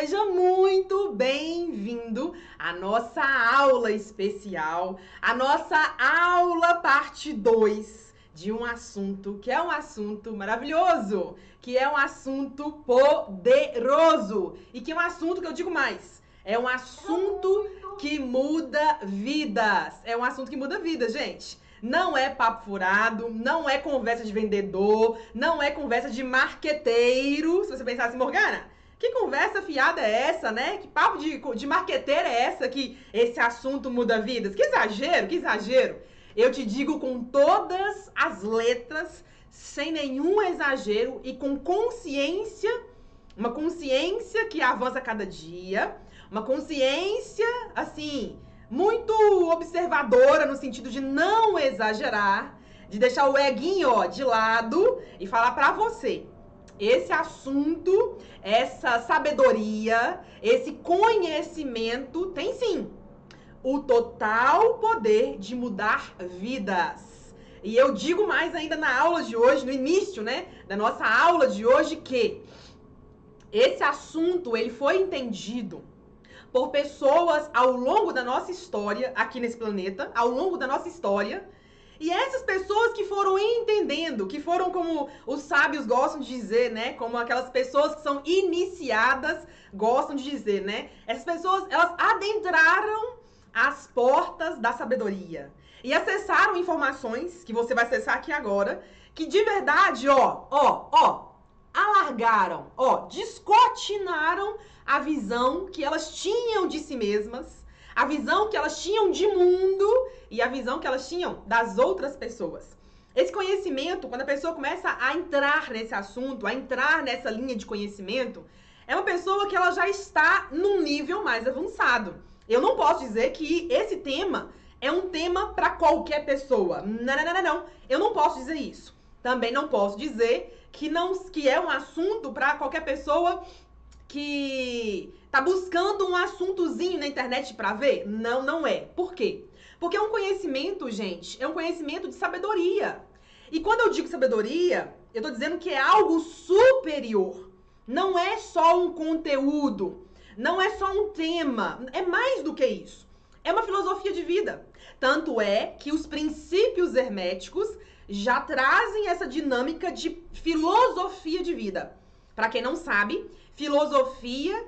seja muito bem-vindo à nossa aula especial, a nossa aula parte 2 de um assunto que é um assunto maravilhoso, que é um assunto poderoso e que é um assunto que eu digo mais, é um assunto que muda vidas. É um assunto que muda vidas, gente. Não é papo furado, não é conversa de vendedor, não é conversa de marqueteiro. Se você pensar assim, Morgana, que conversa fiada é essa, né? Que papo de, de marqueteiro é essa que esse assunto muda vidas? Que exagero, que exagero. Eu te digo com todas as letras, sem nenhum exagero e com consciência, uma consciência que avança cada dia, uma consciência, assim, muito observadora no sentido de não exagerar, de deixar o eguinho ó, de lado e falar para você. Esse assunto, essa sabedoria, esse conhecimento tem sim o total poder de mudar vidas. E eu digo mais ainda na aula de hoje, no início, né, da nossa aula de hoje que esse assunto ele foi entendido por pessoas ao longo da nossa história aqui nesse planeta, ao longo da nossa história. E essas pessoas que foram entendendo, que foram como os sábios gostam de dizer, né? Como aquelas pessoas que são iniciadas gostam de dizer, né? Essas pessoas, elas adentraram as portas da sabedoria e acessaram informações que você vai acessar aqui agora, que de verdade, ó, ó, ó, alargaram, ó, descortinaram a visão que elas tinham de si mesmas, a visão que elas tinham de mundo e a visão que elas tinham das outras pessoas. Esse conhecimento, quando a pessoa começa a entrar nesse assunto, a entrar nessa linha de conhecimento, é uma pessoa que ela já está num nível mais avançado. Eu não posso dizer que esse tema é um tema para qualquer pessoa. Não, não, não, não. Eu não posso dizer isso. Também não posso dizer que não que é um assunto para qualquer pessoa que tá buscando um assuntozinho na internet para ver? Não, não é. Por quê? Porque é um conhecimento, gente, é um conhecimento de sabedoria. E quando eu digo sabedoria, eu tô dizendo que é algo superior. Não é só um conteúdo, não é só um tema, é mais do que isso. É uma filosofia de vida. Tanto é que os princípios herméticos já trazem essa dinâmica de filosofia de vida. Para quem não sabe, filosofia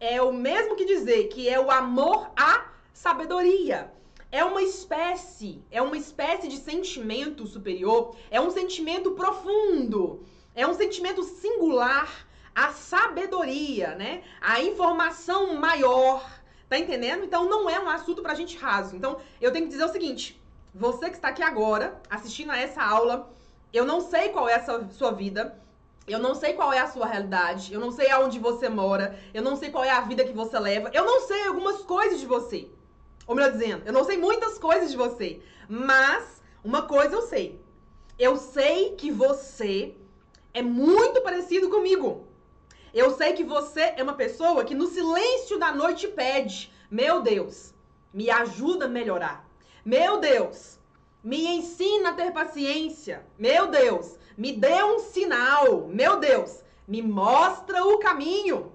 é o mesmo que dizer que é o amor à sabedoria. É uma espécie, é uma espécie de sentimento superior, é um sentimento profundo, é um sentimento singular à sabedoria, né? A informação maior. Tá entendendo? Então não é um assunto pra gente raso. Então eu tenho que dizer o seguinte: você que está aqui agora assistindo a essa aula, eu não sei qual é a sua vida, eu não sei qual é a sua realidade, eu não sei aonde você mora, eu não sei qual é a vida que você leva, eu não sei algumas coisas de você. Ou melhor dizendo, eu não sei muitas coisas de você, mas uma coisa eu sei. Eu sei que você é muito parecido comigo. Eu sei que você é uma pessoa que no silêncio da noite pede: Meu Deus, me ajuda a melhorar. Meu Deus, me ensina a ter paciência. Meu Deus, me dê um sinal. Meu Deus, me mostra o caminho.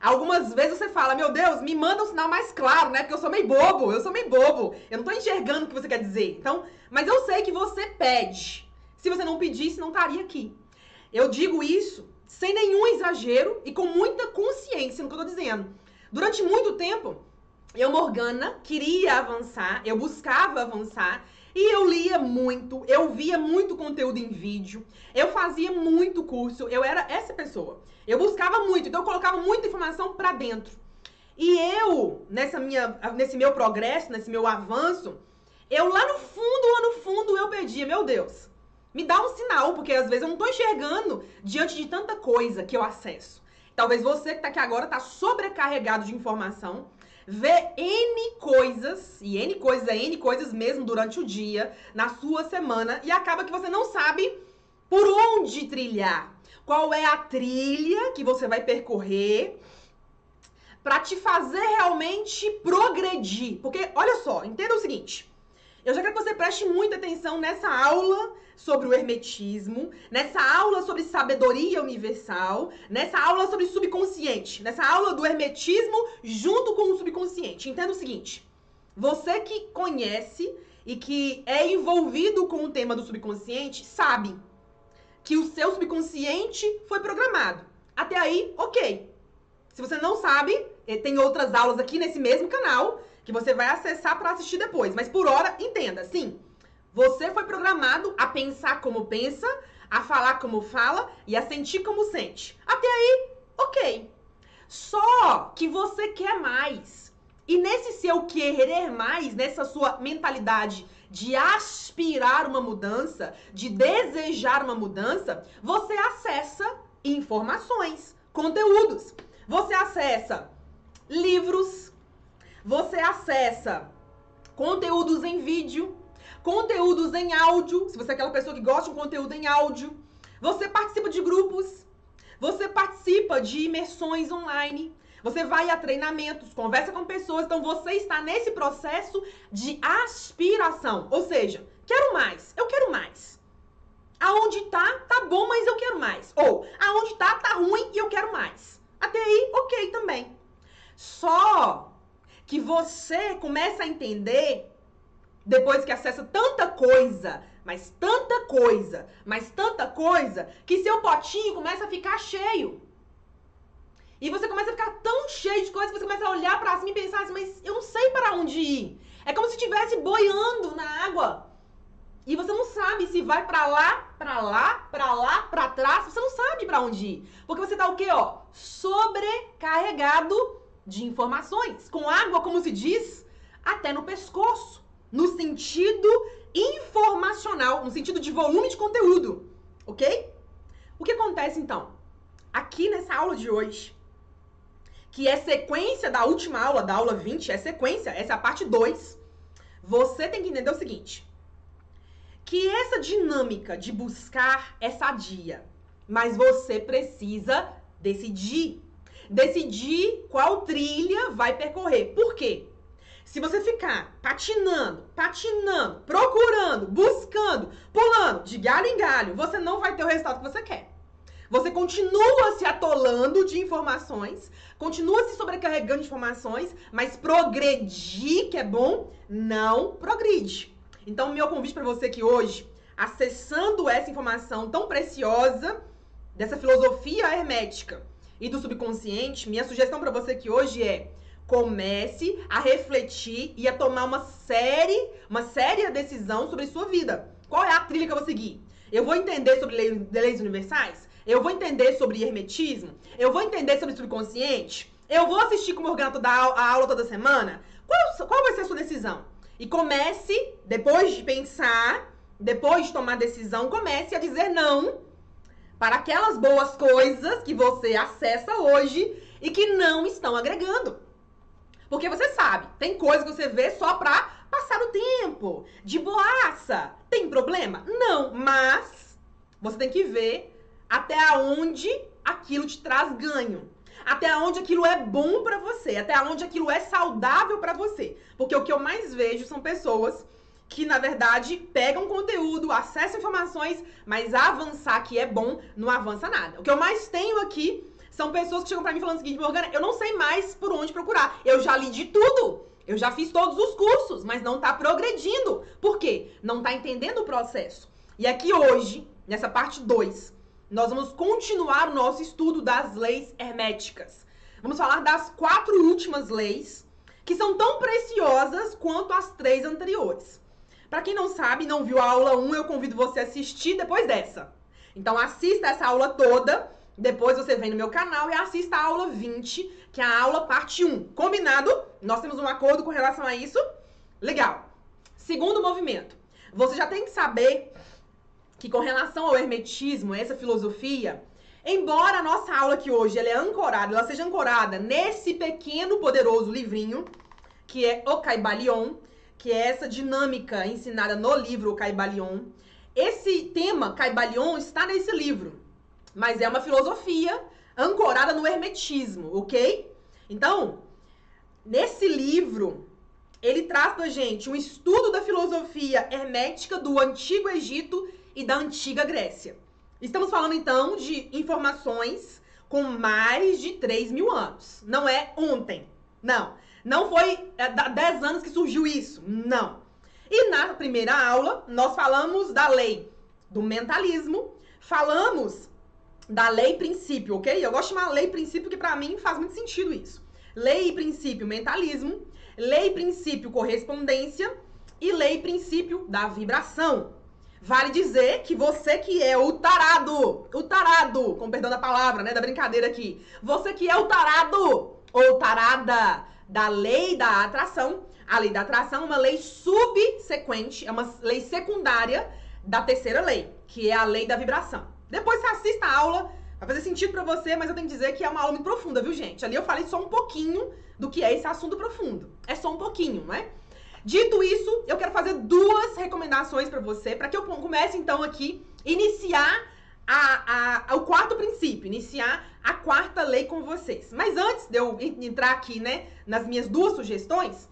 Algumas vezes você fala, meu Deus, me manda um sinal mais claro, né? Porque eu sou meio bobo, eu sou meio bobo. Eu não tô enxergando o que você quer dizer. Então, mas eu sei que você pede. Se você não pedisse, não estaria aqui. Eu digo isso sem nenhum exagero e com muita consciência no que eu tô dizendo. Durante muito tempo, eu, Morgana, queria avançar, eu buscava avançar e eu lia muito, eu via muito conteúdo em vídeo, eu fazia muito curso, eu era essa pessoa. Eu buscava muito, então eu colocava muita informação para dentro. E eu, nessa minha, nesse meu progresso, nesse meu avanço, eu lá no fundo, lá no fundo, eu pedia, meu Deus, me dá um sinal, porque às vezes eu não tô enxergando diante de tanta coisa que eu acesso. Talvez você que tá aqui agora tá sobrecarregado de informação vê N coisas, e N coisas é N coisas mesmo durante o dia, na sua semana, e acaba que você não sabe por onde trilhar. Qual é a trilha que você vai percorrer para te fazer realmente progredir? Porque, olha só, entenda o seguinte: Eu já quero que você preste muita atenção nessa aula sobre o hermetismo, nessa aula sobre sabedoria universal, nessa aula sobre subconsciente, nessa aula do hermetismo junto com o subconsciente. Entenda o seguinte: você que conhece e que é envolvido com o tema do subconsciente sabe que o seu subconsciente foi programado. Até aí, ok. Se você não sabe, eh, tem outras aulas aqui nesse mesmo canal que você vai acessar para assistir depois. Mas por hora, entenda, sim. Você foi programado a pensar como pensa, a falar como fala e a sentir como sente. Até aí, ok. Só que você quer mais. E nesse seu querer mais, nessa sua mentalidade de aspirar uma mudança, de desejar uma mudança, você acessa informações, conteúdos. Você acessa livros, você acessa conteúdos em vídeo, conteúdos em áudio, se você é aquela pessoa que gosta de um conteúdo em áudio. Você participa de grupos, você participa de imersões online, você vai a treinamentos, conversa com pessoas, então você está nesse processo de aspiração. Ou seja, quero mais, eu quero mais. Aonde tá, tá bom, mas eu quero mais. Ou aonde tá, tá ruim e eu quero mais. Até aí, ok também. Só que você começa a entender, depois que acessa tanta coisa, mas tanta coisa, mas tanta coisa, que seu potinho começa a ficar cheio. E você começa a ficar tão cheio de coisas que você começa a olhar para cima e pensar assim, mas eu não sei para onde ir. É como se estivesse boiando na água. E você não sabe se vai para lá, para lá, para lá, para trás, você não sabe para onde ir. Porque você tá o quê, ó? Sobrecarregado de informações, com água, como se diz, até no pescoço, no sentido informacional, no sentido de volume de conteúdo, OK? O que acontece então? Aqui nessa aula de hoje, que é sequência da última aula, da aula 20, é sequência, essa é a parte 2. Você tem que entender o seguinte: que essa dinâmica de buscar é sadia, mas você precisa decidir. Decidir qual trilha vai percorrer. Por quê? Se você ficar patinando, patinando, procurando, buscando, pulando de galho em galho, você não vai ter o resultado que você quer. Você continua se atolando de informações, continua se sobrecarregando de informações, mas progredir, que é bom, não progride. Então, meu convite para você que hoje, acessando essa informação tão preciosa dessa filosofia hermética e do subconsciente, minha sugestão para você que hoje é comece a refletir e a tomar uma série, uma séria decisão sobre sua vida. Qual é a trilha que eu vou seguir? Eu vou entender sobre leis, leis universais? Eu vou entender sobre hermetismo? Eu vou entender sobre subconsciente? Eu vou assistir como organato da a aula toda semana? Qual, qual vai ser a sua decisão? E comece, depois de pensar, depois de tomar decisão, comece a dizer não para aquelas boas coisas que você acessa hoje e que não estão agregando. Porque você sabe, tem coisa que você vê só pra passar o tempo, de boaça. Tem problema? Não, mas você tem que ver até onde aquilo te traz ganho. Até onde aquilo é bom para você, até onde aquilo é saudável para você. Porque o que eu mais vejo são pessoas que, na verdade, pegam conteúdo, acessam informações, mas avançar que é bom não avança nada. O que eu mais tenho aqui são pessoas que chegam para mim falando o seguinte, Morgana, eu não sei mais por onde procurar. Eu já li de tudo. Eu já fiz todos os cursos, mas não tá progredindo. Por quê? Não tá entendendo o processo. E aqui hoje, nessa parte 2, nós vamos continuar o nosso estudo das leis herméticas. Vamos falar das quatro últimas leis, que são tão preciosas quanto as três anteriores. Para quem não sabe, não viu a aula 1, eu convido você a assistir depois dessa. Então assista essa aula toda, depois você vem no meu canal e assista a aula 20, que é a aula parte 1. Combinado? Nós temos um acordo com relação a isso? Legal. Segundo movimento. Você já tem que saber que com relação ao hermetismo, essa filosofia, embora a nossa aula aqui hoje ela é ancorada, ela seja ancorada nesse pequeno poderoso livrinho, que é o Caibalion, que é essa dinâmica ensinada no livro O Caibalion. Esse tema, Caibalion, está nesse livro, mas é uma filosofia ancorada no hermetismo, ok? Então, nesse livro, ele traz pra gente um estudo da filosofia hermética do Antigo Egito e da Antiga Grécia. Estamos falando então de informações com mais de 3 mil anos. Não é ontem. Não. Não foi é, 10 anos que surgiu isso. Não. E na primeira aula, nós falamos da lei do mentalismo, falamos da lei princípio, ok? Eu gosto de chamar lei princípio, porque para mim faz muito sentido isso. Lei e princípio mentalismo, lei e princípio correspondência e lei e princípio da vibração. Vale dizer que você que é o tarado, o tarado, com perdão da palavra, né, da brincadeira aqui, você que é o tarado ou tarada da lei da atração, a lei da atração é uma lei subsequente, é uma lei secundária da terceira lei, que é a lei da vibração. Depois você assista a aula, vai fazer sentido para você, mas eu tenho que dizer que é uma aula muito profunda, viu, gente? Ali eu falei só um pouquinho do que é esse assunto profundo. É só um pouquinho, não é? Dito isso, eu quero fazer duas recomendações para você, para que eu comece então aqui iniciar a, a, o quarto princípio, iniciar a quarta lei com vocês. Mas antes de eu entrar aqui, né, nas minhas duas sugestões,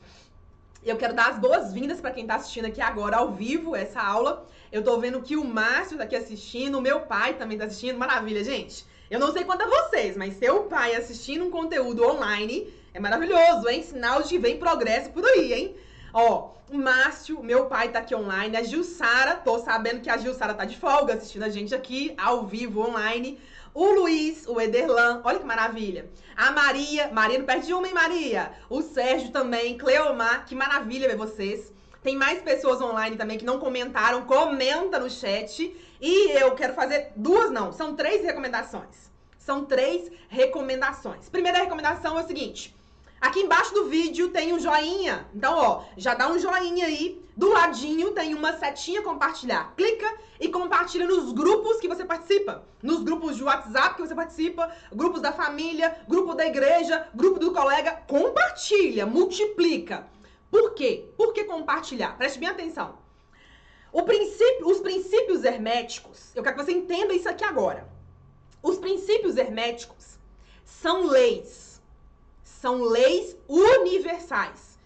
eu quero dar as boas-vindas para quem está assistindo aqui agora ao vivo essa aula. Eu tô vendo que o Márcio tá aqui assistindo, o meu pai também tá assistindo. Maravilha, gente. Eu não sei quanto a vocês, mas seu pai assistindo um conteúdo online é maravilhoso, hein? Sinal de que vem progresso por aí, hein? Ó, o Márcio, meu pai tá aqui online. A Gilsara, tô sabendo que a Gilsara tá de folga assistindo a gente aqui, ao vivo, online. O Luiz, o Ederlan, olha que maravilha. A Maria, Maria não perde uma, hein, Maria? O Sérgio também, Cleomar, que maravilha ver vocês. Tem mais pessoas online também que não comentaram, comenta no chat. E eu quero fazer duas, não, são três recomendações. São três recomendações. Primeira recomendação é o seguinte: Aqui embaixo do vídeo tem um joinha. Então, ó, já dá um joinha aí. Do ladinho tem uma setinha compartilhar. Clica e compartilha nos grupos que você participa. Nos grupos de WhatsApp que você participa, grupos da família, grupo da igreja, grupo do colega. Compartilha, multiplica. Por quê? Por que compartilhar? Preste bem atenção. Princípio, os princípios herméticos, eu quero que você entenda isso aqui agora. Os princípios herméticos são leis são leis universais.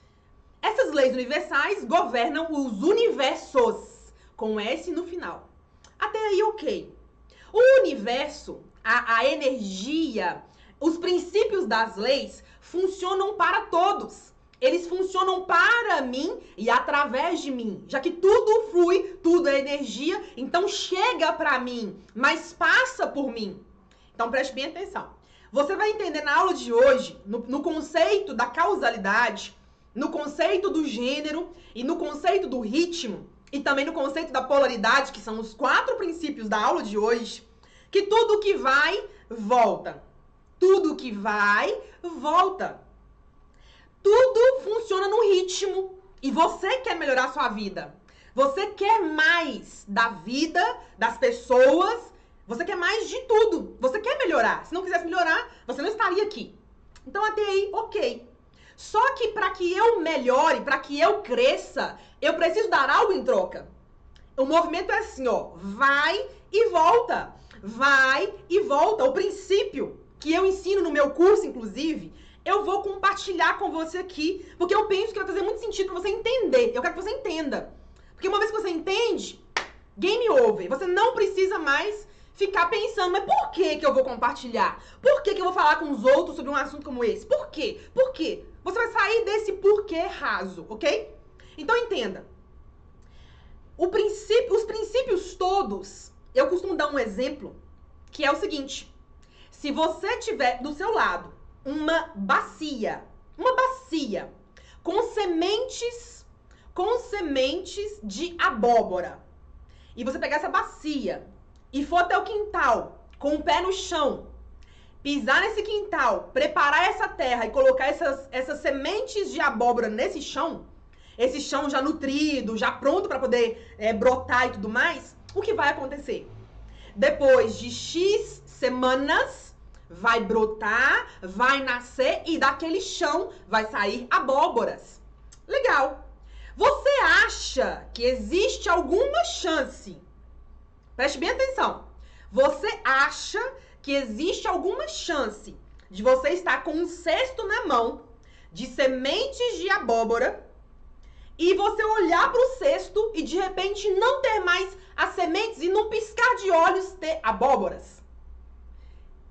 Essas leis universais governam os universos, com S no final. Até aí, ok. O universo, a, a energia, os princípios das leis funcionam para todos. Eles funcionam para mim e através de mim, já que tudo flui, tudo é energia, então chega para mim, mas passa por mim. Então preste bem atenção. Você vai entender na aula de hoje, no, no conceito da causalidade, no conceito do gênero e no conceito do ritmo, e também no conceito da polaridade, que são os quatro princípios da aula de hoje, que tudo que vai, volta. Tudo que vai, volta. Tudo funciona no ritmo. E você quer melhorar a sua vida. Você quer mais da vida, das pessoas você quer mais de tudo. Você quer melhorar. Se não quisesse melhorar, você não estaria aqui. Então até aí, ok. Só que para que eu melhore, para que eu cresça, eu preciso dar algo em troca. O movimento é assim, ó, vai e volta. Vai e volta. O princípio que eu ensino no meu curso, inclusive, eu vou compartilhar com você aqui, porque eu penso que vai fazer muito sentido para você entender. Eu quero que você entenda. Porque uma vez que você entende, game over. Você não precisa mais ficar pensando, mas por que, que eu vou compartilhar? Por que, que eu vou falar com os outros sobre um assunto como esse? Por quê? Por quê? Você vai sair desse porquê raso, ok? Então entenda. Princípio, os princípios todos, eu costumo dar um exemplo, que é o seguinte: se você tiver do seu lado uma bacia, uma bacia com sementes, com sementes de abóbora, e você pegar essa bacia e for até o quintal com o pé no chão, pisar nesse quintal, preparar essa terra e colocar essas, essas sementes de abóbora nesse chão, esse chão já nutrido, já pronto para poder é, brotar e tudo mais, o que vai acontecer? Depois de X semanas, vai brotar, vai nascer e daquele chão vai sair abóboras. Legal. Você acha que existe alguma chance Preste bem atenção. Você acha que existe alguma chance de você estar com um cesto na mão de sementes de abóbora e você olhar para o cesto e de repente não ter mais as sementes e num piscar de olhos ter abóboras?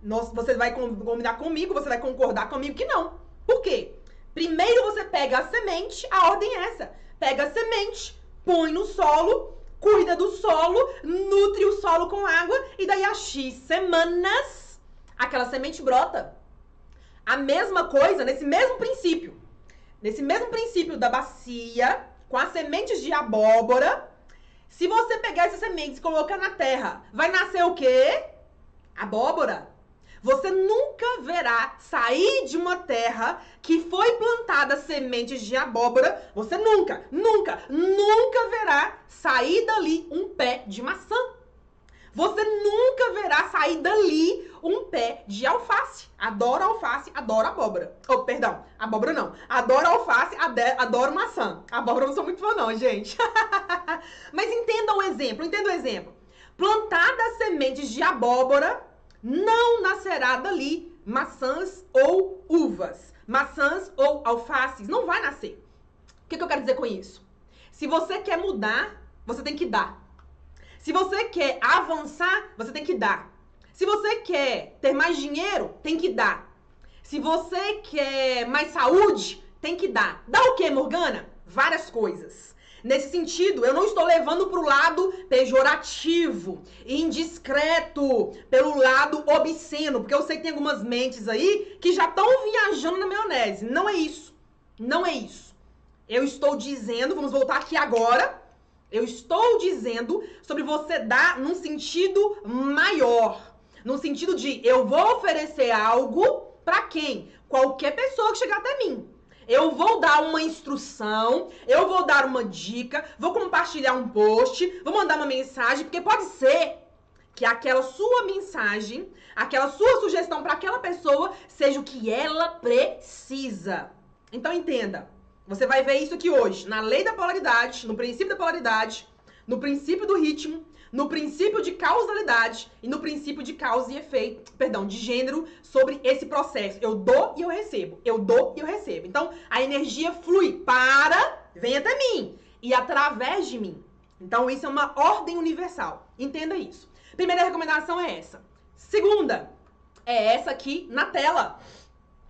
Nós, você vai combinar comigo, você vai concordar comigo que não. Por quê? Primeiro você pega a semente, a ordem é essa. Pega a semente, põe no solo, cuida do solo, nutre o solo com água e daí a X semanas aquela semente brota. A mesma coisa nesse mesmo princípio. Nesse mesmo princípio da bacia, com as sementes de abóbora, se você pegar essas sementes e colocar na terra, vai nascer o quê? Abóbora. Você nunca verá sair de uma terra que foi plantada sementes de abóbora. Você nunca, nunca, nunca verá sair dali um pé de maçã. Você nunca verá sair dali um pé de alface. Adoro alface, adoro abóbora. Oh, perdão, abóbora não. Adoro alface, adoro maçã. Abóbora não sou muito fã não, gente. Mas entenda o exemplo, entenda o exemplo. Plantadas sementes de abóbora, não nascerá dali maçãs ou uvas, maçãs ou alfaces, não vai nascer. O que, que eu quero dizer com isso? Se você quer mudar, você tem que dar. Se você quer avançar, você tem que dar. Se você quer ter mais dinheiro, tem que dar. Se você quer mais saúde, tem que dar. Dá o que, Morgana? Várias coisas. Nesse sentido, eu não estou levando para o lado pejorativo, indiscreto, pelo lado obsceno, porque eu sei que tem algumas mentes aí que já estão viajando na maionese. Não é isso. Não é isso. Eu estou dizendo, vamos voltar aqui agora. Eu estou dizendo sobre você dar num sentido maior, no sentido de eu vou oferecer algo para quem? Qualquer pessoa que chegar até mim. Eu vou dar uma instrução, eu vou dar uma dica, vou compartilhar um post, vou mandar uma mensagem, porque pode ser que aquela sua mensagem, aquela sua sugestão para aquela pessoa seja o que ela precisa. Então entenda, você vai ver isso aqui hoje, na lei da polaridade, no princípio da polaridade, no princípio do ritmo, no princípio de causalidade e no princípio de causa e efeito, perdão, de gênero sobre esse processo. Eu dou e eu recebo. Eu dou e eu recebo. Então, a energia flui para, vem até mim e através de mim. Então, isso é uma ordem universal. Entenda isso. Primeira recomendação é essa. Segunda, é essa aqui na tela.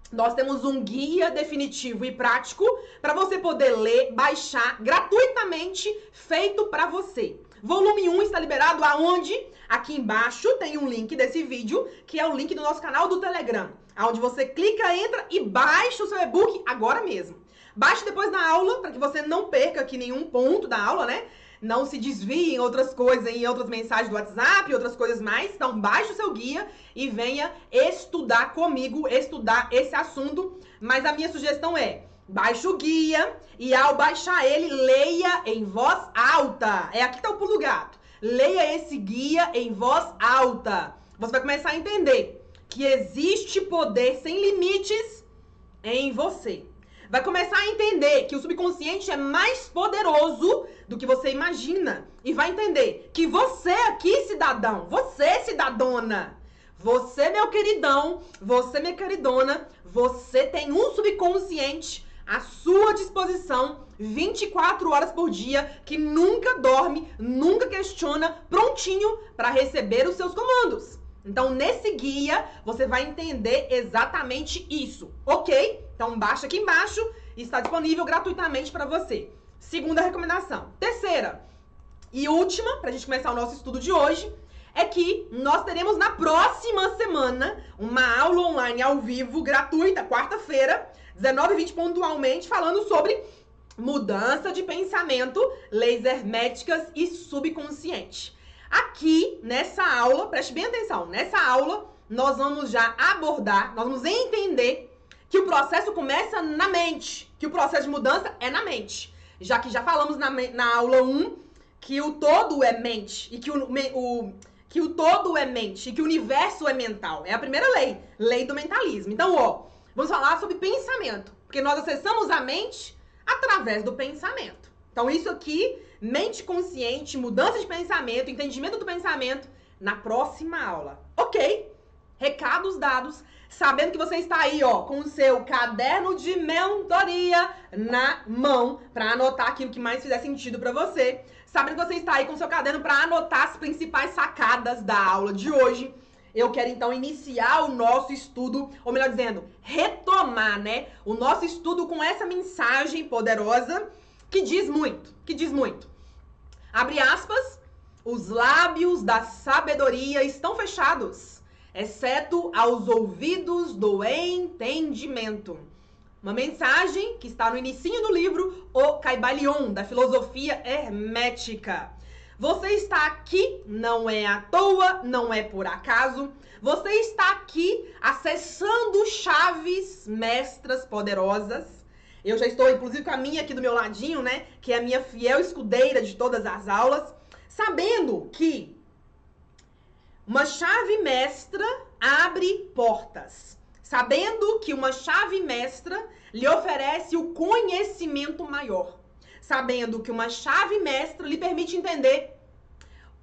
Nós temos um guia definitivo e prático para você poder ler, baixar gratuitamente, feito para você. Volume 1 está liberado aonde? Aqui embaixo tem um link desse vídeo, que é o link do nosso canal do Telegram, aonde você clica, entra e baixa o seu e-book agora mesmo. Baixe depois na aula, para que você não perca aqui nenhum ponto da aula, né? Não se desvie em outras coisas, em outras mensagens do WhatsApp, outras coisas mais. Então, baixe o seu guia e venha estudar comigo, estudar esse assunto. Mas a minha sugestão é, Baixe o guia e ao baixar ele, leia em voz alta. É aqui que tá o pulo gato. Leia esse guia em voz alta. Você vai começar a entender que existe poder sem limites em você. Vai começar a entender que o subconsciente é mais poderoso do que você imagina. E vai entender que você aqui, cidadão, você, cidadona, você, meu queridão, você, minha queridona, você tem um subconsciente à sua disposição 24 horas por dia, que nunca dorme, nunca questiona, prontinho para receber os seus comandos. Então, nesse guia, você vai entender exatamente isso, ok? Então, baixa aqui embaixo está disponível gratuitamente para você. Segunda recomendação. Terceira e última, para a gente começar o nosso estudo de hoje, é que nós teremos na próxima semana uma aula online ao vivo, gratuita, quarta-feira, 19 e 20 pontualmente, falando sobre mudança de pensamento, leis herméticas e subconsciente. Aqui, nessa aula, preste bem atenção, nessa aula nós vamos já abordar, nós vamos entender que o processo começa na mente, que o processo de mudança é na mente. Já que já falamos na, na aula 1 que o todo é mente e que o, o que o todo é mente e que o universo é mental. É a primeira lei, lei do mentalismo. Então, ó, Vamos falar sobre pensamento, porque nós acessamos a mente através do pensamento. Então, isso aqui, mente consciente, mudança de pensamento, entendimento do pensamento, na próxima aula. Ok? Recados dados. sabendo que você está aí, ó, com o seu caderno de mentoria na mão para anotar aquilo que mais fizer sentido para você, sabendo que você está aí com o seu caderno para anotar as principais sacadas da aula de hoje. Eu quero então iniciar o nosso estudo, ou melhor dizendo, retomar, né, o nosso estudo com essa mensagem poderosa que diz muito, que diz muito. Abre aspas, os lábios da sabedoria estão fechados exceto aos ouvidos do entendimento. Uma mensagem que está no início do livro O Caibalion, da filosofia hermética. Você está aqui não é à toa, não é por acaso. Você está aqui acessando chaves mestras poderosas. Eu já estou, inclusive, com a minha aqui do meu ladinho, né? Que é a minha fiel escudeira de todas as aulas. Sabendo que uma chave mestra abre portas, sabendo que uma chave mestra lhe oferece o conhecimento maior, sabendo que uma chave mestra lhe permite entender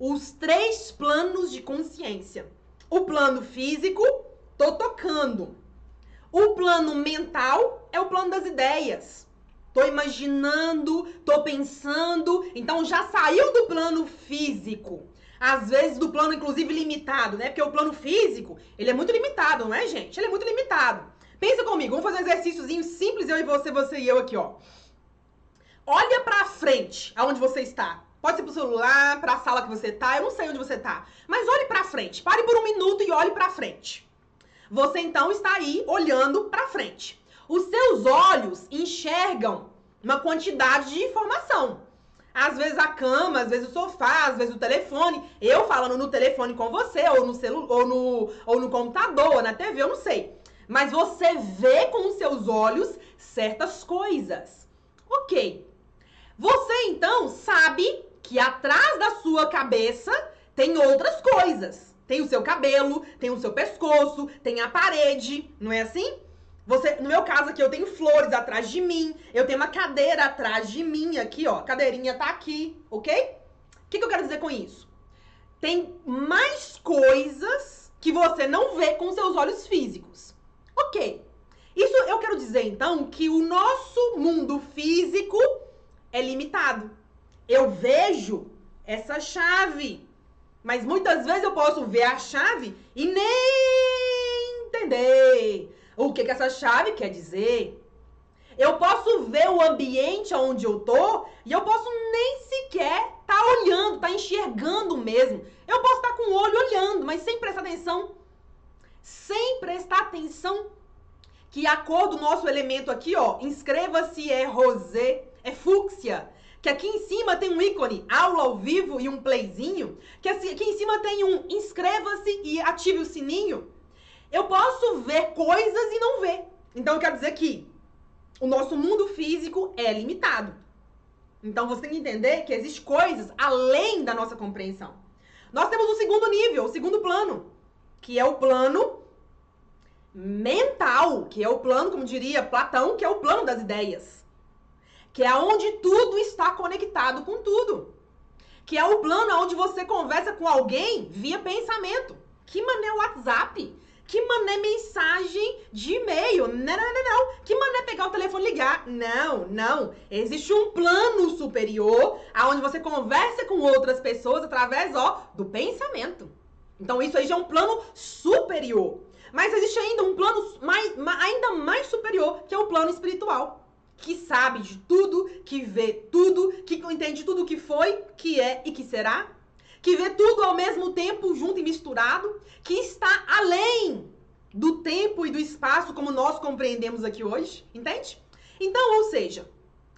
os três planos de consciência. O plano físico, tô tocando. O plano mental é o plano das ideias. Tô imaginando, tô pensando, então já saiu do plano físico às vezes do plano, inclusive, limitado, né? Porque o plano físico, ele é muito limitado, não é, gente? Ele é muito limitado. Pensa comigo, vamos fazer um exercíciozinho simples, eu e você, você e eu aqui, ó. Olha pra frente, aonde você está. Pode ser pro celular, pra sala que você tá, eu não sei onde você tá. Mas olhe pra frente. Pare por um minuto e olhe pra frente. Você então está aí olhando pra frente. Os seus olhos enxergam uma quantidade de informação. Às vezes a cama, às vezes o sofá, às vezes o telefone. Eu falando no telefone com você, ou no celular, ou no, ou no computador, ou na TV, eu não sei. Mas você vê com os seus olhos certas coisas. Ok. Você então sabe que atrás da sua cabeça tem outras coisas. Tem o seu cabelo, tem o seu pescoço, tem a parede, não é assim? Você, no meu caso aqui, eu tenho flores atrás de mim. Eu tenho uma cadeira atrás de mim aqui, ó. Cadeirinha tá aqui, ok? O que, que eu quero dizer com isso? Tem mais coisas que você não vê com seus olhos físicos. Ok. Isso eu quero dizer, então, que o nosso mundo físico é limitado. Eu vejo essa chave, mas muitas vezes eu posso ver a chave e nem entender o que, que essa chave quer dizer. Eu posso ver o ambiente onde eu tô e eu posso nem sequer estar tá olhando, tá enxergando mesmo. Eu posso estar tá com o olho olhando, mas sem prestar atenção. Sem prestar atenção que a cor do nosso elemento aqui, ó, inscreva-se é rosé, é fúcsia. Que aqui em cima tem um ícone, aula ao vivo e um playzinho. Que aqui em cima tem um inscreva-se e ative o sininho. Eu posso ver coisas e não ver. Então eu quero dizer que o nosso mundo físico é limitado. Então você tem que entender que existem coisas além da nossa compreensão. Nós temos o segundo nível, o segundo plano, que é o plano mental, que é o plano, como diria Platão, que é o plano das ideias. Que é onde tudo está conectado com tudo. Que é o plano onde você conversa com alguém via pensamento. Que mané WhatsApp? Que mané mensagem de e-mail? Não, não, não, não. Que mané pegar o telefone e ligar? Não, não. Existe um plano superior aonde você conversa com outras pessoas através, ó, do pensamento. Então isso aí já é um plano superior. Mas existe ainda um plano mais, ainda mais superior, que é o plano espiritual. Que sabe de tudo, que vê tudo, que entende tudo o que foi, que é e que será que vê tudo ao mesmo tempo, junto e misturado, que está além do tempo e do espaço como nós compreendemos aqui hoje, entende? Então, ou seja,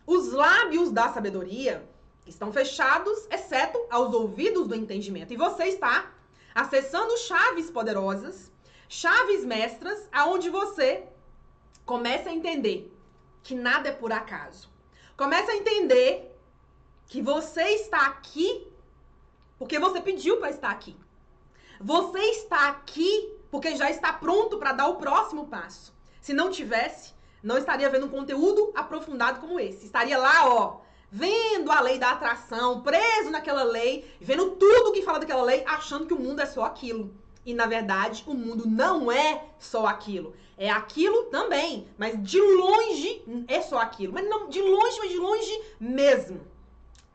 os lábios da sabedoria estão fechados, exceto aos ouvidos do entendimento. E você está acessando chaves poderosas, chaves mestras, aonde você começa a entender que nada é por acaso. Começa a entender que você está aqui porque você pediu para estar aqui. Você está aqui porque já está pronto para dar o próximo passo. Se não tivesse, não estaria vendo um conteúdo aprofundado como esse. Estaria lá, ó, vendo a lei da atração, preso naquela lei, vendo tudo que fala daquela lei, achando que o mundo é só aquilo. E na verdade, o mundo não é só aquilo. É aquilo também, mas de longe é só aquilo. Mas não de longe, mas de longe mesmo.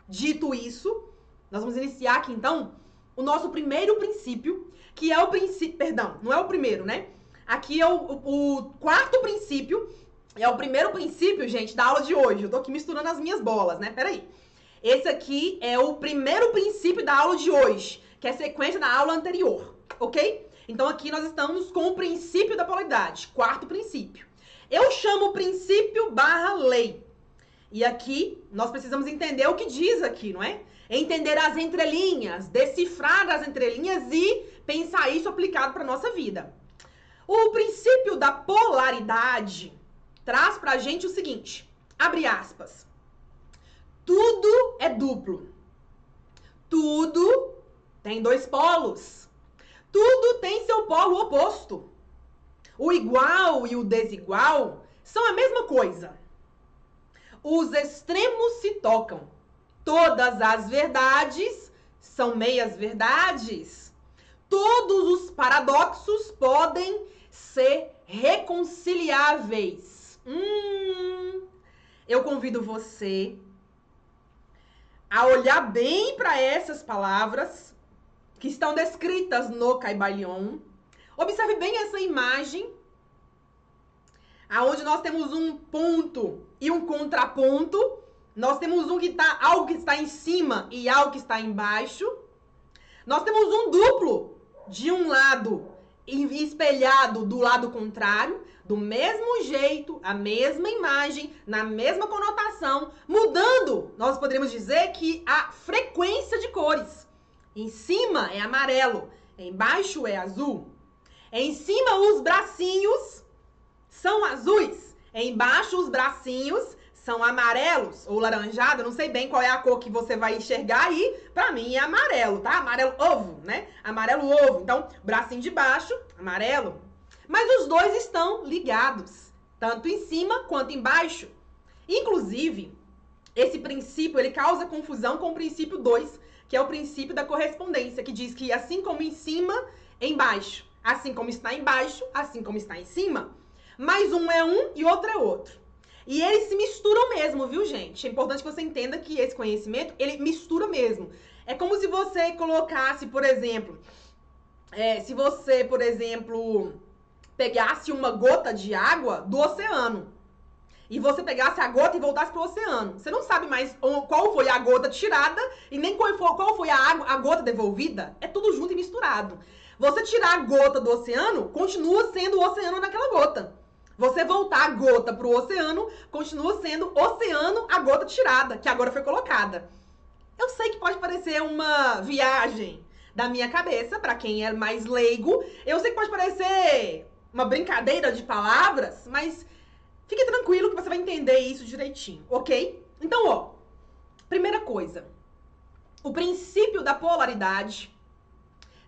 Dito isso, nós vamos iniciar aqui então o nosso primeiro princípio, que é o princípio, perdão, não é o primeiro, né? Aqui é o, o, o quarto princípio, é o primeiro princípio, gente, da aula de hoje. Eu tô aqui misturando as minhas bolas, né? Peraí. Esse aqui é o primeiro princípio da aula de hoje, que é sequência da aula anterior, ok? Então aqui nós estamos com o princípio da polaridade, quarto princípio. Eu chamo princípio barra lei. E aqui nós precisamos entender o que diz aqui, não é? Entender as entrelinhas, decifrar as entrelinhas e pensar isso aplicado para nossa vida. O princípio da polaridade traz pra gente o seguinte: abre aspas. Tudo é duplo. Tudo tem dois polos. Tudo tem seu polo oposto. O igual e o desigual são a mesma coisa. Os extremos se tocam. Todas as verdades são meias verdades. Todos os paradoxos podem ser reconciliáveis. Hum, eu convido você a olhar bem para essas palavras que estão descritas no Caibalion. Observe bem essa imagem, aonde nós temos um ponto e um contraponto. Nós temos um que tá, algo que está em cima e algo que está embaixo. Nós temos um duplo de um lado espelhado do lado contrário, do mesmo jeito, a mesma imagem, na mesma conotação, mudando, nós poderíamos dizer que a frequência de cores. Em cima é amarelo, embaixo é azul. Em cima os bracinhos são azuis, embaixo os bracinhos são amarelos ou laranjado, não sei bem qual é a cor que você vai enxergar aí. Pra mim é amarelo, tá? Amarelo ovo, né? Amarelo ovo. Então, bracinho de baixo, amarelo. Mas os dois estão ligados, tanto em cima quanto embaixo. Inclusive, esse princípio, ele causa confusão com o princípio 2, que é o princípio da correspondência, que diz que assim como em cima, embaixo. Assim como está embaixo, assim como está em cima. Mas um é um e outro é outro. E eles se misturam mesmo, viu, gente? É importante que você entenda que esse conhecimento, ele mistura mesmo. É como se você colocasse, por exemplo, é, se você, por exemplo, pegasse uma gota de água do oceano e você pegasse a gota e voltasse pro oceano. Você não sabe mais qual foi a gota tirada e nem qual foi, qual foi a, água, a gota devolvida. É tudo junto e misturado. Você tirar a gota do oceano, continua sendo o oceano naquela gota. Você voltar a gota para o oceano, continua sendo oceano a gota tirada, que agora foi colocada. Eu sei que pode parecer uma viagem da minha cabeça, para quem é mais leigo. Eu sei que pode parecer uma brincadeira de palavras, mas fique tranquilo que você vai entender isso direitinho, ok? Então, ó, primeira coisa. O princípio da polaridade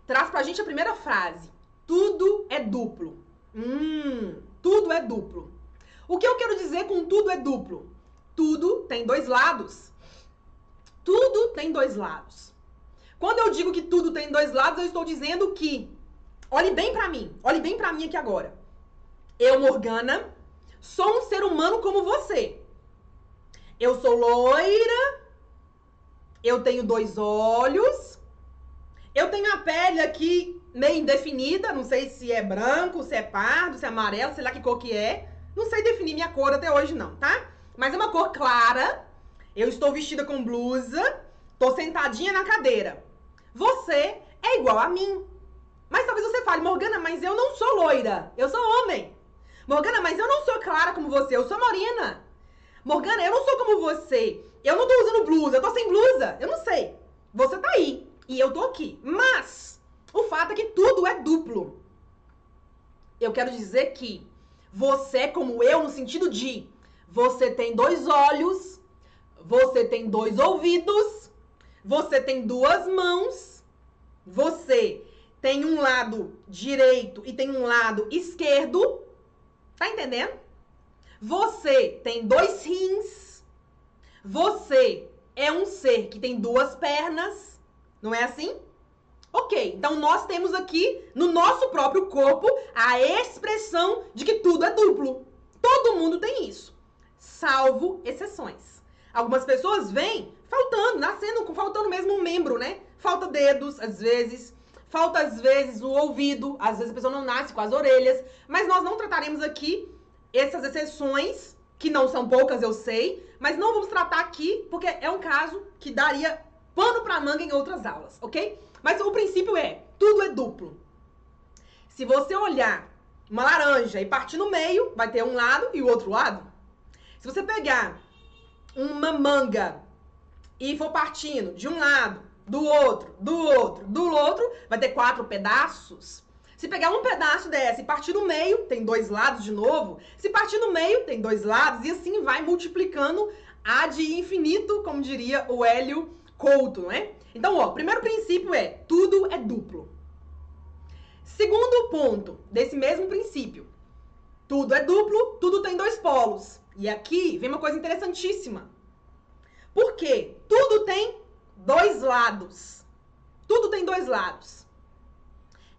traz pra gente a primeira frase. Tudo é duplo. Hum, tudo é duplo. O que eu quero dizer com tudo é duplo? Tudo tem dois lados. Tudo tem dois lados. Quando eu digo que tudo tem dois lados, eu estou dizendo que olhe bem para mim, olhe bem para mim aqui agora. Eu, Morgana, sou um ser humano como você. Eu sou loira, eu tenho dois olhos, eu tenho a pele aqui meio indefinida, não sei se é branco, se é pardo, se é amarelo, sei lá que cor que é. Não sei definir minha cor até hoje não, tá? Mas é uma cor clara. Eu estou vestida com blusa, tô sentadinha na cadeira. Você é igual a mim. Mas talvez você fale, Morgana, mas eu não sou loira, eu sou homem. Morgana, mas eu não sou clara como você, eu sou morena. Morgana, eu não sou como você. Eu não tô usando blusa, eu tô sem blusa. Eu não sei. Você tá aí e eu tô aqui. Mas o fato é que tudo é duplo. Eu quero dizer que você, como eu, no sentido de você tem dois olhos, você tem dois ouvidos, você tem duas mãos, você tem um lado direito e tem um lado esquerdo. Tá entendendo? Você tem dois rins. Você é um ser que tem duas pernas. Não é assim? Ok, então nós temos aqui no nosso próprio corpo a expressão de que tudo é duplo. Todo mundo tem isso, salvo exceções. Algumas pessoas vêm faltando, nascendo faltando mesmo um membro, né? Falta dedos, às vezes, falta às vezes o ouvido, às vezes a pessoa não nasce com as orelhas, mas nós não trataremos aqui essas exceções, que não são poucas, eu sei, mas não vamos tratar aqui porque é um caso que daria pano para manga em outras aulas, ok? Mas o princípio é, tudo é duplo. Se você olhar uma laranja e partir no meio, vai ter um lado e o outro lado. Se você pegar uma manga e for partindo de um lado, do outro, do outro, do outro, vai ter quatro pedaços. Se pegar um pedaço dessa e partir no meio, tem dois lados de novo. Se partir no meio, tem dois lados. E assim vai multiplicando a de infinito, como diria o Hélio Couto, não é? Então, ó, primeiro princípio é tudo é duplo. Segundo ponto desse mesmo princípio, tudo é duplo, tudo tem dois polos. E aqui vem uma coisa interessantíssima. Por quê? Tudo tem dois lados. Tudo tem dois lados.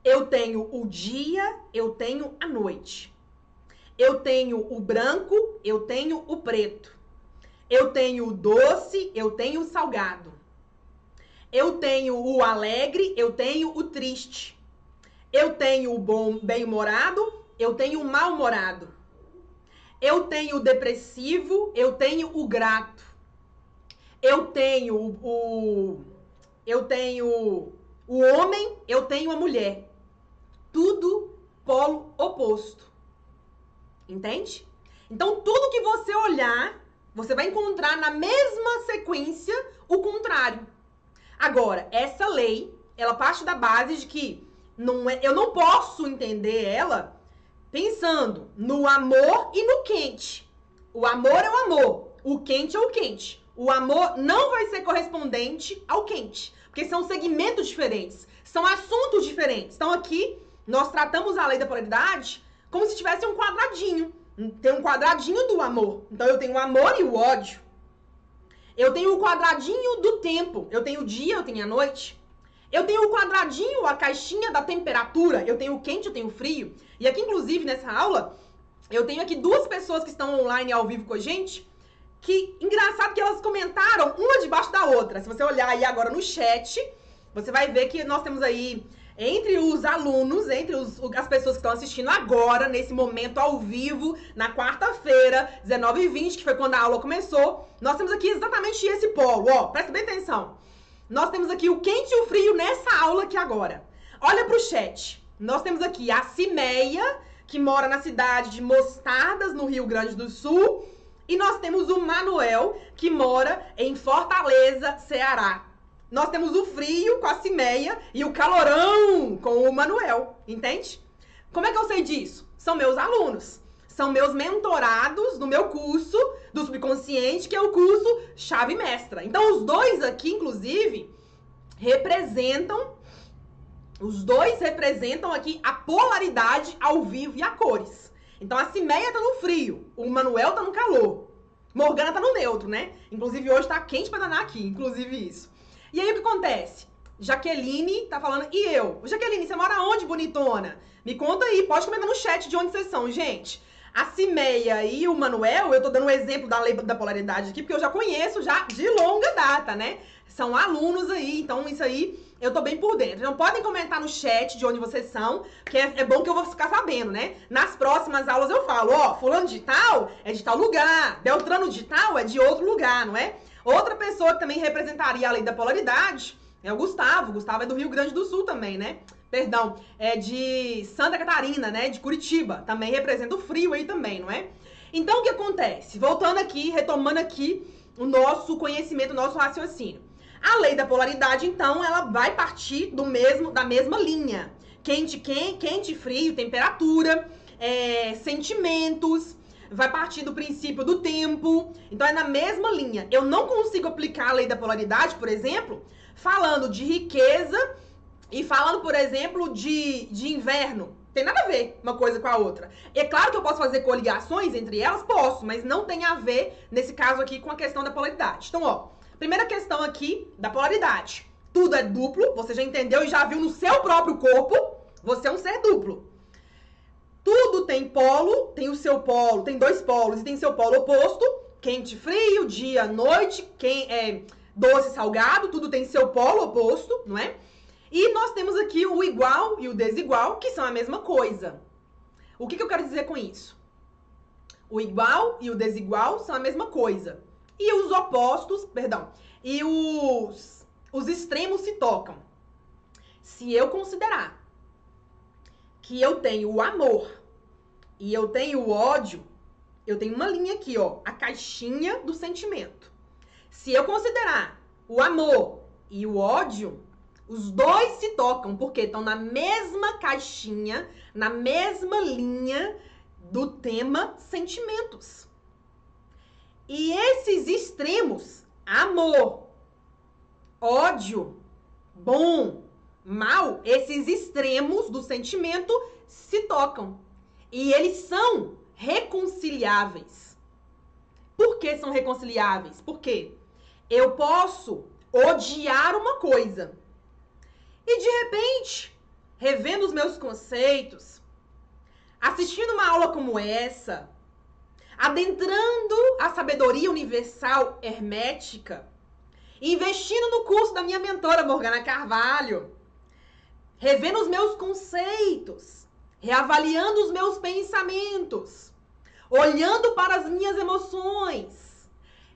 Eu tenho o dia, eu tenho a noite. Eu tenho o branco, eu tenho o preto. Eu tenho o doce, eu tenho o salgado. Eu tenho o alegre, eu tenho o triste. Eu tenho o bom, bem-humorado, eu tenho o mal-humorado. Eu tenho o depressivo, eu tenho o grato. Eu tenho o eu tenho o homem, eu tenho a mulher. Tudo polo oposto. Entende? Então, tudo que você olhar, você vai encontrar na mesma sequência o contrário. Agora, essa lei, ela parte da base de que não é, eu não posso entender ela pensando no amor e no quente. O amor é o amor, o quente é o quente. O amor não vai ser correspondente ao quente, porque são segmentos diferentes, são assuntos diferentes. Então aqui nós tratamos a lei da polaridade como se tivesse um quadradinho. Tem um quadradinho do amor. Então eu tenho o amor e o ódio. Eu tenho o quadradinho do tempo. Eu tenho o dia, eu tenho a noite. Eu tenho o quadradinho, a caixinha da temperatura. Eu tenho o quente, eu tenho o frio. E aqui, inclusive, nessa aula, eu tenho aqui duas pessoas que estão online ao vivo com a gente. Que engraçado que elas comentaram uma debaixo da outra. Se você olhar aí agora no chat, você vai ver que nós temos aí entre os alunos, entre os, as pessoas que estão assistindo agora, nesse momento ao vivo, na quarta-feira, 19h20, que foi quando a aula começou, nós temos aqui exatamente esse polo, ó, presta bem atenção. Nós temos aqui o quente e o frio nessa aula aqui agora. Olha pro chat. Nós temos aqui a Cimeia, que mora na cidade de Mostardas, no Rio Grande do Sul. E nós temos o Manuel, que mora em Fortaleza, Ceará. Nós temos o frio com a Cimeia e o calorão com o Manuel, entende? Como é que eu sei disso? São meus alunos. São meus mentorados no meu curso do subconsciente, que é o curso Chave Mestra. Então, os dois aqui, inclusive, representam. Os dois representam aqui a polaridade ao vivo e a cores. Então, a Cimeia tá no frio, o Manuel tá no calor. Morgana tá no neutro, né? Inclusive, hoje tá quente pra danar aqui, inclusive isso. E aí o que acontece? Jaqueline tá falando, e eu? Jaqueline, você mora onde, bonitona? Me conta aí, pode comentar no chat de onde vocês são, gente. A Cimeia e o Manuel, eu tô dando um exemplo da lei da polaridade aqui, porque eu já conheço já de longa data, né? São alunos aí, então isso aí eu tô bem por dentro. Então podem comentar no chat de onde vocês são, que é, é, bom que eu vou ficar sabendo, né? Nas próximas aulas eu falo, ó, fulano de tal é de tal lugar, Beltrano de tal é de outro lugar, não é? Outra pessoa que também representaria a lei da polaridade é o Gustavo. Gustavo é do Rio Grande do Sul também, né? Perdão, é de Santa Catarina, né? De Curitiba. Também representa o frio aí também, não é? Então, o que acontece? Voltando aqui, retomando aqui o nosso conhecimento, o nosso raciocínio. A lei da polaridade, então, ela vai partir do mesmo, da mesma linha. Quente, quente, quente frio, temperatura, é, sentimentos, vai partir do princípio do tempo. Então é na mesma linha. Eu não consigo aplicar a lei da polaridade, por exemplo, falando de riqueza e falando, por exemplo, de, de inverno. Tem nada a ver uma coisa com a outra. É claro que eu posso fazer coligações entre elas, posso, mas não tem a ver, nesse caso aqui, com a questão da polaridade. Então, ó, primeira questão aqui da polaridade. tudo é duplo, você já entendeu e já viu no seu próprio corpo, você é um ser duplo. Tudo tem polo, tem o seu polo, tem dois polos e tem seu polo oposto, quente, frio, dia, noite, quem é doce, salgado, tudo tem seu polo oposto, não é? E nós temos aqui o igual e o desigual, que são a mesma coisa. O que, que eu quero dizer com isso? O igual e o desigual são a mesma coisa. E os opostos, perdão, e os, os extremos se tocam. Se eu considerar que eu tenho o amor e eu tenho o ódio, eu tenho uma linha aqui, ó, a caixinha do sentimento. Se eu considerar o amor e o ódio, os dois se tocam porque estão na mesma caixinha, na mesma linha do tema sentimentos. E esses extremos, amor, ódio, bom, mal, esses extremos do sentimento se tocam. E eles são reconciliáveis. Por que são reconciliáveis? Porque eu posso odiar uma coisa e de repente, revendo os meus conceitos, assistindo uma aula como essa, adentrando a sabedoria universal hermética, investindo no curso da minha mentora Morgana Carvalho, revendo os meus conceitos, reavaliando os meus pensamentos, olhando para as minhas emoções,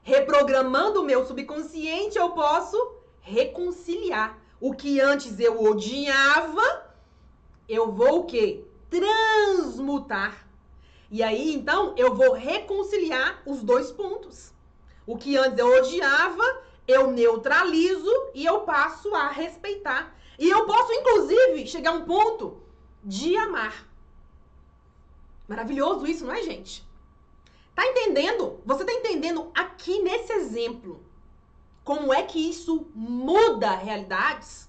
reprogramando o meu subconsciente, eu posso reconciliar. O que antes eu odiava, eu vou o quê? Transmutar. E aí, então, eu vou reconciliar os dois pontos. O que antes eu odiava, eu neutralizo e eu passo a respeitar. E eu posso, inclusive, chegar a um ponto de amar. Maravilhoso isso, não é, gente? Tá entendendo? Você tá entendendo aqui nesse exemplo como é que isso muda realidades?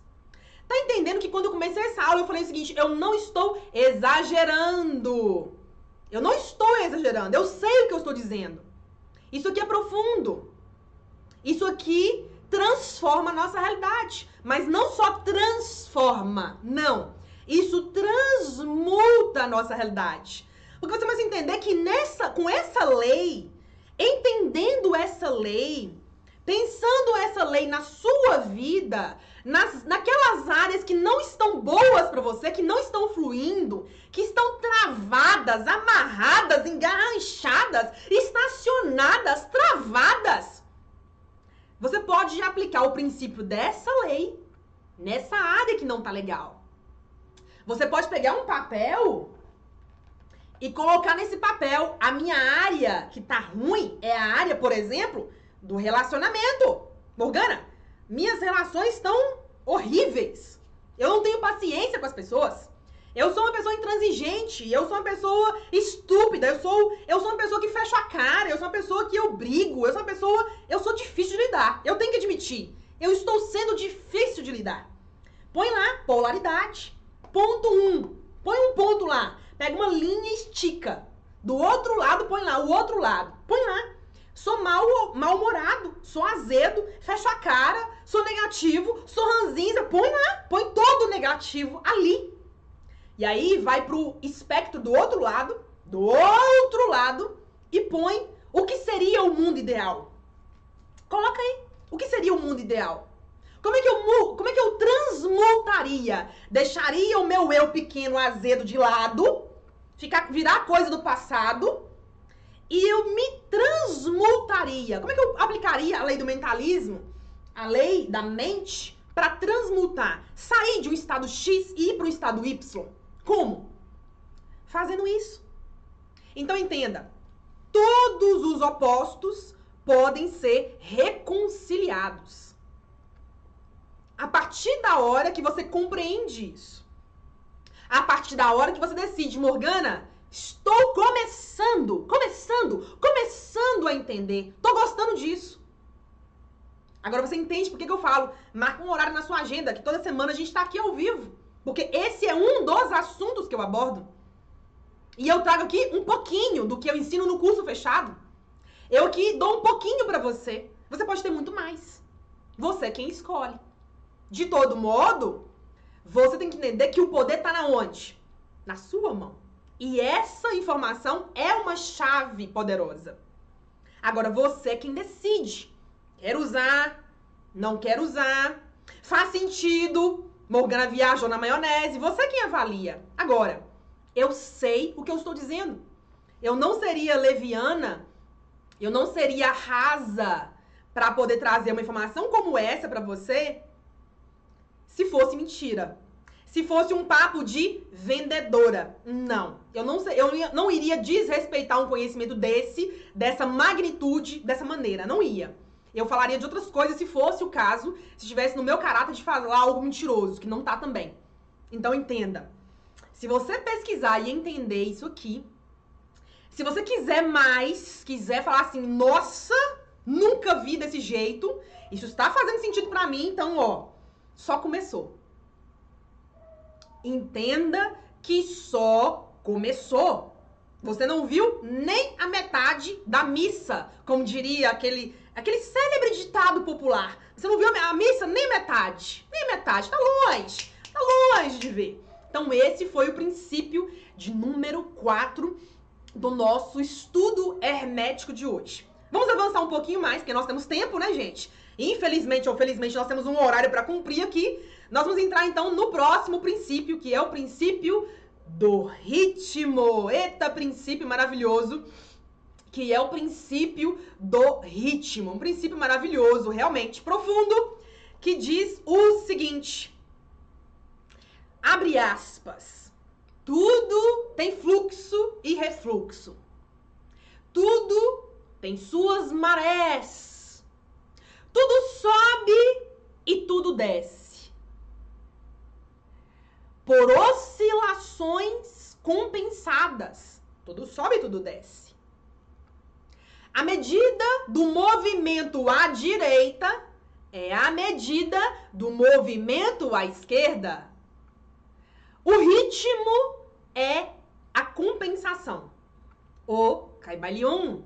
Tá entendendo que quando eu comecei essa aula eu falei o seguinte, eu não estou exagerando. Eu não estou exagerando, eu sei o que eu estou dizendo. Isso aqui é profundo. Isso aqui transforma a nossa realidade. Mas não só transforma, não. Isso transmuta a nossa realidade. Porque você vai entender que nessa, com essa lei, entendendo essa lei, pensando essa lei na sua vida, nas, naquelas áreas que não estão boas para você, que não estão fluindo, que estão travadas, amarradas, engarranchadas, estacionadas, travadas. Você pode aplicar o princípio dessa lei nessa área que não tá legal. Você pode pegar um papel e colocar nesse papel a minha área que tá ruim, é a área, por exemplo, do relacionamento. Morgana, minhas relações estão horríveis. Eu não tenho paciência com as pessoas. Eu sou uma pessoa intransigente, eu sou uma pessoa estúpida, eu sou, eu sou uma pessoa que fecha a cara, eu sou uma pessoa que eu brigo, eu sou uma pessoa, eu sou difícil de lidar. Eu tenho que admitir, eu estou sendo difícil de lidar. Põe lá polaridade. Ponto 1. Um. Põe um ponto lá. Pega uma linha e estica. Do outro lado, põe lá o outro lado. Põe lá. Sou mal, mal-humorado, sou azedo, fecho a cara, sou negativo, sou ranzinza. Põe lá, põe todo negativo ali. E aí vai pro espectro do outro lado, do outro lado, e põe o que seria o mundo ideal. Coloca aí. O que seria o mundo ideal? Como é que eu, como é que eu transmutaria? Deixaria o meu eu pequeno azedo de lado, ficar, virar coisa do passado e eu me transmutaria. Como é que eu aplicaria a lei do mentalismo, a lei da mente, para transmutar, sair de um estado X e ir para o estado Y? Como? Fazendo isso. Então entenda, todos os opostos podem ser reconciliados. A partir da hora que você compreende isso. A partir da hora que você decide, Morgana, Estou começando, começando, começando a entender. Tô gostando disso. Agora você entende por que, que eu falo? Marca um horário na sua agenda, que toda semana a gente está aqui ao vivo. Porque esse é um dos assuntos que eu abordo. E eu trago aqui um pouquinho do que eu ensino no curso fechado. Eu aqui dou um pouquinho para você. Você pode ter muito mais. Você é quem escolhe. De todo modo, você tem que entender que o poder está na onde? Na sua mão. E essa informação é uma chave poderosa. Agora você é quem decide. Quer usar, não quer usar, faz sentido, Morgana viajou na maionese, você é quem avalia. Agora, eu sei o que eu estou dizendo. Eu não seria leviana, eu não seria rasa para poder trazer uma informação como essa para você se fosse mentira. Se fosse um papo de vendedora. Não. Eu não, sei, eu não iria desrespeitar um conhecimento desse, dessa magnitude, dessa maneira. Não ia. Eu falaria de outras coisas se fosse o caso, se estivesse no meu caráter de falar algo mentiroso, que não tá também. Então entenda. Se você pesquisar e entender isso aqui, se você quiser mais, quiser falar assim, nossa, nunca vi desse jeito, isso está fazendo sentido para mim, então, ó, só começou. Entenda que só começou. Você não viu nem a metade da missa, como diria aquele aquele célebre ditado popular. Você não viu a missa nem metade, nem metade, tá longe, tá longe de ver. Então esse foi o princípio de número 4 do nosso estudo hermético de hoje. Vamos avançar um pouquinho mais, porque nós temos tempo, né, gente? Infelizmente ou felizmente nós temos um horário para cumprir aqui. Nós vamos entrar então no próximo princípio, que é o princípio do ritmo. Eita, princípio maravilhoso, que é o princípio do ritmo. Um princípio maravilhoso, realmente profundo, que diz o seguinte: abre aspas. Tudo tem fluxo e refluxo. Tudo tem suas marés. Tudo sobe e tudo desce por oscilações compensadas. Tudo sobe, tudo desce. A medida do movimento à direita é a medida do movimento à esquerda. O ritmo é a compensação. O Caibalion.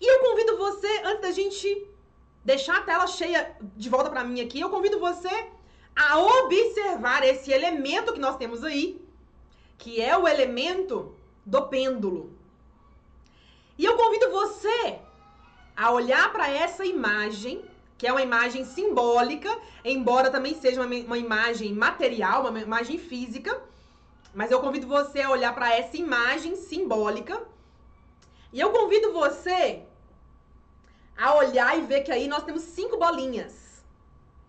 E eu convido você, antes da gente deixar a tela cheia de volta para mim aqui, eu convido você a observar esse elemento que nós temos aí, que é o elemento do pêndulo. E eu convido você a olhar para essa imagem, que é uma imagem simbólica, embora também seja uma, uma imagem material, uma imagem física. Mas eu convido você a olhar para essa imagem simbólica. E eu convido você a olhar e ver que aí nós temos cinco bolinhas.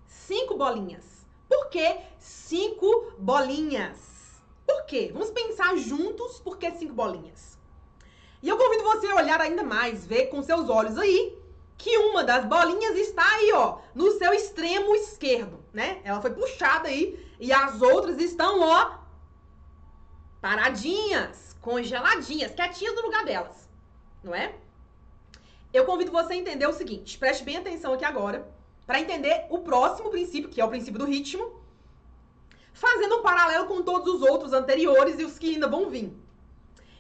Cinco bolinhas. Por que cinco bolinhas? Por quê? Vamos pensar juntos por que cinco bolinhas. E eu convido você a olhar ainda mais, ver com seus olhos aí que uma das bolinhas está aí, ó, no seu extremo esquerdo, né? Ela foi puxada aí e as outras estão, ó, paradinhas, congeladinhas, quietinhas no lugar delas, não é? Eu convido você a entender o seguinte, preste bem atenção aqui agora para entender o próximo princípio, que é o princípio do ritmo, fazendo um paralelo com todos os outros anteriores e os que ainda vão vir.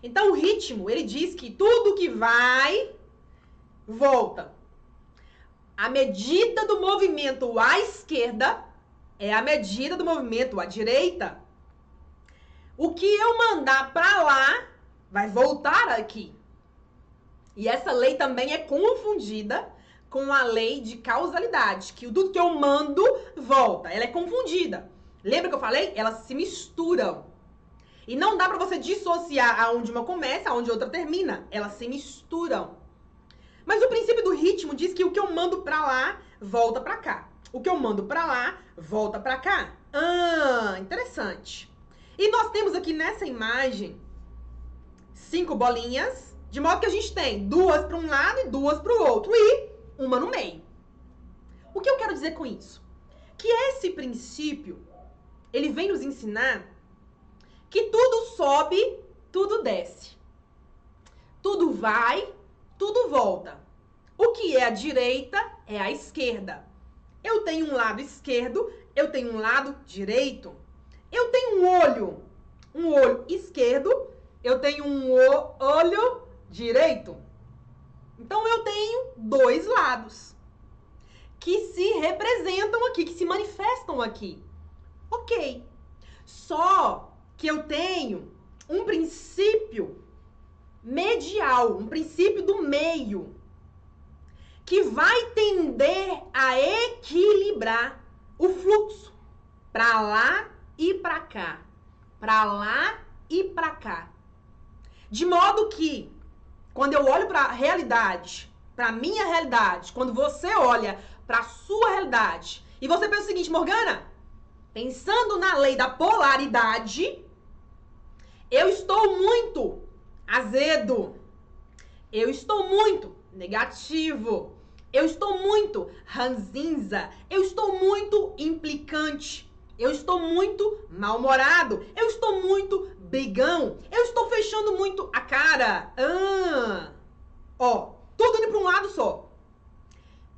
Então, o ritmo, ele diz que tudo que vai, volta. A medida do movimento à esquerda é a medida do movimento à direita. O que eu mandar para lá vai voltar aqui. E essa lei também é confundida com a lei de causalidade, que tudo que eu mando volta. Ela é confundida. Lembra que eu falei? Elas se misturam. E não dá para você dissociar aonde uma começa, aonde outra termina. Elas se misturam. Mas o princípio do ritmo diz que o que eu mando para lá volta para cá. O que eu mando para lá volta para cá. Ah, interessante. E nós temos aqui nessa imagem cinco bolinhas, de modo que a gente tem duas para um lado e duas para o outro. E uma no meio. O que eu quero dizer com isso? Que esse princípio, ele vem nos ensinar que tudo sobe, tudo desce. Tudo vai, tudo volta. O que é a direita é a esquerda. Eu tenho um lado esquerdo, eu tenho um lado direito. Eu tenho um olho, um olho esquerdo, eu tenho um olho direito. Então eu tenho dois lados. que se representam aqui, que se manifestam aqui. Ok. Só que eu tenho um princípio medial, um princípio do meio, que vai tender a equilibrar o fluxo para lá e para cá, para lá e para cá. De modo que quando eu olho para a realidade, para minha realidade, quando você olha para a sua realidade, e você pensa o seguinte, Morgana, pensando na lei da polaridade, eu estou muito azedo. Eu estou muito negativo. Eu estou muito ranzinza. Eu estou muito implicante. Eu estou muito mal-humorado. Eu estou muito brigão. Eu estou fechando muito a cara. Ah. Ó, tudo indo para um lado só.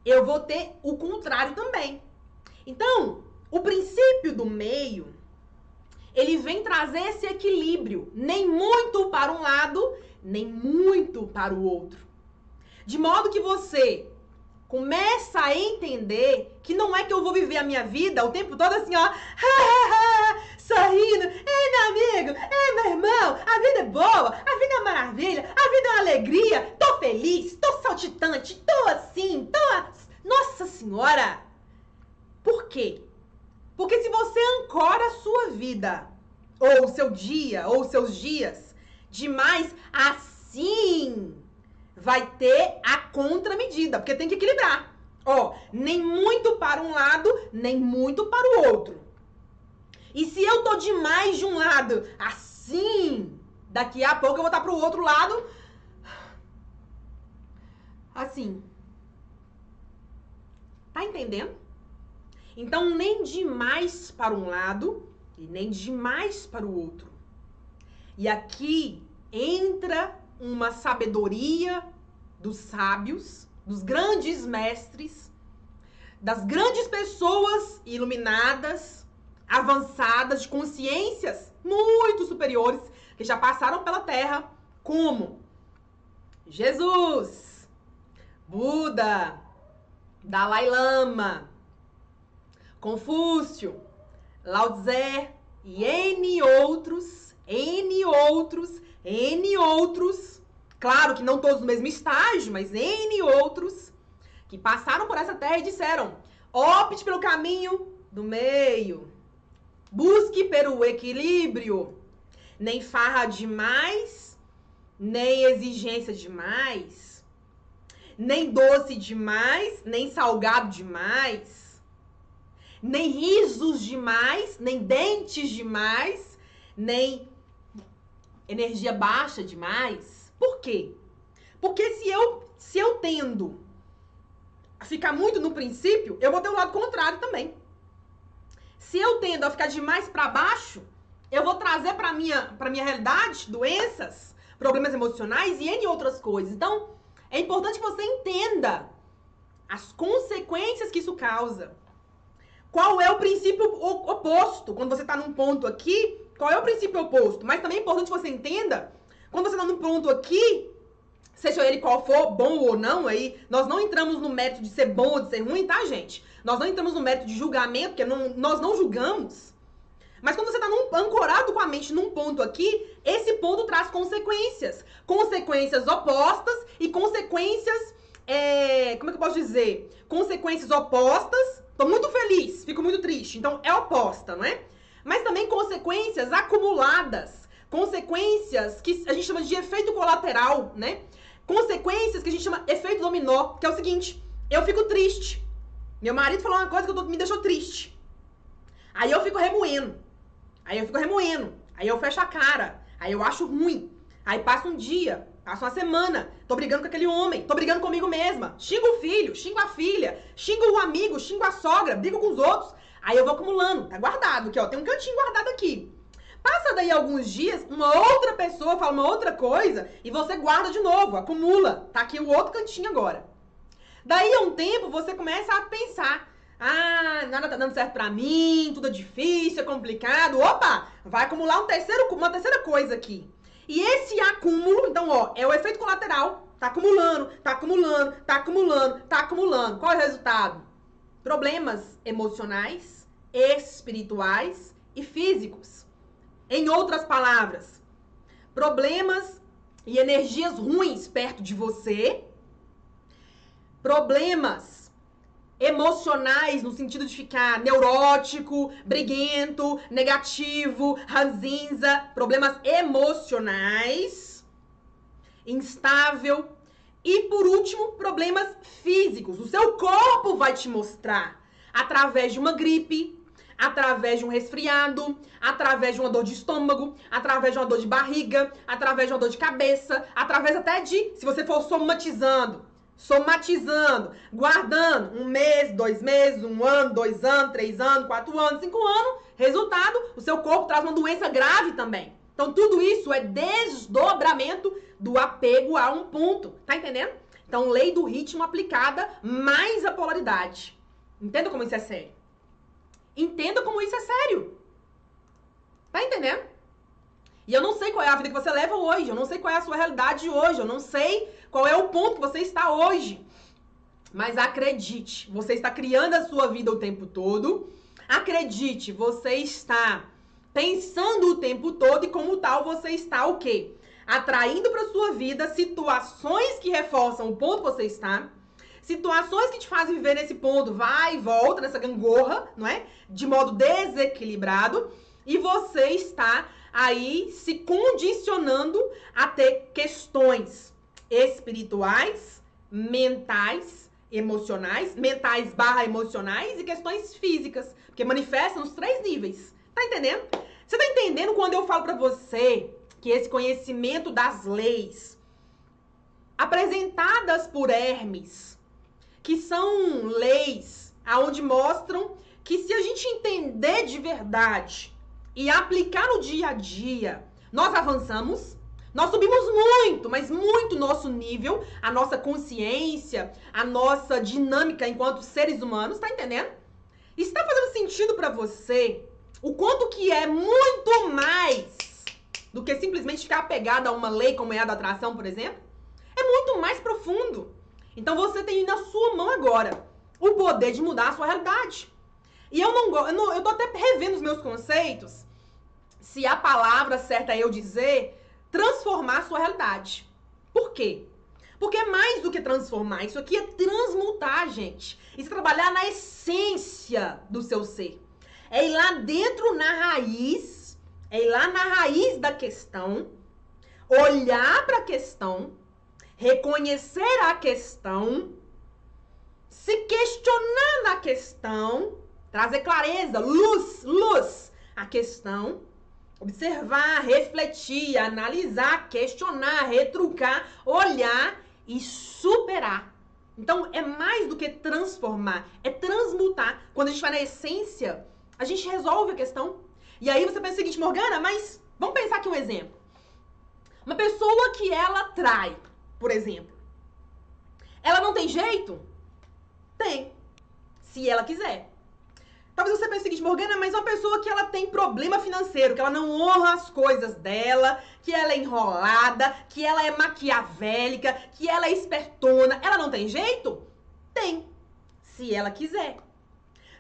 Eu vou ter o contrário também. Então, o princípio do meio ele vem trazer esse equilíbrio, nem muito para um lado, nem muito para o outro. De modo que você começa a entender que não é que eu vou viver a minha vida o tempo todo assim, ó, sorrindo, ei meu amigo, ei meu irmão, a vida é boa, a vida é uma maravilha, a vida é uma alegria, tô feliz, tô saltitante, tô assim, tô. Nossa Senhora! Por quê? Porque se você ancora a sua vida, ou o seu dia, ou seus dias, demais, assim vai ter a contramedida, porque tem que equilibrar. Ó, nem muito para um lado, nem muito para o outro. E se eu tô demais de um lado, assim, daqui a pouco eu vou estar pro outro lado, assim. Tá entendendo? Então, nem demais para um lado e nem demais para o outro. E aqui entra uma sabedoria dos sábios, dos grandes mestres, das grandes pessoas iluminadas, avançadas, de consciências muito superiores, que já passaram pela Terra, como Jesus, Buda, Dalai Lama, Confúcio, Lao Tse e N outros, N outros, N outros, claro que não todos no mesmo estágio, mas N outros, que passaram por essa terra e disseram: opte pelo caminho do meio, busque pelo equilíbrio, nem farra demais, nem exigência demais, nem doce demais, nem salgado demais nem risos demais, nem dentes demais, nem energia baixa demais. Por quê? Porque se eu se eu tendo a ficar muito no princípio, eu vou ter o lado contrário também. Se eu tendo a ficar demais para baixo, eu vou trazer para minha para minha realidade doenças, problemas emocionais e N outras coisas. Então, é importante que você entenda as consequências que isso causa. Qual é o princípio oposto? Quando você está num ponto aqui, qual é o princípio oposto? Mas também é importante que você entenda, quando você está num ponto aqui, seja ele qual for, bom ou não, aí nós não entramos no método de ser bom ou de ser ruim, tá, gente? Nós não entramos no método de julgamento, porque não, nós não julgamos. Mas quando você está ancorado com a mente num ponto aqui, esse ponto traz consequências. Consequências opostas e consequências. É, como é que eu posso dizer? Consequências opostas Tô muito feliz, fico muito triste. Então é oposta, não é? Mas também consequências acumuladas, consequências que a gente chama de efeito colateral, né? Consequências que a gente chama efeito dominó, que é o seguinte: eu fico triste. Meu marido falou uma coisa que me deixou triste. Aí eu fico remoendo. Aí eu fico remoendo. Aí eu fecho a cara. Aí eu acho ruim. Aí passa um dia, Passa uma semana, tô brigando com aquele homem, tô brigando comigo mesma. Xingo o filho, xingo a filha, xingo o amigo, xingo a sogra, brigo com os outros. Aí eu vou acumulando, tá guardado aqui, ó, tem um cantinho guardado aqui. Passa daí alguns dias, uma outra pessoa fala uma outra coisa e você guarda de novo, acumula. Tá aqui o outro cantinho agora. Daí a um tempo você começa a pensar: ah, nada tá dando certo pra mim, tudo é difícil, é complicado. Opa, vai acumular um terceiro, uma terceira coisa aqui. E esse acúmulo, então, ó, é o efeito colateral. Tá acumulando, tá acumulando, tá acumulando, tá acumulando. Qual é o resultado? problemas emocionais, espirituais e físicos. Em outras palavras, problemas e energias ruins perto de você, problemas emocionais no sentido de ficar neurótico, briguento, negativo, ranzinza, problemas emocionais, instável e por último, problemas físicos. O seu corpo vai te mostrar através de uma gripe, através de um resfriado, através de uma dor de estômago, através de uma dor de barriga, através de uma dor de cabeça, através até de, se você for somatizando, somatizando, guardando um mês, dois meses, um ano, dois anos, três anos, quatro anos, cinco anos, resultado, o seu corpo traz uma doença grave também. Então, tudo isso é desdobramento do apego a um ponto. Tá entendendo? Então, lei do ritmo aplicada mais a polaridade. Entenda como isso é sério. Entenda como isso é sério. Tá entendendo? E eu não sei qual é a vida que você leva hoje. Eu não sei qual é a sua realidade hoje. Eu não sei qual é o ponto que você está hoje. Mas acredite, você está criando a sua vida o tempo todo. Acredite, você está pensando o tempo todo e como tal você está o quê? Atraindo para sua vida situações que reforçam o ponto que você está, situações que te fazem viver nesse ponto, vai e volta nessa gangorra, não é? De modo desequilibrado, e você está aí se condicionando a ter questões espirituais, mentais, emocionais, mentais barra emocionais e questões físicas, porque manifestam nos três níveis. Tá entendendo? Você tá entendendo quando eu falo para você que esse conhecimento das leis apresentadas por Hermes, que são leis aonde mostram que se a gente entender de verdade e aplicar no dia a dia, nós avançamos, nós subimos muito, mas muito nosso nível, a nossa consciência, a nossa dinâmica enquanto seres humanos, tá entendendo? Está fazendo sentido para você o quanto que é muito mais do que simplesmente ficar apegado a uma lei como é a da atração, por exemplo, é muito mais profundo. Então você tem na sua mão agora o poder de mudar a sua realidade. E eu não gosto, eu, eu tô até revendo os meus conceitos, se a palavra certa é eu dizer, transformar sua realidade. Por quê? Porque é mais do que transformar, isso aqui é transmutar, gente. Isso é trabalhar na essência do seu ser. É ir lá dentro na raiz, é ir lá na raiz da questão, olhar para a questão, reconhecer a questão, se questionar na questão, trazer clareza, luz, luz à questão, observar, refletir, analisar, questionar, retrucar, olhar e superar. Então é mais do que transformar, é transmutar. Quando a gente vai na essência a gente resolve a questão. E aí você pensa o seguinte, Morgana, mas vamos pensar aqui um exemplo. Uma pessoa que ela trai, por exemplo. Ela não tem jeito? Tem. Se ela quiser. Talvez você pense o seguinte, Morgana, mas uma pessoa que ela tem problema financeiro, que ela não honra as coisas dela, que ela é enrolada, que ela é maquiavélica, que ela é espertona, ela não tem jeito? Tem. Se ela quiser.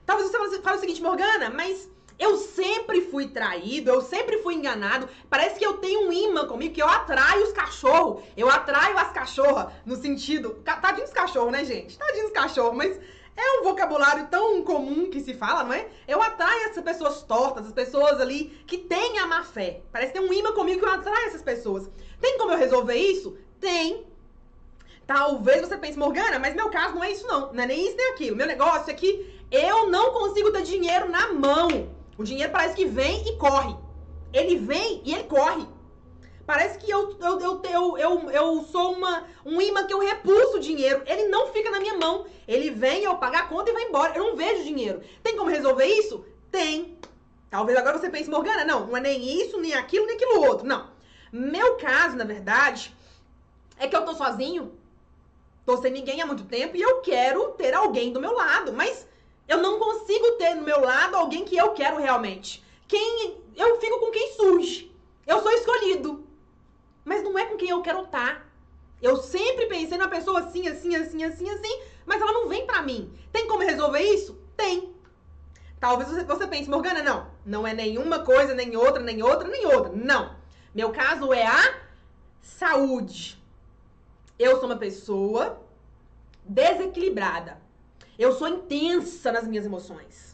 Talvez você fale o seguinte, Morgana, mas eu sempre fui traído, eu sempre fui enganado. Parece que eu tenho um imã comigo, que eu atraio os cachorros. Eu atraio as cachorras, no sentido. Tadinho dos cachorros, né, gente? Tadinho dos cachorros, mas é um vocabulário tão comum que se fala, não é? Eu atraio essas pessoas tortas, as pessoas ali que têm a má fé. Parece que tem um imã comigo que eu atraio essas pessoas. Tem como eu resolver isso? Tem. Talvez você pense, Morgana, mas meu caso não é isso não. Não é nem isso nem aquilo. Meu negócio é que eu não consigo ter dinheiro na mão. O dinheiro parece que vem e corre. Ele vem e ele corre. Parece que eu, eu, eu, eu, eu, eu sou uma, um imã que eu repulso o dinheiro. Ele não fica na minha mão. Ele vem, eu pago a conta e vai embora. Eu não vejo dinheiro. Tem como resolver isso? Tem. Talvez agora você pense, Morgana, não, não é nem isso, nem aquilo, nem aquilo outro. Não. Meu caso, na verdade, é que eu tô sozinho. Tô sem ninguém há muito tempo e eu quero ter alguém do meu lado. Mas eu não consigo ter no meu lado alguém que eu quero realmente. Quem eu fico com quem surge. Eu sou escolhido. Mas não é com quem eu quero estar. Eu sempre pensei na pessoa assim, assim, assim, assim, assim, mas ela não vem pra mim. Tem como resolver isso? Tem. Talvez você, você pense, Morgana, não. Não é nenhuma coisa, nem outra, nem outra, nem outra. Não. Meu caso é a saúde. Eu sou uma pessoa desequilibrada. Eu sou intensa nas minhas emoções.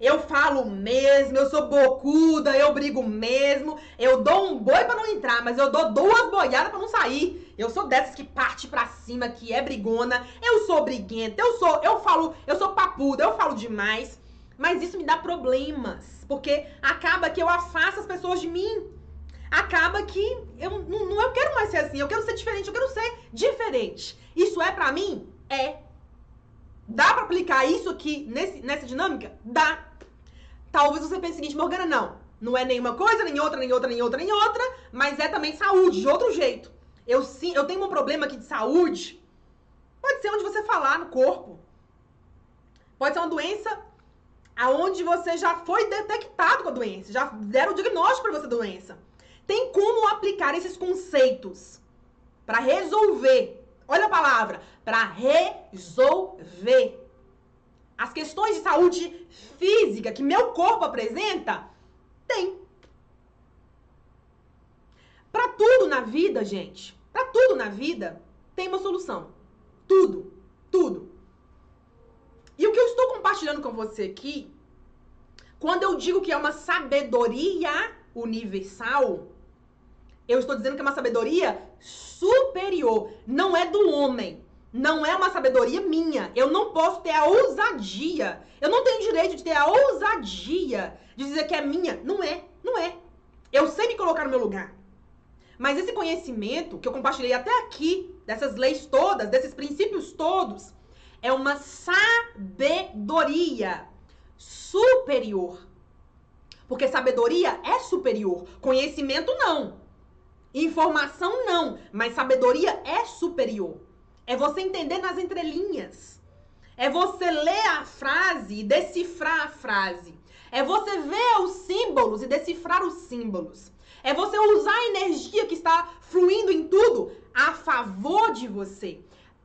Eu falo mesmo, eu sou bocuda, eu brigo mesmo, eu dou um boi para não entrar, mas eu dou duas boiadas para não sair. Eu sou dessas que parte pra cima, que é brigona. Eu sou briguenta, eu sou, eu falo, eu sou papuda, eu falo demais. Mas isso me dá problemas, porque acaba que eu afasto as pessoas de mim. Acaba que eu não, não eu quero mais ser assim, eu quero ser diferente, eu quero ser diferente. Isso é para mim? É. Dá para aplicar isso aqui nesse, nessa dinâmica? Dá. Talvez você pense o seguinte, Morgana, não. Não é nenhuma coisa, nem outra, nem outra, nem outra, nem outra, mas é também saúde, de outro jeito. Eu sim, eu tenho um problema aqui de saúde. Pode ser onde você falar no corpo. Pode ser uma doença aonde você já foi detectado com a doença, já deram o diagnóstico para você doença. Tem como aplicar esses conceitos para resolver. Olha a palavra, para resolver as questões de saúde física que meu corpo apresenta, tem. Para tudo na vida, gente, para tudo na vida, tem uma solução. Tudo, tudo. E o que eu estou compartilhando com você aqui, quando eu digo que é uma sabedoria universal, eu estou dizendo que é uma sabedoria superior, não é do homem. Não é uma sabedoria minha. Eu não posso ter a ousadia. Eu não tenho direito de ter a ousadia de dizer que é minha. Não é. Não é. Eu sei me colocar no meu lugar. Mas esse conhecimento que eu compartilhei até aqui, dessas leis todas, desses princípios todos, é uma sabedoria superior. Porque sabedoria é superior, conhecimento não. Informação não, mas sabedoria é superior. É você entender nas entrelinhas. É você ler a frase e decifrar a frase. É você ver os símbolos e decifrar os símbolos. É você usar a energia que está fluindo em tudo a favor de você.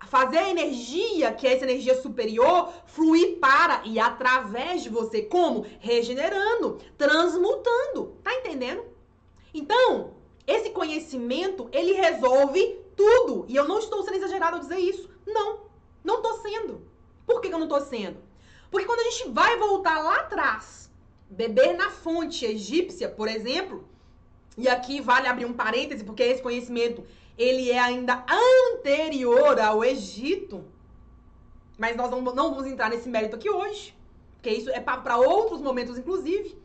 Fazer a energia, que é essa energia superior, fluir para e através de você. Como? Regenerando, transmutando. Tá entendendo? Então, esse conhecimento, ele resolve tudo. E eu não estou sendo exagerado ao dizer isso. Não, não estou sendo. Por que, que eu não estou sendo? Porque quando a gente vai voltar lá atrás, beber na fonte egípcia, por exemplo, e aqui vale abrir um parêntese, porque esse conhecimento, ele é ainda anterior ao Egito. Mas nós não, não vamos entrar nesse mérito aqui hoje, porque isso é para outros momentos, inclusive.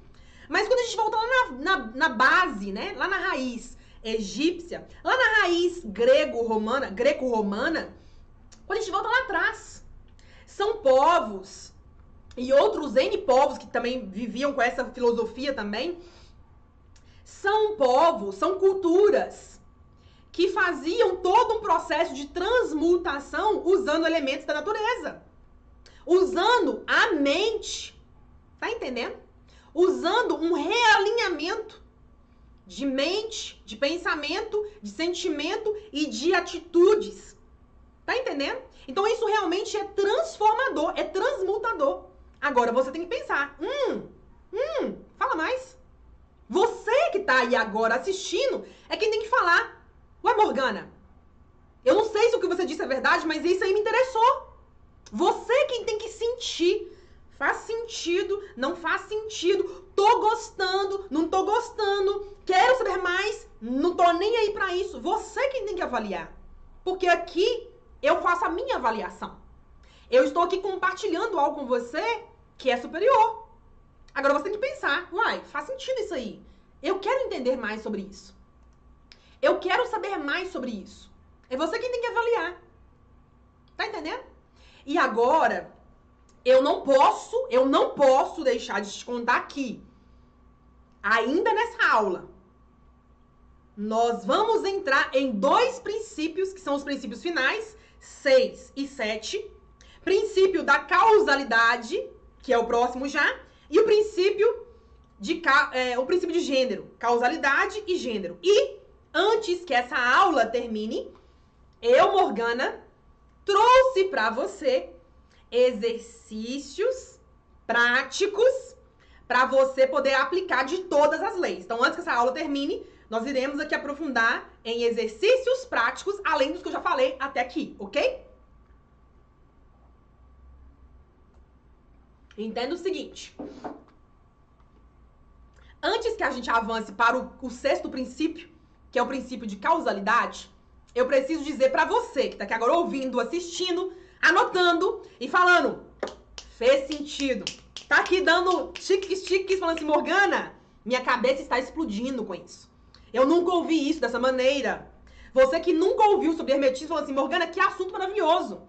Mas quando a gente volta lá na, na, na base, né? Lá na raiz, egípcia, lá na raiz grego-romana, greco-romana, quando a gente volta lá atrás, são povos e outros N povos que também viviam com essa filosofia também, são povos, são culturas que faziam todo um processo de transmutação usando elementos da natureza. Usando a mente. Tá entendendo? Usando um realinhamento de mente, de pensamento, de sentimento e de atitudes. Tá entendendo? Então isso realmente é transformador, é transmutador. Agora você tem que pensar: hum, hum, fala mais. Você que tá aí agora assistindo é quem tem que falar. Ué, Morgana, eu não sei se o que você disse é verdade, mas isso aí me interessou. Você quem tem que sentir. Faz sentido, não faz sentido. Tô gostando, não tô gostando. Quero saber mais, não tô nem aí para isso. Você quem tem que avaliar. Porque aqui eu faço a minha avaliação. Eu estou aqui compartilhando algo com você que é superior. Agora você tem que pensar, uai, faz sentido isso aí. Eu quero entender mais sobre isso. Eu quero saber mais sobre isso. É você quem tem que avaliar. Tá entendendo? E agora, eu não posso, eu não posso deixar de te contar aqui, ainda nessa aula, nós vamos entrar em dois princípios, que são os princípios finais, 6 e 7. Princípio da causalidade, que é o próximo já, e o princípio de, é, o princípio de gênero, causalidade e gênero. E antes que essa aula termine, eu, Morgana, trouxe para você exercícios práticos para você poder aplicar de todas as leis. Então, antes que essa aula termine, nós iremos aqui aprofundar em exercícios práticos, além dos que eu já falei até aqui, ok? Entenda o seguinte. Antes que a gente avance para o, o sexto princípio, que é o princípio de causalidade, eu preciso dizer para você que tá aqui agora ouvindo, assistindo, anotando e falando, fez sentido. Tá aqui dando chiques, chiques, falando assim, Morgana, minha cabeça está explodindo com isso. Eu nunca ouvi isso dessa maneira. Você que nunca ouviu sobre hermetismo, falando assim, Morgana, que assunto maravilhoso.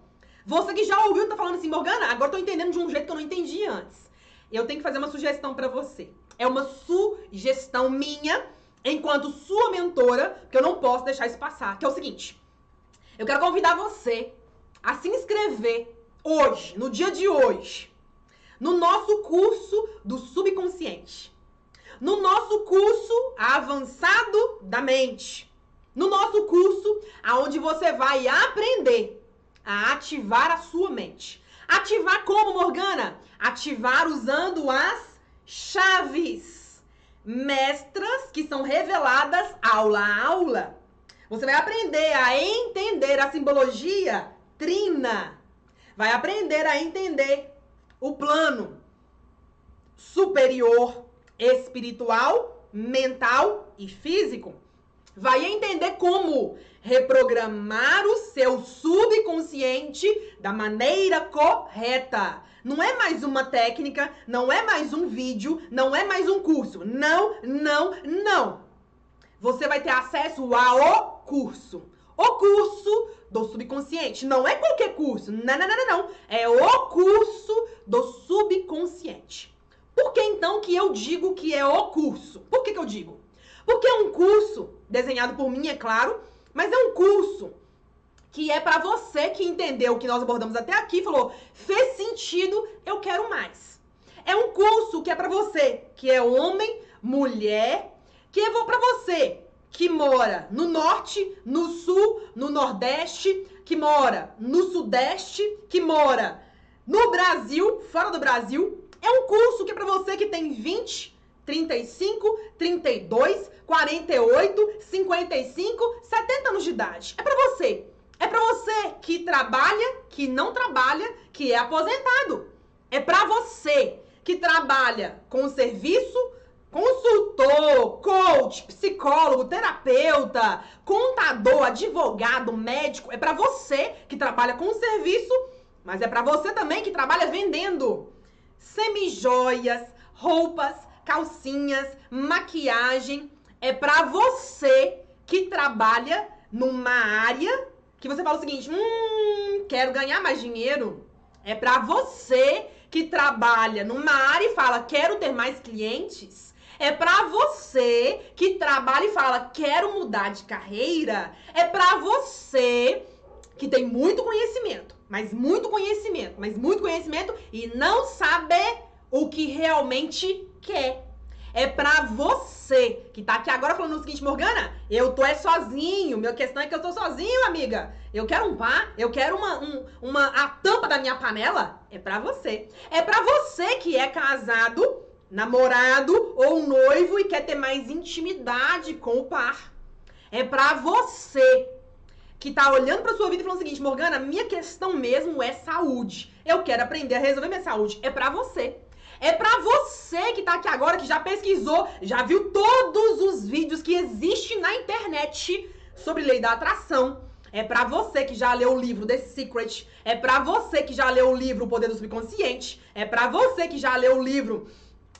Você que já ouviu, tá falando assim, Morgana, agora tô entendendo de um jeito que eu não entendi antes. Eu tenho que fazer uma sugestão para você. É uma sugestão minha, enquanto sua mentora, que eu não posso deixar isso passar. Que é o seguinte: eu quero convidar você a se inscrever hoje, no dia de hoje, no nosso curso do subconsciente. No nosso curso avançado da mente. No nosso curso, aonde você vai aprender a ativar a sua mente. Ativar como, Morgana? Ativar usando as chaves mestras que são reveladas aula a aula. Você vai aprender a entender a simbologia trina. Vai aprender a entender o plano superior, espiritual, mental e físico. Vai entender como reprogramar o seu subconsciente da maneira correta. Não é mais uma técnica, não é mais um vídeo, não é mais um curso. Não, não, não. Você vai ter acesso ao curso. O curso do subconsciente. Não é qualquer curso. Não, não, não, não. É o curso do subconsciente. Por que então que eu digo que é o curso? Por que, que eu digo? Porque é um curso desenhado por mim, é claro, mas é um curso que é para você que entendeu o que nós abordamos até aqui falou: fez sentido, eu quero mais. É um curso que é para você que é homem, mulher, que é para você que mora no norte, no sul, no nordeste, que mora no sudeste, que mora no Brasil, fora do Brasil. É um curso que é para você que tem 20, 35, 32, 48, 55, 70 anos de idade. É para você. É para você que trabalha, que não trabalha, que é aposentado. É para você que trabalha com serviço, consultor, coach, psicólogo, terapeuta, contador, advogado, médico. É para você que trabalha com serviço, mas é para você também que trabalha vendendo semijoias, roupas, calcinhas, maquiagem. É para você que trabalha numa área que você fala o seguinte: hum, quero ganhar mais dinheiro. É para você que trabalha numa área e fala, quero ter mais clientes. É para você que trabalha e fala, quero mudar de carreira. É para você que tem muito conhecimento, mas muito conhecimento, mas muito conhecimento e não sabe o que realmente quer. É pra você que tá aqui agora falando o seguinte, Morgana, eu tô é sozinho. Minha questão é que eu tô sozinho, amiga. Eu quero um par, eu quero uma, um, uma a tampa da minha panela. É pra você. É pra você que é casado, namorado ou noivo e quer ter mais intimidade com o par. É pra você que tá olhando pra sua vida e falando o seguinte, Morgana, minha questão mesmo é saúde. Eu quero aprender a resolver minha saúde. É pra você. É para você que tá aqui agora, que já pesquisou, já viu todos os vídeos que existem na internet sobre lei da atração. É para você que já leu o livro The Secret. É para você que já leu o livro O Poder do Subconsciente. É para você que já leu o livro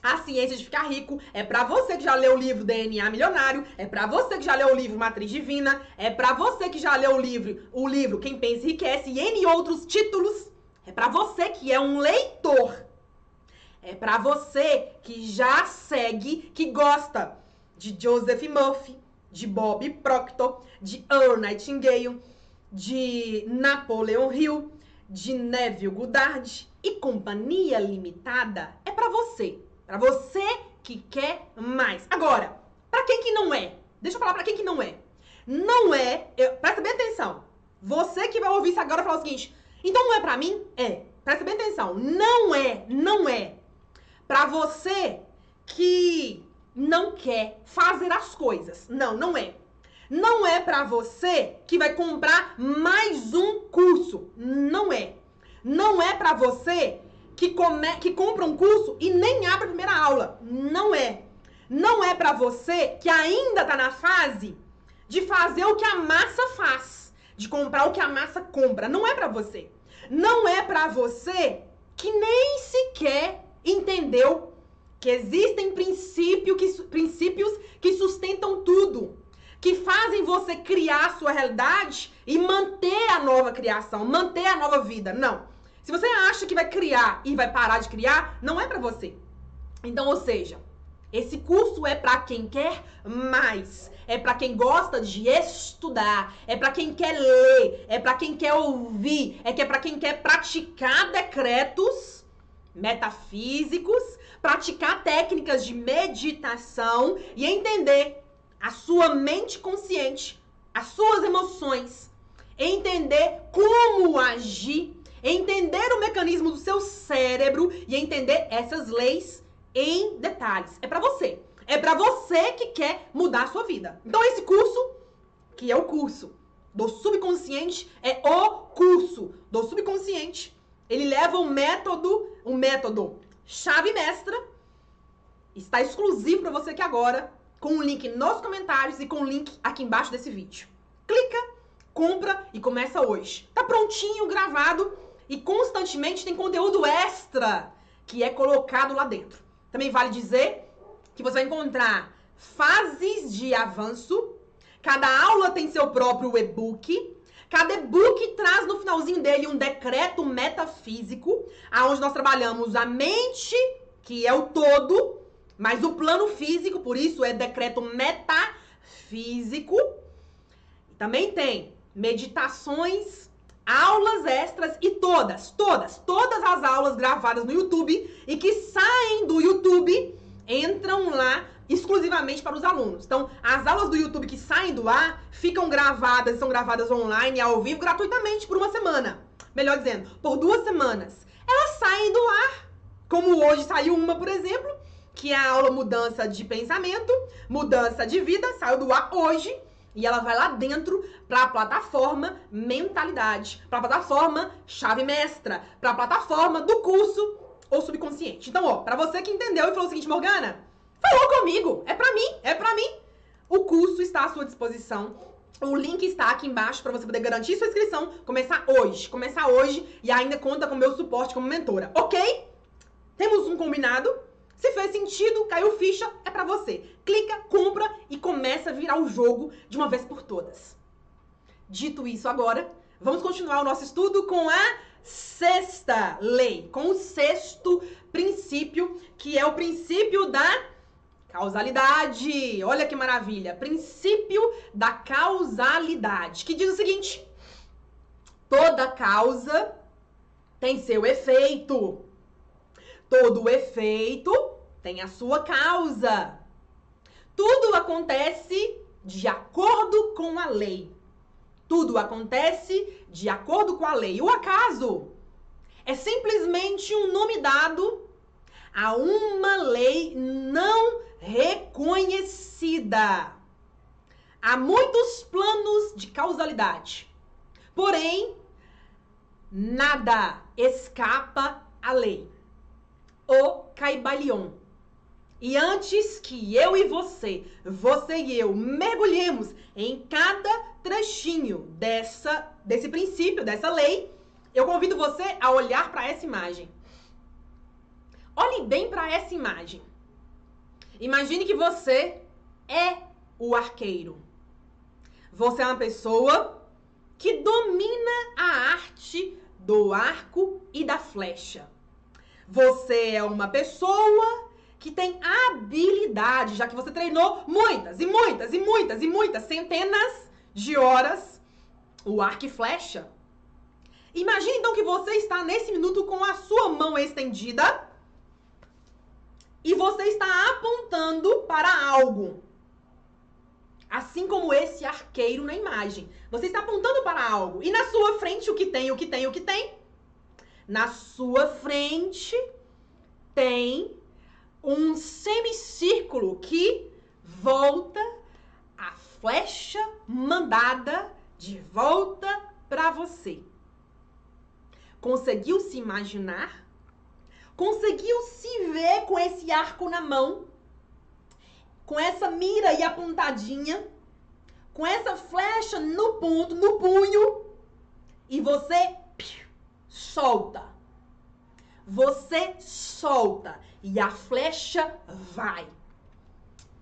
a Ciência de Ficar Rico, é para você que já leu o livro DNA Milionário, é para você que já leu o livro Matriz Divina, é para você que já leu o livro, o livro Quem Pensa Enriquece e N outros títulos. É para você que é um leitor é para você que já segue, que gosta de Joseph Murphy, de Bob Proctor, de Earl Nightingale, de Napoleon Hill, de Neville Goddard e Companhia Limitada. É para você. Para você que quer mais. Agora, para quem que não é? Deixa eu falar para quem que não é. Não é, eu, presta bem atenção. Você que vai ouvir isso agora falar o seguinte: então não é para mim? É. presta bem atenção, não é, não é para você que não quer fazer as coisas. Não, não é. Não é para você que vai comprar mais um curso. Não é. Não é para você que, come, que compra um curso e nem abre a primeira aula. Não é. Não é para você que ainda tá na fase de fazer o que a massa faz, de comprar o que a massa compra. Não é para você. Não é para você que nem sequer entendeu que existem princípio que, princípios que sustentam tudo, que fazem você criar a sua realidade e manter a nova criação, manter a nova vida. Não. Se você acha que vai criar e vai parar de criar, não é para você. Então, ou seja, esse curso é para quem quer mais, é para quem gosta de estudar, é para quem quer ler, é para quem quer ouvir, é que é para quem quer praticar decretos metafísicos, praticar técnicas de meditação e entender a sua mente consciente, as suas emoções, entender como agir entender o mecanismo do seu cérebro e entender essas leis em detalhes. É para você. É para você que quer mudar a sua vida. Então esse curso, que é o curso do subconsciente, é o curso do subconsciente. Ele leva o método, o método chave mestra. Está exclusivo para você aqui agora, com o link nos comentários e com o link aqui embaixo desse vídeo. Clica, compra e começa hoje. Tá prontinho, gravado e constantemente tem conteúdo extra que é colocado lá dentro. Também vale dizer que você vai encontrar fases de avanço. Cada aula tem seu próprio e-book. Cada e-book traz no finalzinho dele um decreto metafísico, aonde nós trabalhamos a mente, que é o todo, mas o plano físico, por isso é decreto metafísico. Também tem meditações aulas extras e todas, todas, todas as aulas gravadas no YouTube e que saem do YouTube entram lá exclusivamente para os alunos. Então, as aulas do YouTube que saem do ar ficam gravadas, são gravadas online, ao vivo, gratuitamente por uma semana. Melhor dizendo, por duas semanas. Elas saem do ar, como hoje saiu uma, por exemplo, que é a aula mudança de pensamento, mudança de vida, saiu do ar hoje. E ela vai lá dentro para a plataforma mentalidade, para a plataforma chave mestra, para a plataforma do curso ou subconsciente. Então, ó, para você que entendeu e falou o seguinte, Morgana, falou comigo, é para mim, é para mim. O curso está à sua disposição. O link está aqui embaixo para você poder garantir sua inscrição, começar hoje, começar hoje e ainda conta com meu suporte como mentora, OK? Temos um combinado? Se fez sentido, caiu ficha, é para você. Clica, compra e começa a virar o jogo de uma vez por todas. Dito isso agora, vamos continuar o nosso estudo com a sexta lei, com o sexto princípio, que é o princípio da causalidade. Olha que maravilha! Princípio da causalidade, que diz o seguinte: toda causa tem seu efeito. Todo efeito tem a sua causa. Tudo acontece de acordo com a lei. Tudo acontece de acordo com a lei. O acaso é simplesmente um nome dado a uma lei não reconhecida. Há muitos planos de causalidade. Porém, nada escapa à lei o Caibalion. E antes que eu e você, você e eu, mergulhemos em cada trechinho dessa, desse princípio, dessa lei, eu convido você a olhar para essa imagem. Olhe bem para essa imagem. Imagine que você é o arqueiro. Você é uma pessoa que domina a arte do arco e da flecha. Você é uma pessoa que tem habilidade, já que você treinou muitas e muitas e muitas e muitas centenas de horas o arco e flecha. Imagine então que você está nesse minuto com a sua mão estendida e você está apontando para algo. Assim como esse arqueiro na imagem. Você está apontando para algo. E na sua frente o que tem, o que tem, o que tem? na sua frente tem um semicírculo que volta a flecha mandada de volta para você. Conseguiu se imaginar? Conseguiu se ver com esse arco na mão? Com essa mira e apontadinha? Com essa flecha no ponto, no punho? E você solta. Você solta e a flecha vai.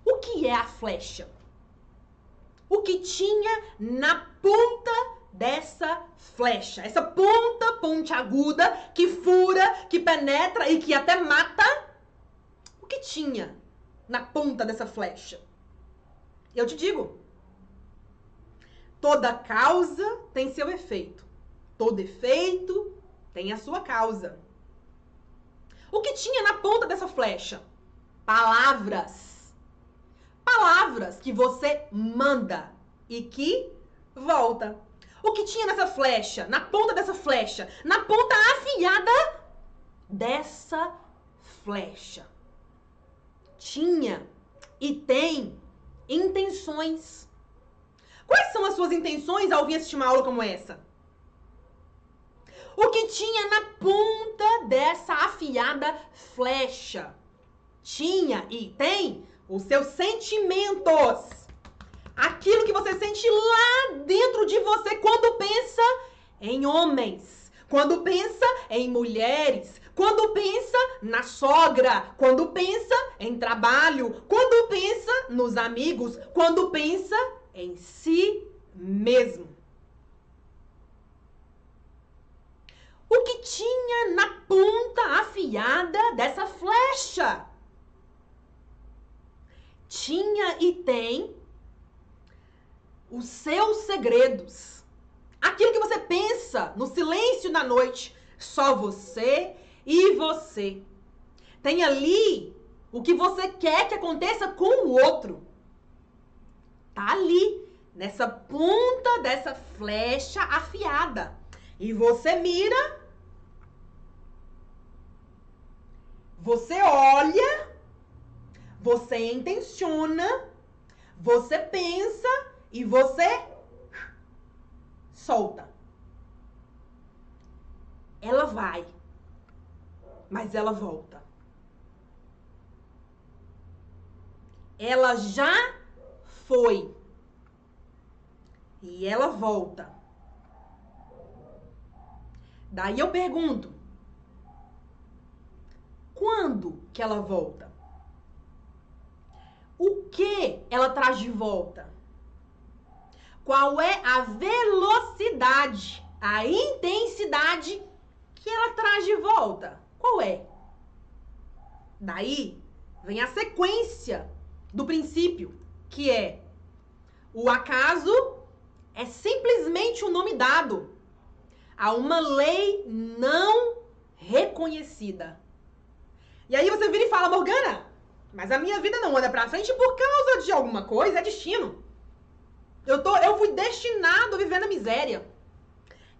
O que é a flecha? O que tinha na ponta dessa flecha, essa ponta pontiaguda que fura, que penetra e que até mata. O que tinha na ponta dessa flecha? Eu te digo. Toda causa tem seu efeito. Todo efeito tem a sua causa. O que tinha na ponta dessa flecha? Palavras. Palavras que você manda e que volta. O que tinha nessa flecha, na ponta dessa flecha, na ponta afiada dessa flecha? Tinha e tem intenções. Quais são as suas intenções ao vir assistir uma aula como essa? O que tinha na ponta dessa afiada flecha. Tinha e tem os seus sentimentos. Aquilo que você sente lá dentro de você quando pensa em homens, quando pensa em mulheres, quando pensa na sogra, quando pensa em trabalho, quando pensa nos amigos, quando pensa em si mesmo. O que tinha na ponta afiada dessa flecha. Tinha e tem os seus segredos. Aquilo que você pensa no silêncio da noite, só você e você. Tem ali o que você quer que aconteça com o outro. Tá ali, nessa ponta dessa flecha afiada. E você mira Você olha, você intenciona, você pensa e você solta. Ela vai, mas ela volta. Ela já foi e ela volta. Daí eu pergunto: quando que ela volta? O que ela traz de volta? Qual é a velocidade, a intensidade que ela traz de volta? Qual é? Daí vem a sequência do princípio, que é o acaso é simplesmente o um nome dado a uma lei não reconhecida. E aí você vira e fala, Morgana, mas a minha vida não anda pra frente por causa de alguma coisa, é destino. Eu, tô, eu fui destinado a viver na miséria.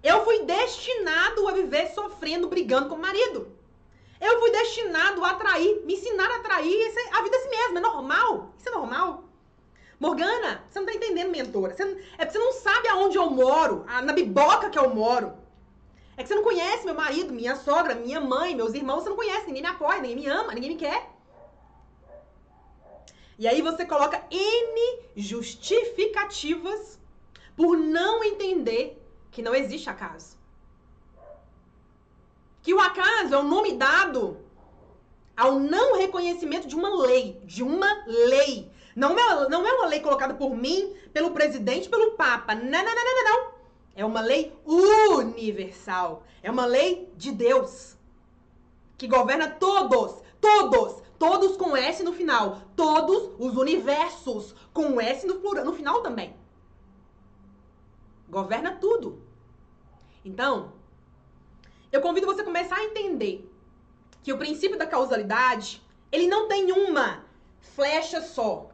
Eu fui destinado a viver sofrendo, brigando com o marido. Eu fui destinado a atrair, me ensinar a atrair a vida a si mesma. É normal. Isso é normal. Morgana, você não tá entendendo, mentora. Você, é porque você não sabe aonde eu moro, na biboca que eu moro. É que você não conhece meu marido, minha sogra, minha mãe, meus irmãos, você não conhece, ninguém me apoia, ninguém me ama, ninguém me quer. E aí você coloca N justificativas por não entender que não existe acaso. Que o acaso é o nome dado ao não reconhecimento de uma lei, de uma lei. Não é, não é uma lei colocada por mim, pelo presidente, pelo papa. Não, não, não, não, não. É uma lei universal. É uma lei de Deus. Que governa todos, todos, todos com S no final. Todos os universos com S no, plural, no final também. Governa tudo. Então, eu convido você a começar a entender que o princípio da causalidade, ele não tem uma flecha só.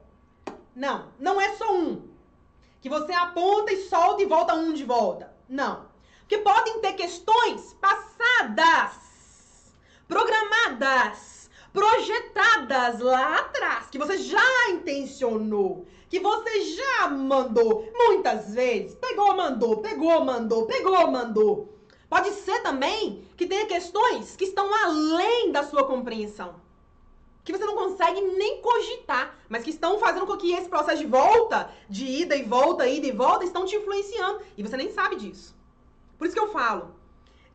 Não, não é só um que você aponta e solta e volta um de volta. Não. Porque podem ter questões passadas programadas, projetadas lá atrás, que você já intencionou, que você já mandou muitas vezes, pegou, mandou, pegou, mandou, pegou, mandou. Pode ser também que tenha questões que estão além da sua compreensão. Que você não consegue nem cogitar, mas que estão fazendo com que esse processo de volta, de ida e volta, ida e volta, estão te influenciando. E você nem sabe disso. Por isso que eu falo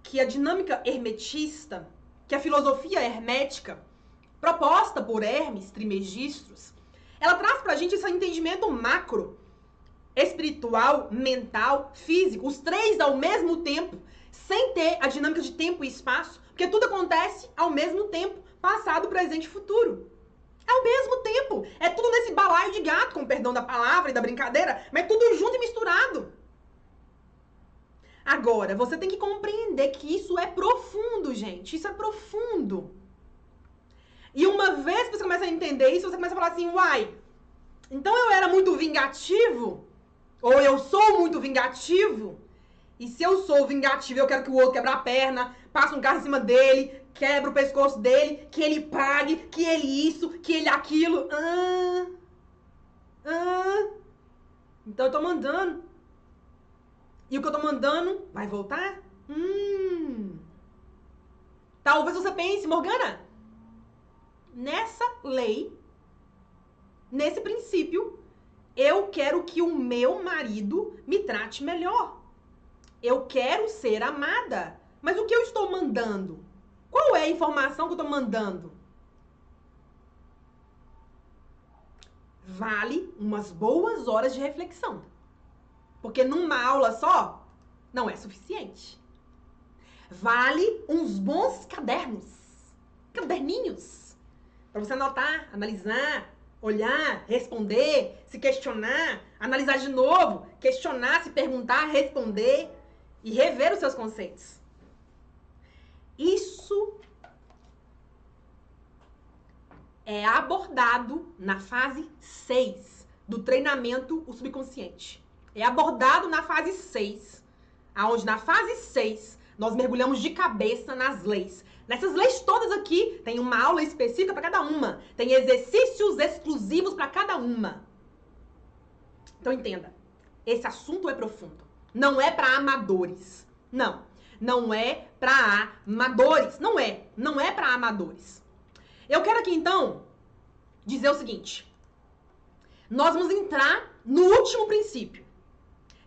que a dinâmica hermetista, que a filosofia hermética, proposta por Hermes Trismegistus, ela traz pra gente esse entendimento macro, espiritual, mental, físico, os três ao mesmo tempo, sem ter a dinâmica de tempo e espaço, porque tudo acontece ao mesmo tempo, passado, presente e futuro. É ao mesmo tempo. É tudo nesse balaio de gato, com perdão da palavra e da brincadeira, mas tudo junto e misturado. Agora, você tem que compreender que isso é profundo, gente. Isso é profundo. E uma vez que você começa a entender isso, você começa a falar assim, uai, então eu era muito vingativo? Ou eu sou muito vingativo? E se eu sou vingativo, eu quero que o outro quebre a perna, passe um carro em cima dele, quebre o pescoço dele, que ele pague, que ele isso, que ele aquilo. Ah, ah. Então eu tô mandando. E o que eu tô mandando vai voltar? Hum. Talvez você pense, Morgana, nessa lei, nesse princípio, eu quero que o meu marido me trate melhor. Eu quero ser amada. Mas o que eu estou mandando? Qual é a informação que eu estou mandando? Vale umas boas horas de reflexão. Porque numa aula só não é suficiente. Vale uns bons cadernos, caderninhos para você anotar, analisar, olhar, responder, se questionar, analisar de novo, questionar, se perguntar, responder e rever os seus conceitos. Isso é abordado na fase 6 do treinamento o subconsciente. É abordado na fase 6, aonde na fase 6 nós mergulhamos de cabeça nas leis. Nessas leis todas aqui, tem uma aula específica para cada uma. Tem exercícios exclusivos para cada uma. Então entenda, esse assunto é profundo. Não é para amadores. Não. Não é para amadores. Não é. Não é para amadores. Eu quero aqui então dizer o seguinte. Nós vamos entrar no último princípio,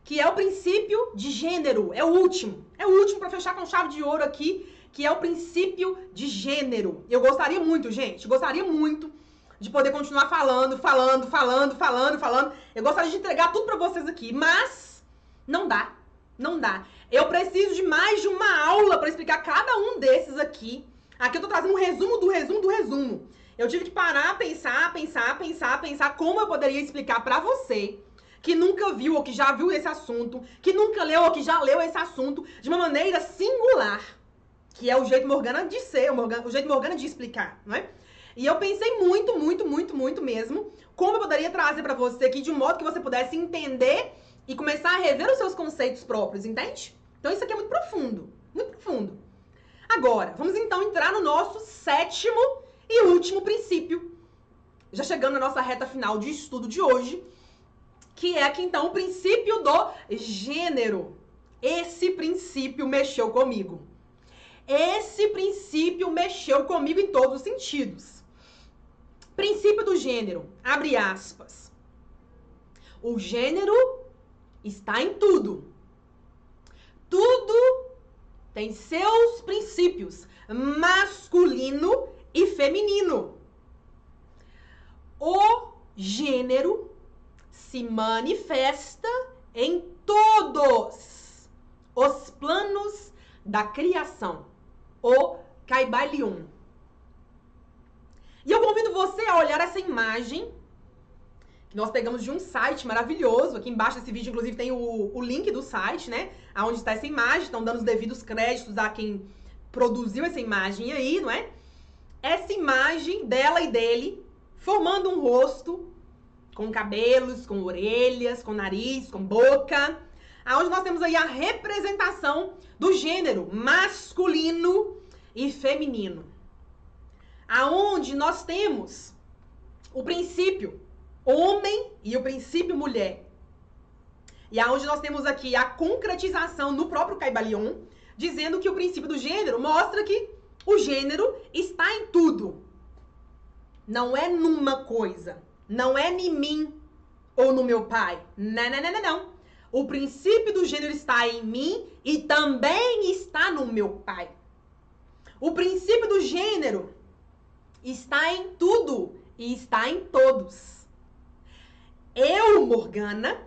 que é o princípio de gênero. É o último. É o último para fechar com chave de ouro aqui que é o princípio de gênero. Eu gostaria muito, gente, gostaria muito de poder continuar falando, falando, falando, falando, falando. Eu gostaria de entregar tudo para vocês aqui, mas não dá. Não dá. Eu preciso de mais de uma aula para explicar cada um desses aqui. Aqui eu tô trazendo um resumo do resumo do resumo. Eu tive que parar, pensar, pensar, pensar, pensar como eu poderia explicar para você que nunca viu ou que já viu esse assunto, que nunca leu ou que já leu esse assunto de uma maneira singular que é o jeito Morgana de ser, o, Morgana, o jeito Morgana de explicar, não é? E eu pensei muito, muito, muito, muito mesmo como eu poderia trazer para você aqui de um modo que você pudesse entender e começar a rever os seus conceitos próprios, entende? Então isso aqui é muito profundo, muito profundo. Agora, vamos então entrar no nosso sétimo e último princípio, já chegando na nossa reta final de estudo de hoje, que é aqui então o princípio do gênero. Esse princípio mexeu comigo. Esse princípio mexeu comigo em todos os sentidos. Princípio do gênero, abre aspas. O gênero está em tudo. Tudo tem seus princípios, masculino e feminino. O gênero se manifesta em todos os planos da criação o Caibalion. E eu convido você a olhar essa imagem nós pegamos de um site maravilhoso. Aqui embaixo desse vídeo, inclusive, tem o, o link do site, né? Onde está essa imagem. Estão dando os devidos créditos a quem produziu essa imagem aí, não é? Essa imagem dela e dele formando um rosto com cabelos, com orelhas, com nariz, com boca aonde nós temos aí a representação do gênero masculino e feminino. aonde nós temos o princípio homem e o princípio mulher. E aonde nós temos aqui a concretização no próprio Caibalion, dizendo que o princípio do gênero mostra que o gênero está em tudo. Não é numa coisa. Não é em mim ou no meu pai. Não, não, não, não, não. O princípio do gênero está em mim e também está no meu pai. O princípio do gênero está em tudo e está em todos. Eu, Morgana,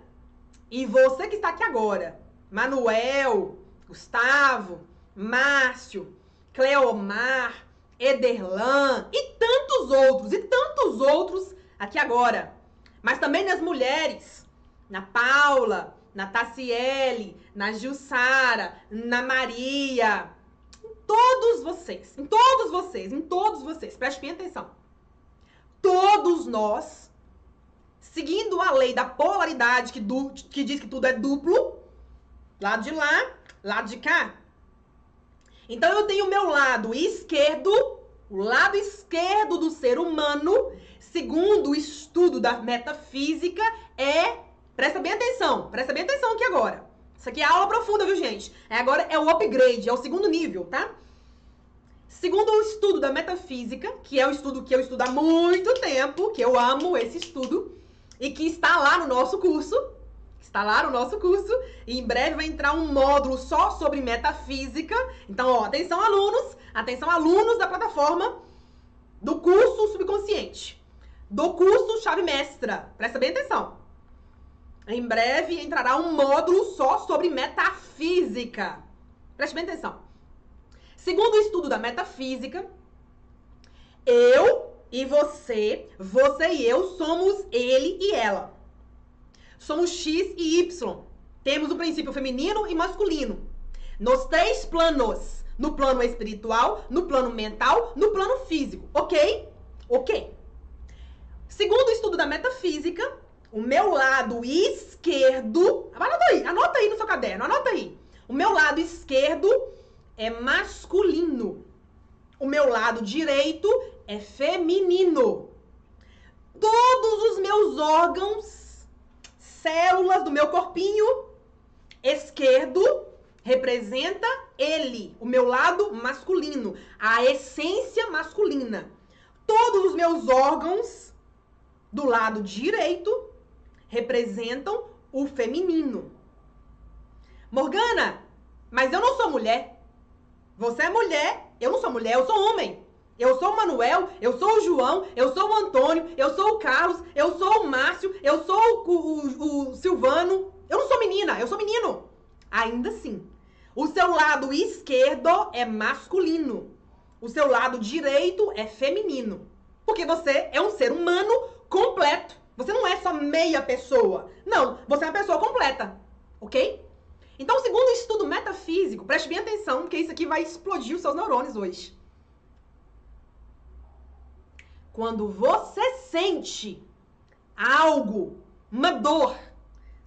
e você que está aqui agora, Manuel, Gustavo, Márcio, Cleomar, Ederlan e tantos outros, e tantos outros aqui agora. Mas também nas mulheres, na Paula, na Tassiele, na Gilsara, na Maria, em todos vocês, em todos vocês, em todos vocês, preste bem atenção. Todos nós, seguindo a lei da polaridade que, du, que diz que tudo é duplo, lado de lá, lado de cá. Então eu tenho o meu lado esquerdo, o lado esquerdo do ser humano, segundo o estudo da metafísica, é. Presta bem atenção, presta bem atenção aqui agora. Isso aqui é aula profunda, viu, gente? É, agora é o upgrade, é o segundo nível, tá? Segundo o estudo da metafísica, que é o estudo que eu estudo há muito tempo, que eu amo esse estudo, e que está lá no nosso curso, está lá no nosso curso, e em breve vai entrar um módulo só sobre metafísica. Então, ó, atenção alunos, atenção alunos da plataforma do curso subconsciente, do curso chave mestra. Presta bem atenção. Em breve entrará um módulo só sobre metafísica. Preste bem atenção. Segundo o estudo da metafísica, eu e você, você e eu somos ele e ela. Somos X e Y. Temos o princípio feminino e masculino. Nos três planos. No plano espiritual, no plano mental, no plano físico. Ok? Ok. Segundo o estudo da metafísica, o meu lado esquerdo. Anota aí, anota aí no seu caderno, anota aí. O meu lado esquerdo é masculino. O meu lado direito é feminino. Todos os meus órgãos, células do meu corpinho esquerdo representa ele, o meu lado masculino, a essência masculina. Todos os meus órgãos do lado direito representam o feminino. Morgana, mas eu não sou mulher. Você é mulher, eu não sou mulher, eu sou homem. Eu sou o Manuel, eu sou o João, eu sou o Antônio, eu sou o Carlos, eu sou o Márcio, eu sou o, o, o Silvano. Eu não sou menina, eu sou menino. Ainda assim, o seu lado esquerdo é masculino. O seu lado direito é feminino. Porque você é um ser humano completo. Você não é só meia pessoa. Não, você é uma pessoa completa. Ok? Então, segundo o estudo metafísico, preste bem atenção, porque isso aqui vai explodir os seus neurônios hoje. Quando você sente algo, uma dor,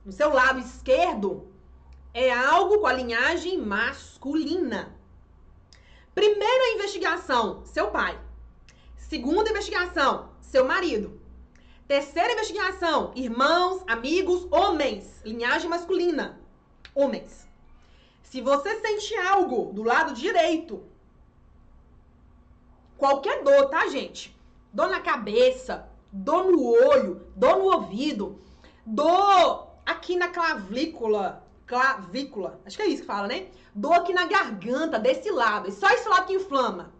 no seu lado esquerdo, é algo com a linhagem masculina. Primeira investigação, seu pai. Segunda investigação, seu marido. Terceira investigação, irmãos, amigos, homens, linhagem masculina homens. Se você sente algo do lado direito, qualquer dor, tá, gente? Dor na cabeça, dor no olho, dor no ouvido, dor aqui na clavícula, clavícula, acho que é isso que fala, né? Dor aqui na garganta, desse lado, e só esse lado que inflama.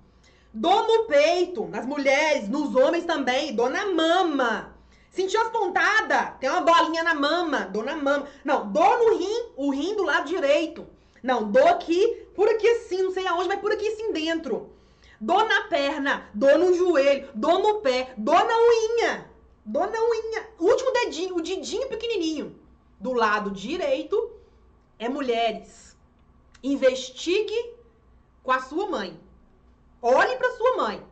Dor no peito, nas mulheres, nos homens também, dor na mama. Sentiu as pontadas? Tem uma bolinha na mama, dor na mama. Não, dor no rim, o rim do lado direito. Não, dor aqui, por aqui assim, não sei aonde, mas por aqui assim dentro. Dor na perna, dor no joelho, dor no pé, dor na unha. Dor na unha. Último dedinho, o dedinho pequenininho. Do lado direito é mulheres. Investigue com a sua mãe. Olhe para sua mãe.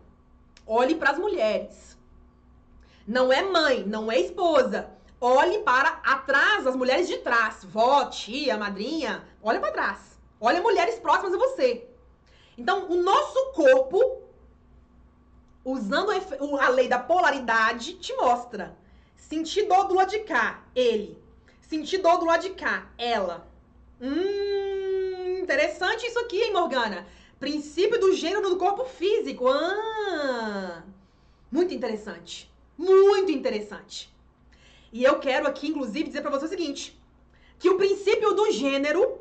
Olhe para as mulheres. Não é mãe, não é esposa. Olhe para atrás, as mulheres de trás. Vó, tia, madrinha. Olha para trás. Olha mulheres próximas a você. Então, o nosso corpo, usando a lei da polaridade, te mostra. Sentir dor do lado de cá, ele. Sentir dor do lado de cá, ela. Hum, interessante isso aqui, hein, Morgana? Princípio do gênero do corpo físico. Ah, muito interessante. Muito interessante. E eu quero aqui, inclusive, dizer para você o seguinte: que o princípio do gênero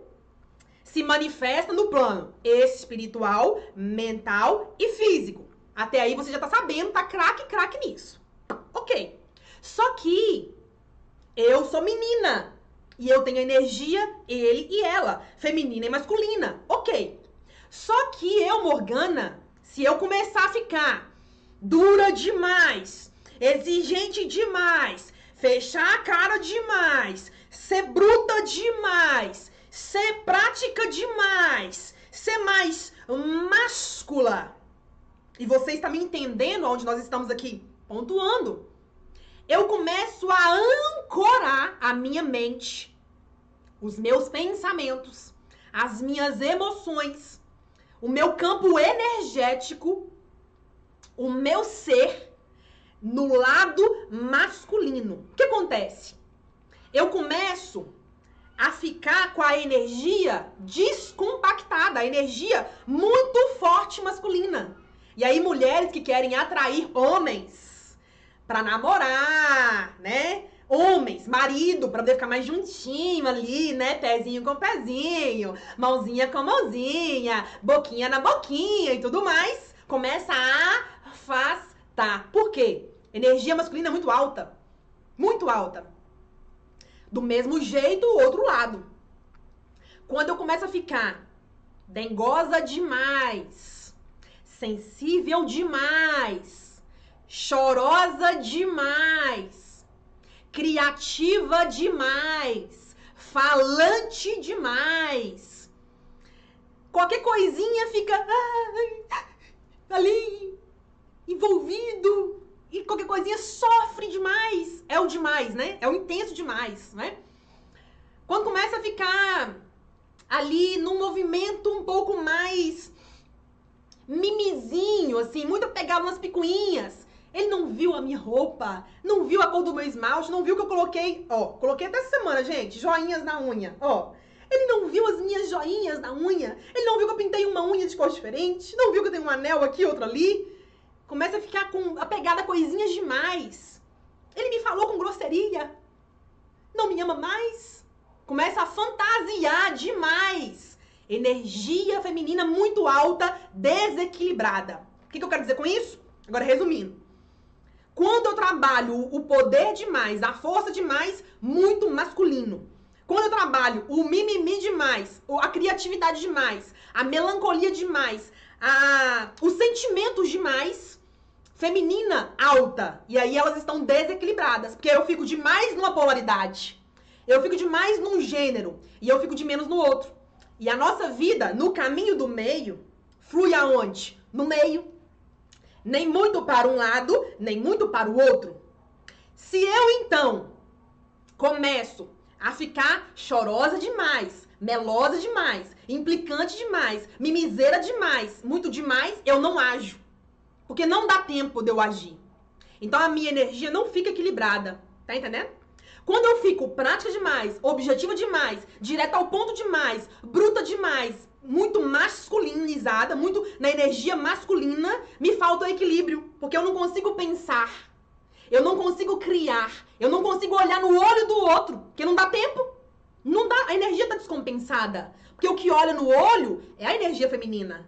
se manifesta no plano espiritual, mental e físico. Até aí você já tá sabendo, tá craque, craque nisso. Ok. Só que eu sou menina. E eu tenho energia, ele e ela, feminina e masculina. Ok. Só que eu, Morgana, se eu começar a ficar dura demais, exigente demais, fechar a cara demais, ser bruta demais, ser prática demais, ser mais máscula. E você está me entendendo onde nós estamos aqui pontuando. Eu começo a ancorar a minha mente, os meus pensamentos, as minhas emoções, o meu campo energético, o meu ser no lado masculino. O que acontece? Eu começo a ficar com a energia descompactada, a energia muito forte masculina. E aí mulheres que querem atrair homens para namorar, né? Homens, marido, para poder ficar mais juntinho ali, né? Pezinho com pezinho, mãozinha com mãozinha, boquinha na boquinha e tudo mais, começa a afastar. Por quê? Energia masculina muito alta. Muito alta. Do mesmo jeito, o outro lado. Quando eu começo a ficar dengosa demais, sensível demais, chorosa demais, criativa demais, falante demais, qualquer coisinha fica ali envolvido, e qualquer coisinha sofre demais. É o demais, né? É o intenso demais, né? Quando começa a ficar ali num movimento um pouco mais mimizinho, assim, muito apegado nas picuinhas. Ele não viu a minha roupa, não viu a cor do meu esmalte, não viu que eu coloquei, ó, coloquei até essa semana, gente, joinhas na unha, ó. Ele não viu as minhas joinhas na unha, ele não viu que eu pintei uma unha de cor diferente, não viu que eu tenho um anel aqui, outro ali. Começa a ficar com apegada a coisinhas demais. Ele me falou com grosseria. Não me ama mais. Começa a fantasiar demais. Energia feminina muito alta, desequilibrada. O que, que eu quero dizer com isso? Agora, resumindo. Quando eu trabalho o poder demais, a força demais, muito masculino. Quando eu trabalho o mimimi demais, a criatividade demais, a melancolia demais, a, os sentimentos demais, feminina alta. E aí elas estão desequilibradas. Porque eu fico demais numa polaridade. Eu fico demais num gênero. E eu fico de menos no outro. E a nossa vida, no caminho do meio, flui aonde? No meio. Nem muito para um lado, nem muito para o outro. Se eu então começo a ficar chorosa demais, melosa demais, implicante demais, mimiseira demais, muito demais, eu não ajo. Porque não dá tempo de eu agir. Então a minha energia não fica equilibrada. Tá entendendo? Quando eu fico prática demais, objetiva demais, direta ao ponto demais, bruta demais, muito masculinizada, muito na energia masculina, me falta o equilíbrio. Porque eu não consigo pensar. Eu não consigo criar. Eu não consigo olhar no olho do outro. Porque não dá tempo. Não dá. A energia tá descompensada. Porque o que olha no olho é a energia feminina.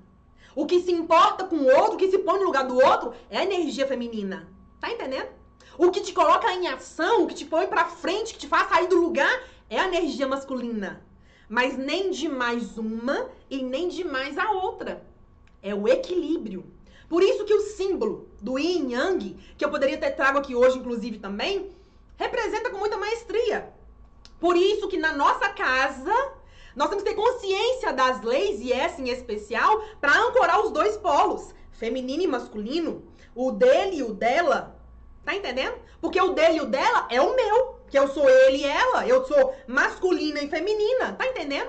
O que se importa com o outro, o que se põe no lugar do outro, é a energia feminina. Tá entendendo? O que te coloca em ação, o que te põe pra frente, que te faz sair do lugar, é a energia masculina. Mas nem de mais uma e nem de mais a outra. É o equilíbrio. Por isso que o símbolo do yin yang, que eu poderia ter trago aqui hoje, inclusive, também, representa com muita maestria. Por isso que na nossa casa nós temos que ter consciência das leis, e essa em especial, para ancorar os dois polos, feminino e masculino, o dele e o dela. Tá entendendo? Porque o dele e o dela é o meu, que eu sou ele e ela, eu sou masculina e feminina, tá entendendo?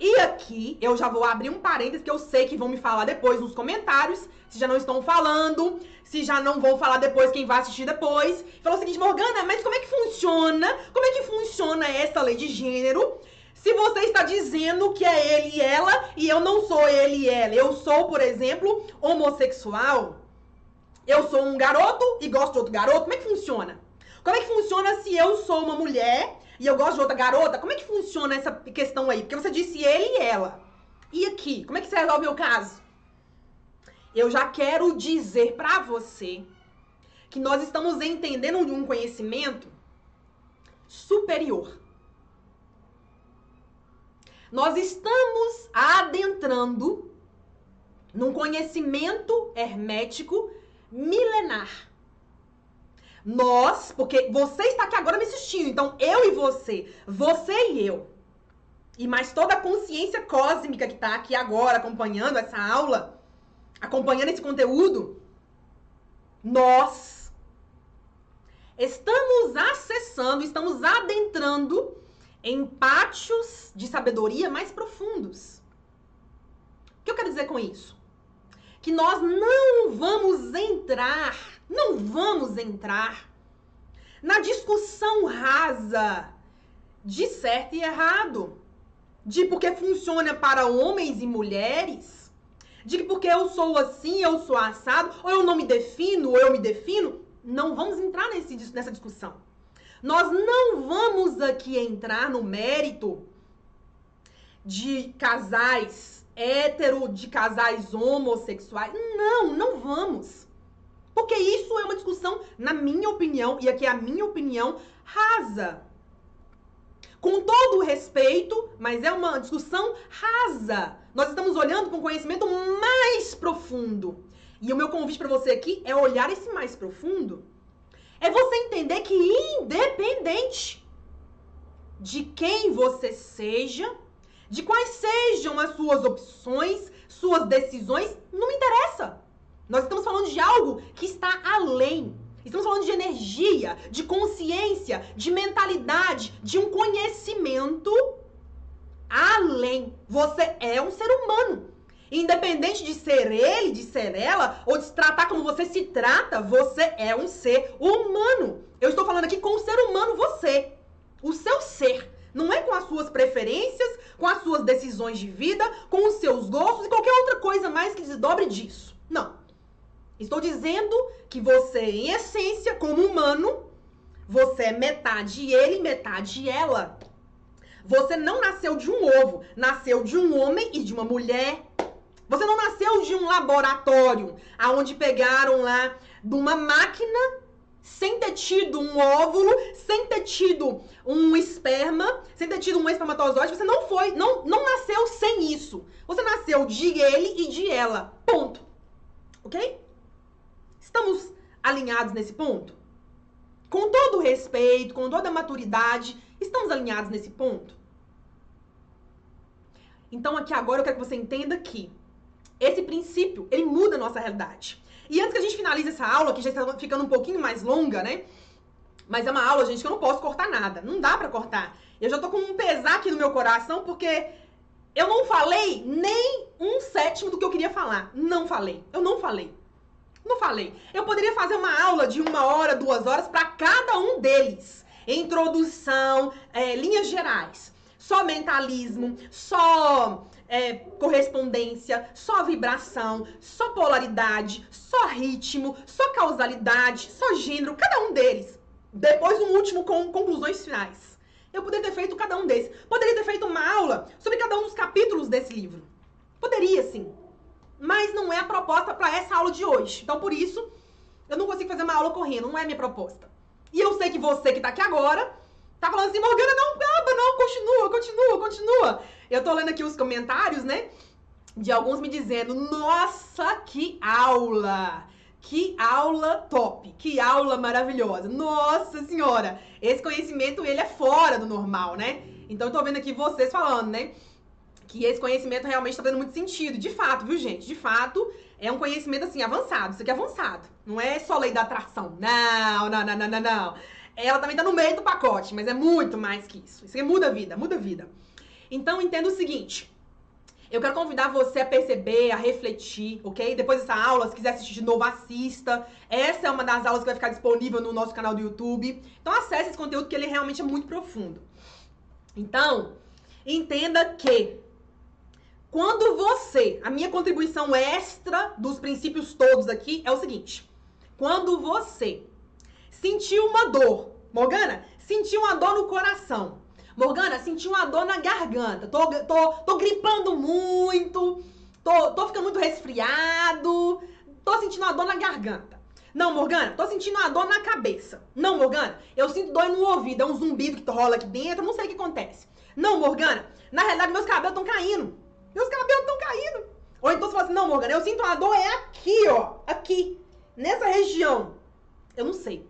E aqui eu já vou abrir um parênteses que eu sei que vão me falar depois nos comentários, se já não estão falando, se já não vão falar depois quem vai assistir depois. Falou o seguinte, Morgana, mas como é que funciona? Como é que funciona essa lei de gênero? Se você está dizendo que é ele e ela e eu não sou ele e ela, eu sou, por exemplo, homossexual, eu sou um garoto e gosto de outro garoto, como é que funciona? Como é que funciona se eu sou uma mulher e eu gosto de outra garota? Como é que funciona essa questão aí? Porque você disse ele e ela. E aqui, como é que você resolve o caso? Eu já quero dizer para você que nós estamos entendendo de um conhecimento superior. Nós estamos adentrando num conhecimento hermético milenar. Nós, porque você está aqui agora me assistindo, então eu e você, você e eu, e mais toda a consciência cósmica que está aqui agora acompanhando essa aula, acompanhando esse conteúdo, nós estamos acessando, estamos adentrando em pátios de sabedoria mais profundos. O que eu quero dizer com isso? Que nós não vamos entrar, não vamos entrar na discussão rasa de certo e errado, de porque funciona para homens e mulheres, de que porque eu sou assim, eu sou assado, ou eu não me defino, ou eu me defino. Não vamos entrar nesse, nessa discussão. Nós não vamos aqui entrar no mérito de casais hétero, de casais homossexuais. Não, não vamos. Porque isso é uma discussão, na minha opinião, e aqui é a minha opinião, rasa. Com todo o respeito, mas é uma discussão rasa. Nós estamos olhando com conhecimento mais profundo. E o meu convite para você aqui é olhar esse mais profundo é você entender que independente de quem você seja, de quais sejam as suas opções, suas decisões, não interessa. Nós estamos falando de algo que está além. Estamos falando de energia, de consciência, de mentalidade, de um conhecimento além. Você é um ser humano. Independente de ser ele, de ser ela, ou de se tratar como você se trata, você é um ser humano. Eu estou falando aqui com o ser humano, você. O seu ser. Não é com as suas preferências, com as suas decisões de vida, com os seus gostos e qualquer outra coisa mais que desdobre disso. Não. Estou dizendo que você, em essência, como humano, você é metade ele, metade ela. Você não nasceu de um ovo, nasceu de um homem e de uma mulher. Você não nasceu de um laboratório aonde pegaram lá de uma máquina sem ter tido um óvulo, sem ter tido um esperma, sem ter tido um espermatozoide, você não foi, não, não nasceu sem isso. Você nasceu de ele e de ela. Ponto. Ok? Estamos alinhados nesse ponto? Com todo o respeito, com toda a maturidade, estamos alinhados nesse ponto? Então aqui agora eu quero que você entenda que esse princípio, ele muda a nossa realidade. E antes que a gente finalize essa aula, que já está ficando um pouquinho mais longa, né? Mas é uma aula, gente, que eu não posso cortar nada. Não dá para cortar. Eu já tô com um pesar aqui no meu coração, porque eu não falei nem um sétimo do que eu queria falar. Não falei. Eu não falei. Não falei. Eu poderia fazer uma aula de uma hora, duas horas para cada um deles. Introdução, é, linhas gerais. Só mentalismo, só é, correspondência, só vibração, só polaridade, só ritmo, só causalidade, só gênero, cada um deles. Depois um último com conclusões finais. Eu poderia ter feito cada um desses. Poderia ter feito uma aula sobre cada um dos capítulos desse livro. Poderia, sim. Mas não é a proposta para essa aula de hoje. Então, por isso, eu não consigo fazer uma aula correndo. Não é minha proposta. E eu sei que você que está aqui agora tá falando assim, Morgana, não acaba, não, continua, continua, continua. Eu tô lendo aqui os comentários, né? De alguns me dizendo: Nossa, que aula! Que aula top! Que aula maravilhosa! Nossa senhora! Esse conhecimento, ele é fora do normal, né? Então eu tô vendo aqui vocês falando, né? Que esse conhecimento realmente tá dando muito sentido. De fato, viu, gente? De fato, é um conhecimento, assim, avançado. Isso aqui é avançado. Não é só lei da atração. Não, não, não, não, não, não. Ela também tá no meio do pacote, mas é muito mais que isso. Isso aqui muda a vida, muda a vida. Então entenda o seguinte: Eu quero convidar você a perceber, a refletir, ok? Depois dessa aula, se quiser assistir de novo, assista. Essa é uma das aulas que vai ficar disponível no nosso canal do YouTube. Então acesse esse conteúdo que ele realmente é muito profundo. Então, entenda que quando você, a minha contribuição extra dos princípios todos aqui é o seguinte: quando você sentiu uma dor, Morgana, sentiu uma dor no coração, Morgana, senti uma dor na garganta, tô, tô, tô gripando muito, tô, tô ficando muito resfriado, tô sentindo uma dor na garganta. Não, Morgana, tô sentindo uma dor na cabeça. Não, Morgana, eu sinto dor no ouvido, é um zumbido que rola aqui dentro, não sei o que acontece. Não, Morgana, na realidade meus cabelos estão caindo. Meus cabelos estão caindo. Ou então você fala assim, não, Morgana, eu sinto uma dor é aqui, ó. Aqui. Nessa região. Eu não sei.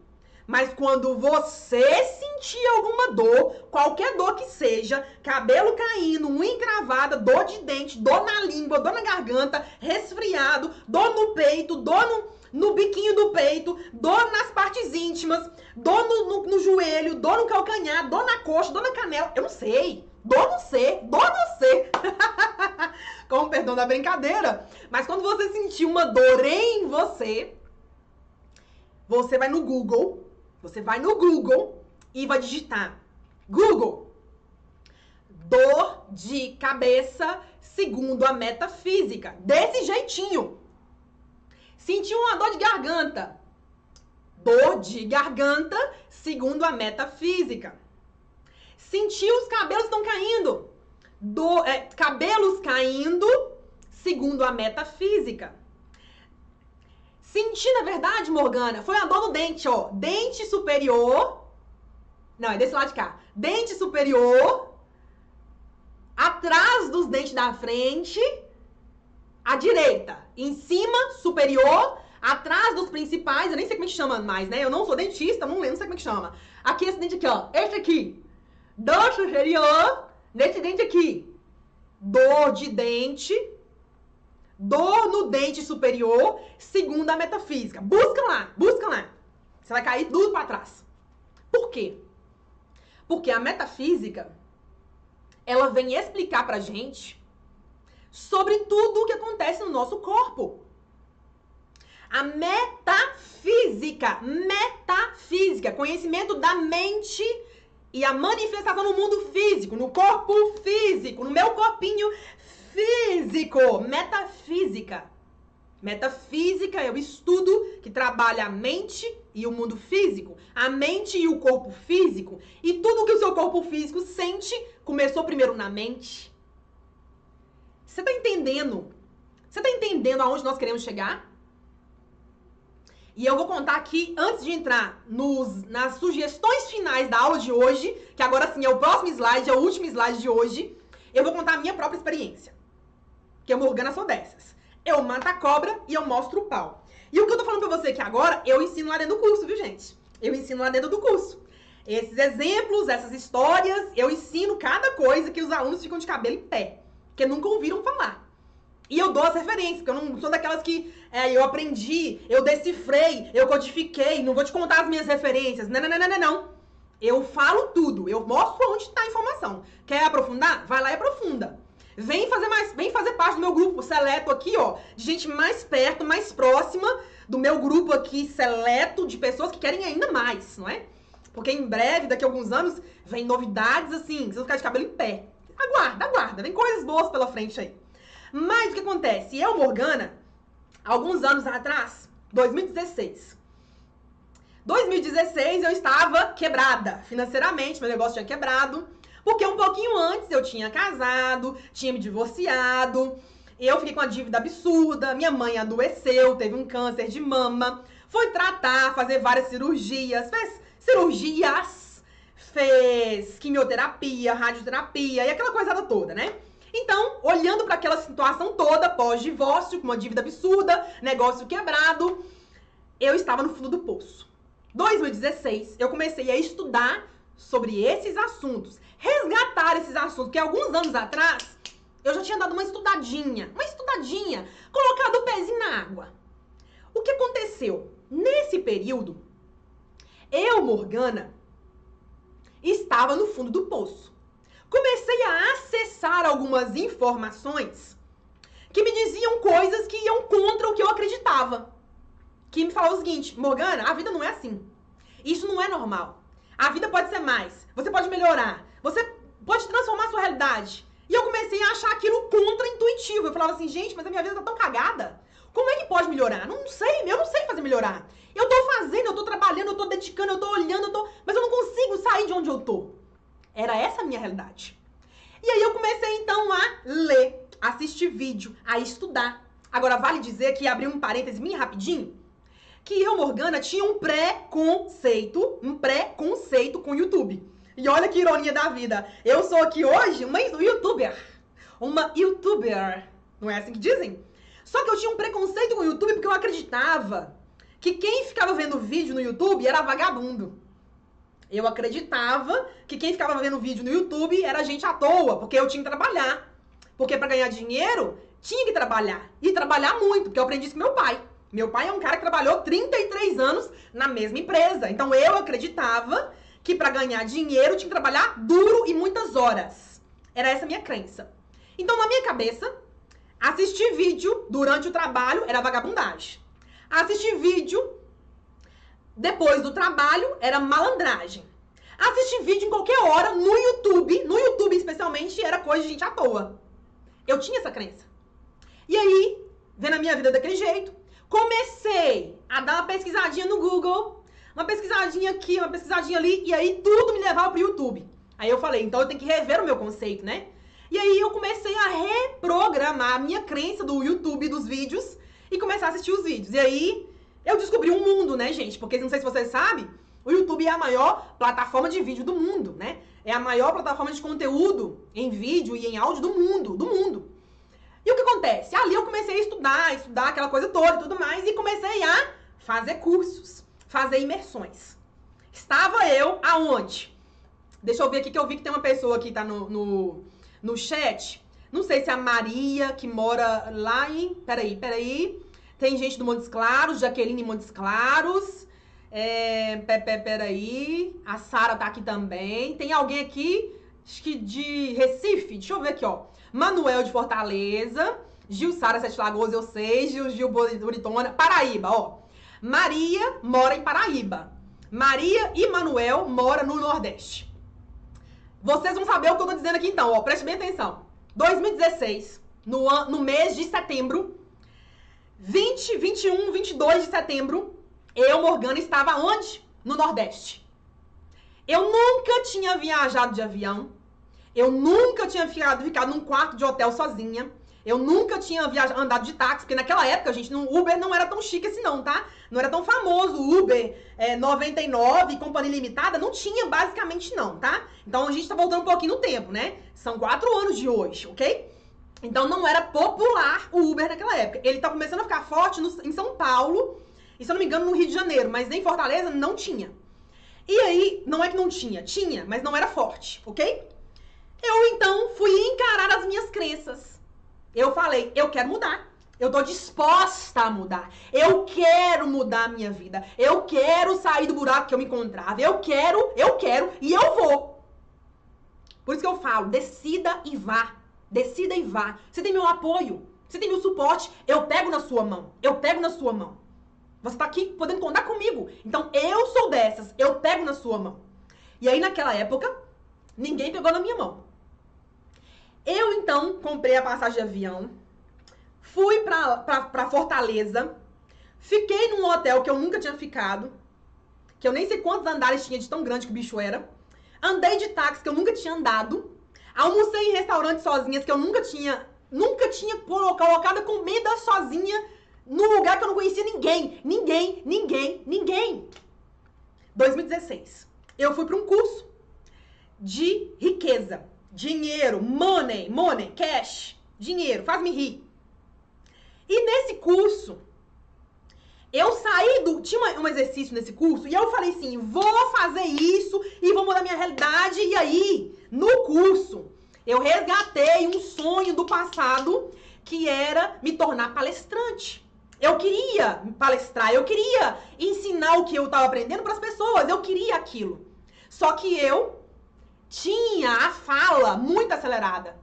Mas quando você sentir alguma dor, qualquer dor que seja, cabelo caindo, unha encravada, dor de dente, dor na língua, dor na garganta, resfriado, dor no peito, dor no, no biquinho do peito, dor nas partes íntimas, dor no, no, no joelho, dor no calcanhar, dor na coxa, dor na canela, eu não sei. Dor no C, dor no C. Com perdão da brincadeira. Mas quando você sentir uma dor em você, você vai no Google, você vai no Google e vai digitar Google dor de cabeça segundo a metafísica. Desse jeitinho. Sentiu uma dor de garganta. Dor de garganta segundo a metafísica. Sentiu os cabelos estão caindo. Do, é, cabelos caindo, segundo a metafísica. Senti, na verdade, Morgana, foi a dor no dente, ó. Dente superior. Não, é desse lado de cá. Dente superior. Atrás dos dentes da frente. À direita. Em cima, superior. Atrás dos principais. Eu nem sei como é que chama mais, né? Eu não sou dentista, não lembro, não sei como é que chama. Aqui, esse dente aqui, ó. Esse aqui dor superior nesse dente aqui. Dor de dente, dor no dente superior, segundo a metafísica. Busca lá, busca lá. Você vai cair tudo para trás. Por quê? Porque a metafísica, ela vem explicar pra gente sobre tudo o que acontece no nosso corpo. A metafísica, metafísica, conhecimento da mente e a manifestação no mundo físico, no corpo físico, no meu corpinho físico, metafísica. Metafísica é o estudo que trabalha a mente e o mundo físico, a mente e o corpo físico, e tudo que o seu corpo físico sente começou primeiro na mente. Você tá entendendo? Você tá entendendo aonde nós queremos chegar? E eu vou contar aqui, antes de entrar nos, nas sugestões finais da aula de hoje, que agora sim é o próximo slide, é o último slide de hoje, eu vou contar a minha própria experiência. Que eu, Morgana, sou dessas. Eu mato a cobra e eu mostro o pau. E o que eu tô falando pra você aqui agora, eu ensino lá dentro do curso, viu, gente? Eu ensino lá dentro do curso. Esses exemplos, essas histórias, eu ensino cada coisa que os alunos ficam de cabelo em pé. Que nunca ouviram falar. E eu dou as referências, porque eu não sou daquelas que é, eu aprendi, eu decifrei, eu codifiquei, não vou te contar as minhas referências. Não, não, não, não, não. Eu falo tudo, eu mostro onde está a informação. Quer aprofundar? Vai lá e aprofunda. Vem fazer mais, vem fazer parte do meu grupo seleto aqui, ó, de gente mais perto, mais próxima do meu grupo aqui seleto de pessoas que querem ainda mais, não é? Porque em breve, daqui a alguns anos, vem novidades assim, vocês vão ficar de cabelo em pé. Aguarda, aguarda, vem coisas boas pela frente aí. Mas o que acontece? Eu, Morgana, alguns anos atrás, 2016. 2016 eu estava quebrada financeiramente, meu negócio tinha quebrado, porque um pouquinho antes eu tinha casado, tinha me divorciado, eu fiquei com uma dívida absurda, minha mãe adoeceu, teve um câncer de mama, foi tratar, fazer várias cirurgias, fez cirurgias, fez quimioterapia, radioterapia e aquela coisa toda, né? Então, olhando para aquela situação toda, pós-divórcio, com uma dívida absurda, negócio quebrado, eu estava no fundo do poço. 2016, eu comecei a estudar sobre esses assuntos, resgatar esses assuntos, porque alguns anos atrás eu já tinha dado uma estudadinha, uma estudadinha, colocado o pezinho na água. O que aconteceu? Nesse período, eu, Morgana, estava no fundo do poço. comecei a acessar algumas informações que me diziam coisas que iam contra o que eu acreditava. Que me falavam o seguinte, Morgana, a vida não é assim. Isso não é normal. A vida pode ser mais. Você pode melhorar. Você pode transformar a sua realidade. E eu comecei a achar aquilo contra-intuitivo. Eu falava assim, gente, mas a minha vida tá tão cagada. Como é que pode melhorar? Não sei, eu não sei fazer melhorar. Eu tô fazendo, eu tô trabalhando, eu tô dedicando, eu tô olhando, eu tô... mas eu não consigo sair de onde eu tô. Era essa a minha realidade. E aí eu comecei então a ler, assistir vídeo, a estudar. Agora vale dizer que abri um parêntese bem rapidinho, que eu, Morgana, tinha um pré-conceito, um pré-conceito com o YouTube. E olha que ironia da vida. Eu sou aqui hoje uma youtuber. Uma youtuber. Não é assim que dizem? Só que eu tinha um preconceito com o YouTube porque eu acreditava que quem ficava vendo vídeo no YouTube era vagabundo. Eu acreditava que quem ficava vendo vídeo no YouTube era gente à toa, porque eu tinha que trabalhar. Porque para ganhar dinheiro, tinha que trabalhar. E trabalhar muito, porque eu aprendi isso com meu pai. Meu pai é um cara que trabalhou 33 anos na mesma empresa. Então eu acreditava que para ganhar dinheiro tinha que trabalhar duro e muitas horas. Era essa a minha crença. Então, na minha cabeça, assistir vídeo durante o trabalho era vagabundagem. Assistir vídeo depois do trabalho era malandragem. Assistir vídeo em qualquer hora no YouTube, no YouTube especialmente, era coisa de gente à toa. Eu tinha essa crença. E aí, vendo a minha vida daquele jeito, comecei a dar uma pesquisadinha no Google uma pesquisadinha aqui, uma pesquisadinha ali, e aí tudo me levava pro YouTube. Aí eu falei, então eu tenho que rever o meu conceito, né? E aí eu comecei a reprogramar a minha crença do YouTube, dos vídeos, e começar a assistir os vídeos. E aí eu descobri um mundo, né, gente? Porque não sei se vocês sabem, o YouTube é a maior plataforma de vídeo do mundo, né? É a maior plataforma de conteúdo em vídeo e em áudio do mundo, do mundo. E o que acontece? Ali eu comecei a estudar, estudar aquela coisa toda e tudo mais, e comecei a fazer cursos fazer imersões. Estava eu aonde? Deixa eu ver aqui que eu vi que tem uma pessoa que tá no, no, no chat. Não sei se é a Maria, que mora lá em. Peraí, peraí. Tem gente do Montes Claros, Jaqueline Montes Claros. É, peraí. A Sara tá aqui também. Tem alguém aqui, acho que de Recife. Deixa eu ver aqui, ó. Manuel de Fortaleza. Gil Sara Sete Lagoas, eu sei. Gil Gil Buritona. Paraíba, ó. Maria mora em Paraíba. Maria e Manuel mora no Nordeste. Vocês vão saber o que eu tô dizendo aqui então, ó. Preste bem atenção. 2016, no, no mês de setembro, 20, 21, 22 de setembro, eu, Morgana, estava onde? No Nordeste. Eu nunca tinha viajado de avião. Eu nunca tinha ficado, ficado num quarto de hotel sozinha. Eu nunca tinha andado de táxi, porque naquela época, gente, no Uber não era tão chique assim não, tá? Não era tão famoso Uber é, 99, Companhia Limitada, não tinha basicamente não, tá? Então a gente tá voltando um pouquinho no tempo, né? São quatro anos de hoje, ok? Então não era popular o Uber naquela época. Ele tá começando a ficar forte no, em São Paulo, e se eu não me engano no Rio de Janeiro, mas nem Fortaleza não tinha. E aí, não é que não tinha, tinha, mas não era forte, ok? Eu então fui encarar as minhas crenças eu falei, eu quero mudar. Eu tô disposta a mudar. Eu quero mudar a minha vida. Eu quero sair do buraco que eu me encontrava. Eu quero, eu quero e eu vou. Por isso que eu falo, decida e vá. Decida e vá. Você tem meu apoio. Você tem meu suporte. Eu pego na sua mão. Eu pego na sua mão. Você tá aqui podendo contar comigo. Então eu sou dessas. Eu pego na sua mão. E aí naquela época, ninguém pegou na minha mão. Eu então comprei a passagem de avião, fui pra Fortaleza, fiquei num hotel que eu nunca tinha ficado, que eu nem sei quantos andares tinha de tão grande que o bicho era. Andei de táxi que eu nunca tinha andado. Almocei em restaurantes sozinhas que eu nunca tinha, nunca tinha colocado comida sozinha num lugar que eu não conhecia ninguém, ninguém, ninguém, ninguém. 2016. Eu fui para um curso de riqueza. Dinheiro, money, money, cash, dinheiro, faz-me rir. E nesse curso, eu saí do. Tinha um exercício nesse curso e eu falei assim: vou fazer isso e vou mudar minha realidade. E aí, no curso, eu resgatei um sonho do passado que era me tornar palestrante. Eu queria palestrar, eu queria ensinar o que eu estava aprendendo para as pessoas, eu queria aquilo. Só que eu tinha a fala muito acelerada.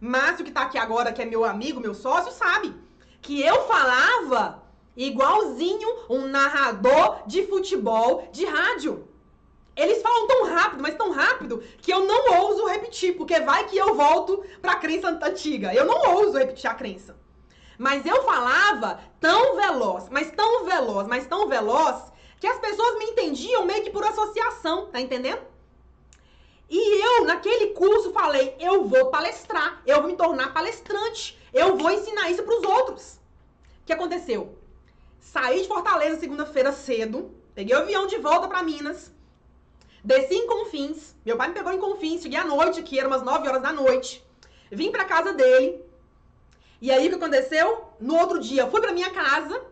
Márcio, que tá aqui agora, que é meu amigo, meu sócio, sabe que eu falava igualzinho um narrador de futebol de rádio. Eles falam tão rápido, mas tão rápido, que eu não ouso repetir, porque vai que eu volto pra crença antiga. Eu não ouso repetir a crença. Mas eu falava tão veloz, mas tão veloz, mas tão veloz, que as pessoas me entendiam meio que por associação, tá entendendo? E eu, naquele curso, falei: eu vou palestrar, eu vou me tornar palestrante, eu vou ensinar isso para os outros. O que aconteceu? Saí de Fortaleza segunda-feira cedo, peguei o avião de volta para Minas, desci em Confins, meu pai me pegou em Confins, cheguei à noite aqui, eram umas 9 horas da noite, vim para casa dele. E aí o que aconteceu? No outro dia, fui para minha casa,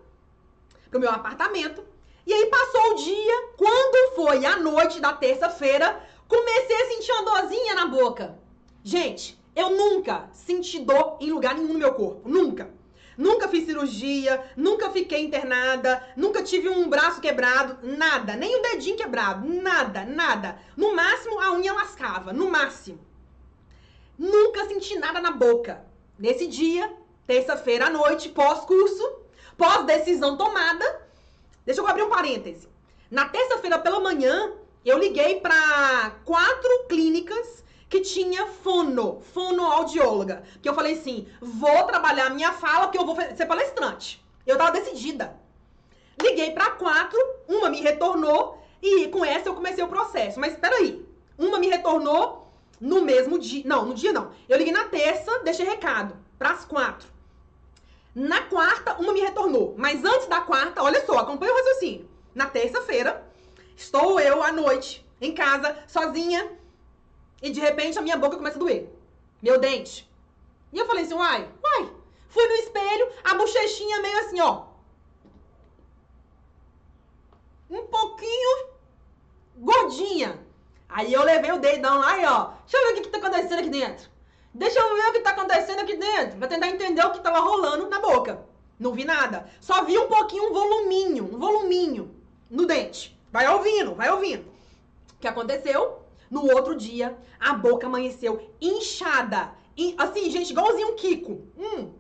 pro meu apartamento, e aí passou o dia, quando foi a noite da terça-feira, comecei a sentir uma dorzinha na boca. Gente, eu nunca senti dor em lugar nenhum no meu corpo, nunca. Nunca fiz cirurgia, nunca fiquei internada, nunca tive um braço quebrado, nada, nem um dedinho quebrado, nada, nada. No máximo a unha lascava, no máximo. Nunca senti nada na boca. Nesse dia, terça-feira à noite, pós-curso, pós-decisão tomada, deixa eu abrir um parêntese. Na terça-feira pela manhã, eu liguei para quatro clínicas que tinha fono, fonoaudióloga. Que eu falei assim, vou trabalhar minha fala porque eu vou ser palestrante. Eu tava decidida. Liguei para quatro, uma me retornou e com essa eu comecei o processo. Mas espera aí, uma me retornou no mesmo dia, não, no dia não. Eu liguei na terça, deixei recado para as quatro. Na quarta, uma me retornou. Mas antes da quarta, olha só, acompanha o raciocínio. Na terça-feira, estou eu à noite em casa, sozinha, e de repente a minha boca começa a doer. Meu dente. E eu falei assim, uai, uai. Fui no espelho, a bochechinha meio assim, ó. Um pouquinho gordinha. Aí eu levei o dedão lá e ó, deixa eu ver o que, que tá acontecendo aqui dentro. Deixa eu ver o que tá acontecendo aqui dentro. Pra tentar entender o que tava rolando na boca. Não vi nada. Só vi um pouquinho, um voluminho, um voluminho no dente. Vai ouvindo, vai ouvindo. O que aconteceu? No outro dia, a boca amanheceu inchada. E, assim, gente, igualzinho um Kiko. Hum,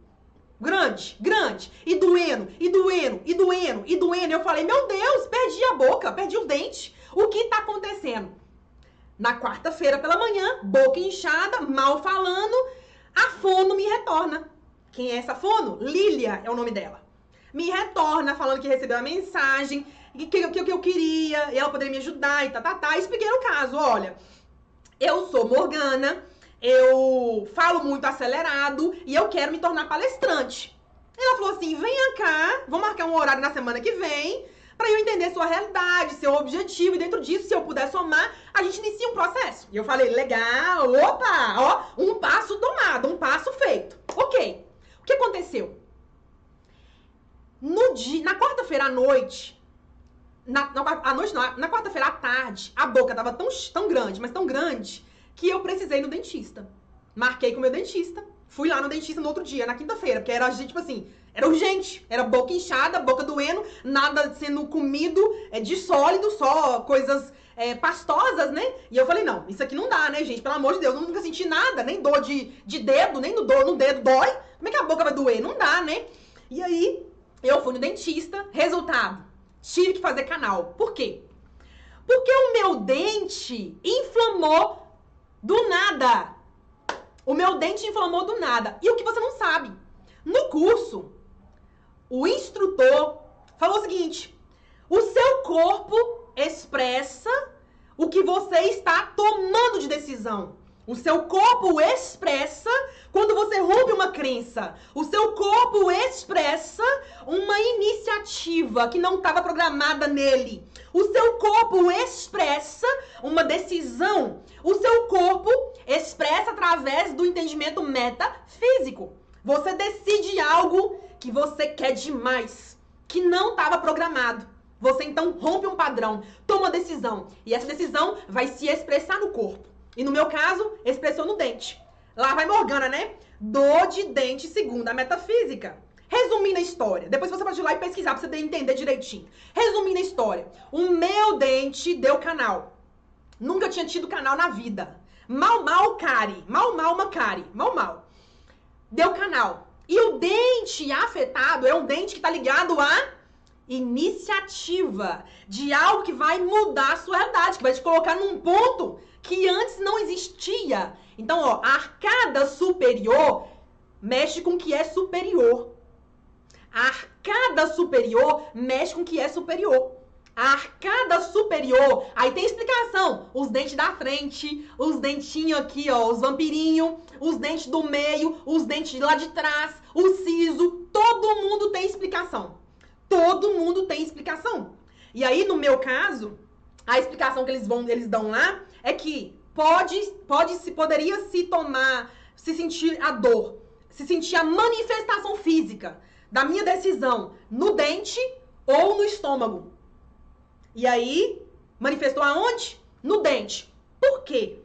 grande, grande. E doendo, e doendo, e doendo, e doendo. Eu falei, meu Deus, perdi a boca, perdi os dentes. O que tá acontecendo? Na quarta-feira pela manhã, boca inchada, mal falando, a fono me retorna. Quem é essa fono? Lília é o nome dela. Me retorna falando que recebeu a mensagem o que, que, que eu queria, ela poderia me ajudar e tá, tá, tá. Expliquei no caso, olha, eu sou Morgana, eu falo muito acelerado e eu quero me tornar palestrante. Ela falou assim: venha cá, vou marcar um horário na semana que vem para eu entender sua realidade, seu objetivo, e dentro disso, se eu puder somar, a gente inicia um processo. E eu falei: legal, opa, ó, um passo tomado, um passo feito. Ok. O que aconteceu? No dia, na quarta-feira à noite, na, na, à noite, não, na quarta-feira à tarde, a boca tava tão, tão grande, mas tão grande, que eu precisei no dentista. Marquei com o meu dentista. Fui lá no dentista no outro dia, na quinta-feira, porque era, tipo assim, era urgente. Era boca inchada, boca doendo, nada sendo comido é, de sólido, só coisas é, pastosas, né? E eu falei, não, isso aqui não dá, né, gente? Pelo amor de Deus, eu nunca senti nada, nem dor de, de dedo, nem no, dor, no dedo dói. Como é que a boca vai doer? Não dá, né? E aí, eu fui no dentista, resultado tive que fazer canal. Por quê? Porque o meu dente inflamou do nada. O meu dente inflamou do nada. E o que você não sabe? No curso, o instrutor falou o seguinte: o seu corpo expressa o que você está tomando de decisão. O seu corpo expressa quando você rompe uma crença. O seu corpo expressa uma iniciativa que não estava programada nele. O seu corpo expressa uma decisão. O seu corpo expressa através do entendimento metafísico. Você decide algo que você quer demais, que não estava programado. Você então rompe um padrão, toma uma decisão. E essa decisão vai se expressar no corpo. E no meu caso, expressou no dente. Lá vai Morgana, né? Dor de dente segundo a metafísica. Resumindo a história. Depois você pode ir lá e pesquisar pra você entender direitinho. Resumindo a história. O meu dente deu canal. Nunca tinha tido canal na vida. Mal Mal Cari, Mal Mal Macari, Mal Mal. Deu canal. E o dente afetado é um dente que está ligado a iniciativa de algo que vai mudar a sua realidade, que vai te colocar num ponto que antes não existia. Então, ó, a arcada superior mexe com o que é superior. A arcada superior mexe com o que é superior. A arcada superior, aí tem explicação. Os dentes da frente, os dentinhos aqui, ó, os vampirinhos, os dentes do meio, os dentes de lá de trás, o siso, todo mundo tem explicação. Todo mundo tem explicação. E aí, no meu caso, a explicação que eles vão, eles dão lá é que pode, pode se poderia se tomar, se sentir a dor, se sentir a manifestação física da minha decisão no dente ou no estômago. E aí, manifestou aonde? No dente. Por quê?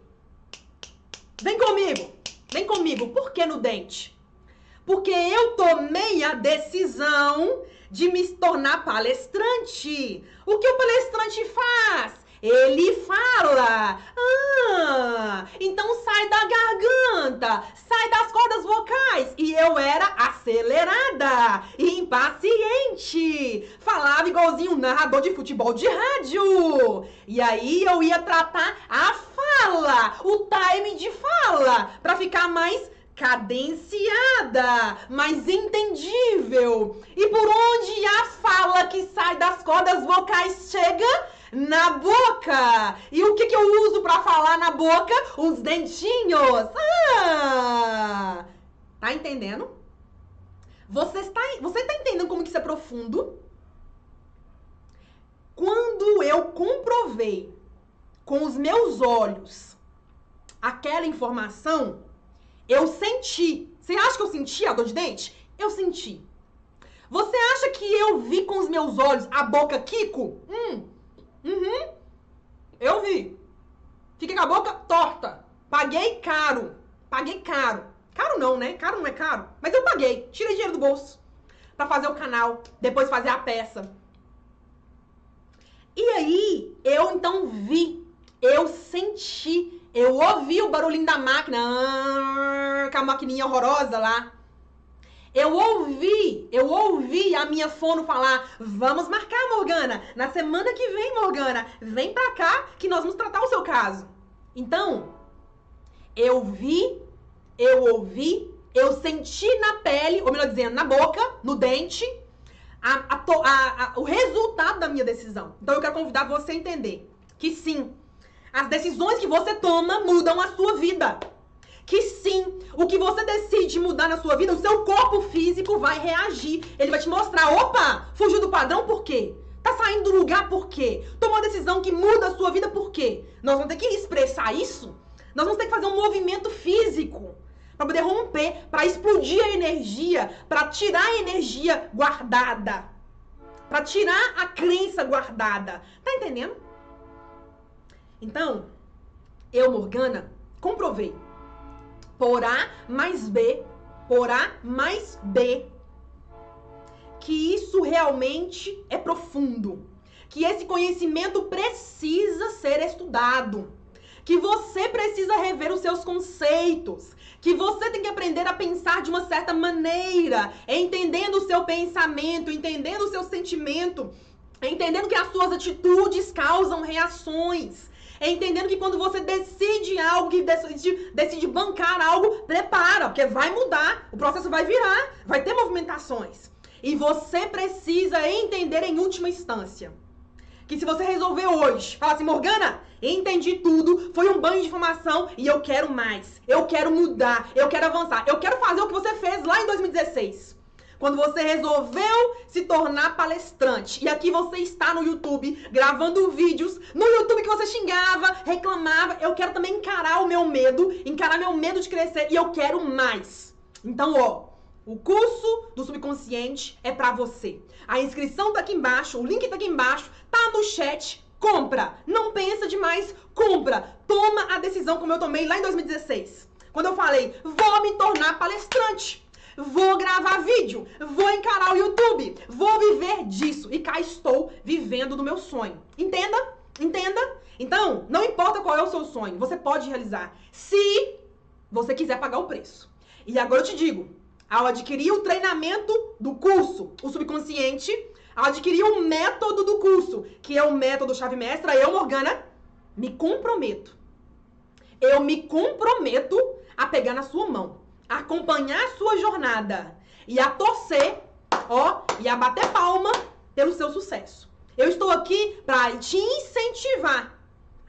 Vem comigo. Vem comigo. Por que no dente? Porque eu tomei a decisão de me tornar palestrante. O que o palestrante faz? Ele fala. Ah, então sai da garganta, sai das cordas vocais. E eu era acelerada impaciente. Falava igualzinho um narrador de futebol de rádio. E aí eu ia tratar a fala, o time de fala, para ficar mais cadenciada, mais entendível. E por onde a fala que sai das cordas vocais chega? Na boca! E o que, que eu uso para falar na boca? Os dentinhos! Ah! Tá entendendo? Você está, você está entendendo como que isso é profundo? Quando eu comprovei com os meus olhos aquela informação, eu senti. Você acha que eu senti a dor de dente? Eu senti. Você acha que eu vi com os meus olhos a boca Kiko? Hum. Uhum. Eu vi. Fiquei com a boca torta. Paguei caro. Paguei caro. Caro não, né? Caro não é caro. Mas eu paguei. Tirei dinheiro do bolso. Pra fazer o canal. Depois fazer a peça. E aí, eu então vi. Eu senti eu ouvi o barulhinho da máquina, ah, com a maquininha horrorosa lá. Eu ouvi, eu ouvi a minha fono falar: vamos marcar, Morgana. Na semana que vem, Morgana, vem pra cá que nós vamos tratar o seu caso. Então, eu vi, eu ouvi, eu senti na pele, ou melhor dizendo, na boca, no dente, a, a, a, o resultado da minha decisão. Então, eu quero convidar você a entender que sim, as decisões que você toma mudam a sua vida. Que sim, o que você decide mudar na sua vida, o seu corpo físico vai reagir. Ele vai te mostrar, opa, fugiu do padrão por quê? Tá saindo do lugar por quê? Tomou uma decisão que muda a sua vida por quê? Nós vamos ter que expressar isso. Nós vamos ter que fazer um movimento físico para poder romper, para explodir a energia, para tirar a energia guardada, para tirar a crença guardada. Tá entendendo? Então, eu, Morgana, comprovei. Por A mais B, por A mais B, que isso realmente é profundo. Que esse conhecimento precisa ser estudado. Que você precisa rever os seus conceitos. Que você tem que aprender a pensar de uma certa maneira, entendendo o seu pensamento, entendendo o seu sentimento, entendendo que as suas atitudes causam reações. É entendendo que quando você decide algo, que decide, decide bancar algo, prepara, porque vai mudar, o processo vai virar, vai ter movimentações. E você precisa entender em última instância que se você resolver hoje, falar assim, Morgana, entendi tudo, foi um banho de informação e eu quero mais. Eu quero mudar, eu quero avançar, eu quero fazer o que você fez lá em 2016. Quando você resolveu se tornar palestrante. E aqui você está no YouTube gravando vídeos. No você xingava, reclamava. Eu quero também encarar o meu medo, encarar meu medo de crescer. E eu quero mais. Então, ó. O curso do subconsciente é para você. A inscrição tá aqui embaixo, o link tá aqui embaixo, tá no chat. Compra, não pensa demais, compra. Toma a decisão como eu tomei lá em 2016. Quando eu falei, vou me tornar palestrante vou gravar vídeo, vou encarar o YouTube, vou viver disso. E cá estou vivendo do meu sonho. Entenda? Entenda? Então, não importa qual é o seu sonho, você pode realizar se você quiser pagar o preço. E agora eu te digo, ao adquirir o treinamento do curso, o subconsciente, ao adquirir o método do curso, que é o método chave mestra, eu, Morgana, me comprometo. Eu me comprometo a pegar na sua mão, a acompanhar a sua jornada e a torcer, ó, e a bater palma pelo seu sucesso. Eu estou aqui para te incentivar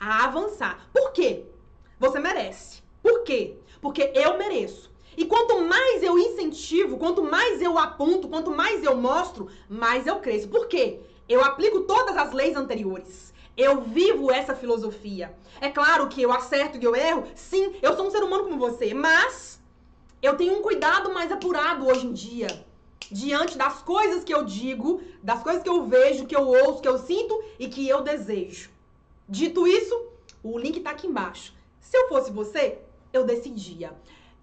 a avançar. Por quê? Você merece. Por quê? Porque eu mereço. E quanto mais eu incentivo, quanto mais eu aponto, quanto mais eu mostro, mais eu cresço. Por quê? Eu aplico todas as leis anteriores. Eu vivo essa filosofia. É claro que eu acerto e eu erro. Sim, eu sou um ser humano como você. Mas eu tenho um cuidado mais apurado hoje em dia. Diante das coisas que eu digo, das coisas que eu vejo, que eu ouço, que eu sinto e que eu desejo. Dito isso, o link tá aqui embaixo. Se eu fosse você, eu decidia.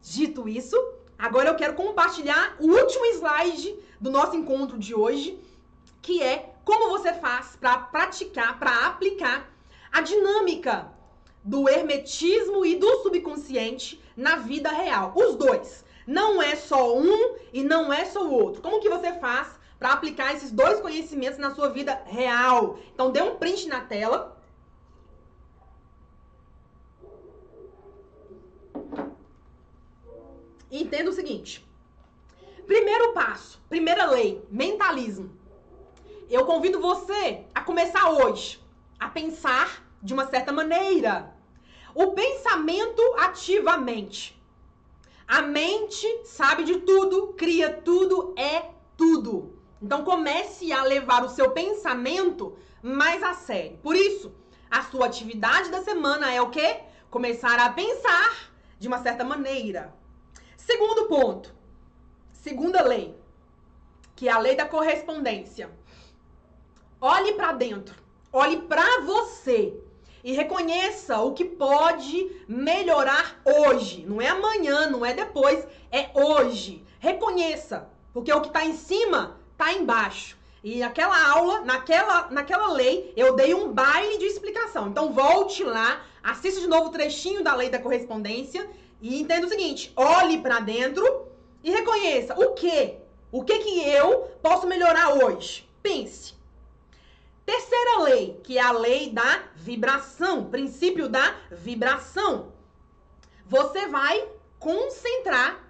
Dito isso, agora eu quero compartilhar o último slide do nosso encontro de hoje, que é como você faz para praticar, para aplicar a dinâmica do hermetismo e do subconsciente na vida real. Os dois. Não é só um e não é só o outro. Como que você faz para aplicar esses dois conhecimentos na sua vida real? Então dê um print na tela entenda o seguinte. Primeiro passo, primeira lei, mentalismo. Eu convido você a começar hoje a pensar de uma certa maneira. O pensamento ativamente. A mente sabe de tudo, cria tudo, é tudo. Então comece a levar o seu pensamento mais a sério. Por isso, a sua atividade da semana é o quê? Começar a pensar de uma certa maneira. Segundo ponto, segunda lei, que é a lei da correspondência. Olhe para dentro, olhe para você e reconheça o que pode melhorar hoje. Não é amanhã, não é depois, é hoje. Reconheça, porque o que está em cima está embaixo. E naquela aula, naquela, naquela lei, eu dei um baile de explicação. Então volte lá, assista de novo o trechinho da lei da correspondência e entenda o seguinte: olhe para dentro e reconheça o que, o que que eu posso melhorar hoje. Pense. Terceira lei, que é a lei da vibração, princípio da vibração. Você vai concentrar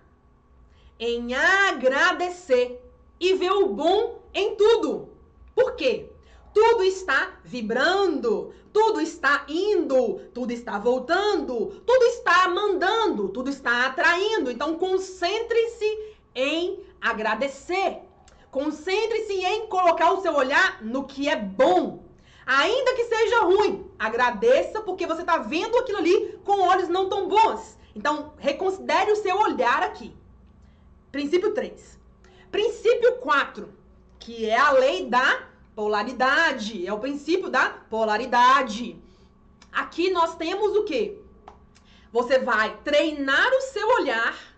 em agradecer e ver o bom em tudo. Por quê? Tudo está vibrando, tudo está indo, tudo está voltando, tudo está mandando, tudo está atraindo. Então concentre-se em agradecer. Concentre-se em colocar o seu olhar no que é bom. Ainda que seja ruim, agradeça porque você está vendo aquilo ali com olhos não tão bons. Então, reconsidere o seu olhar aqui. Princípio 3. Princípio 4, que é a lei da Polaridade. É o princípio da polaridade. Aqui nós temos o quê? Você vai treinar o seu olhar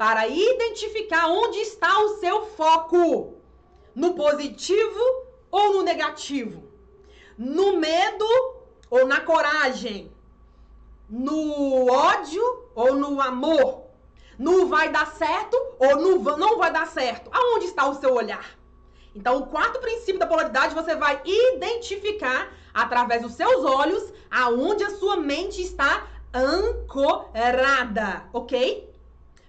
para identificar onde está o seu foco. No positivo ou no negativo? No medo ou na coragem? No ódio ou no amor? No vai dar certo ou no não vai dar certo? Aonde está o seu olhar? Então, o quarto princípio da polaridade você vai identificar através dos seus olhos aonde a sua mente está ancorada, ok?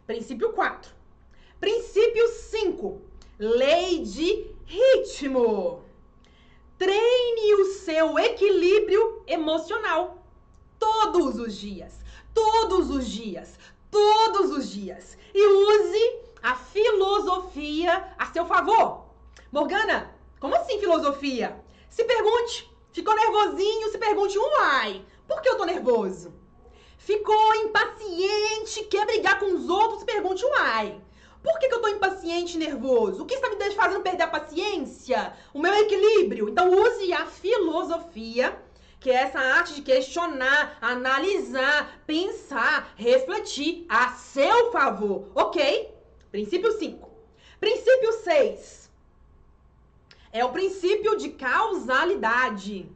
Princípio 4. Princípio 5. Lei de ritmo. Treine o seu equilíbrio emocional todos os dias. Todos os dias. Todos os dias. E use a filosofia a seu favor. Morgana, como assim filosofia? Se pergunte. Ficou nervosinho? Se pergunte, uai, por que eu tô nervoso? Ficou impaciente, quer brigar com os outros? Pergunte, uai, por que, que eu tô impaciente e nervoso? O que está me fazendo perder a paciência? O meu equilíbrio? Então use a filosofia, que é essa arte de questionar, analisar, pensar, refletir a seu favor, ok? Princípio 5. Princípio 6 é o princípio de causalidade.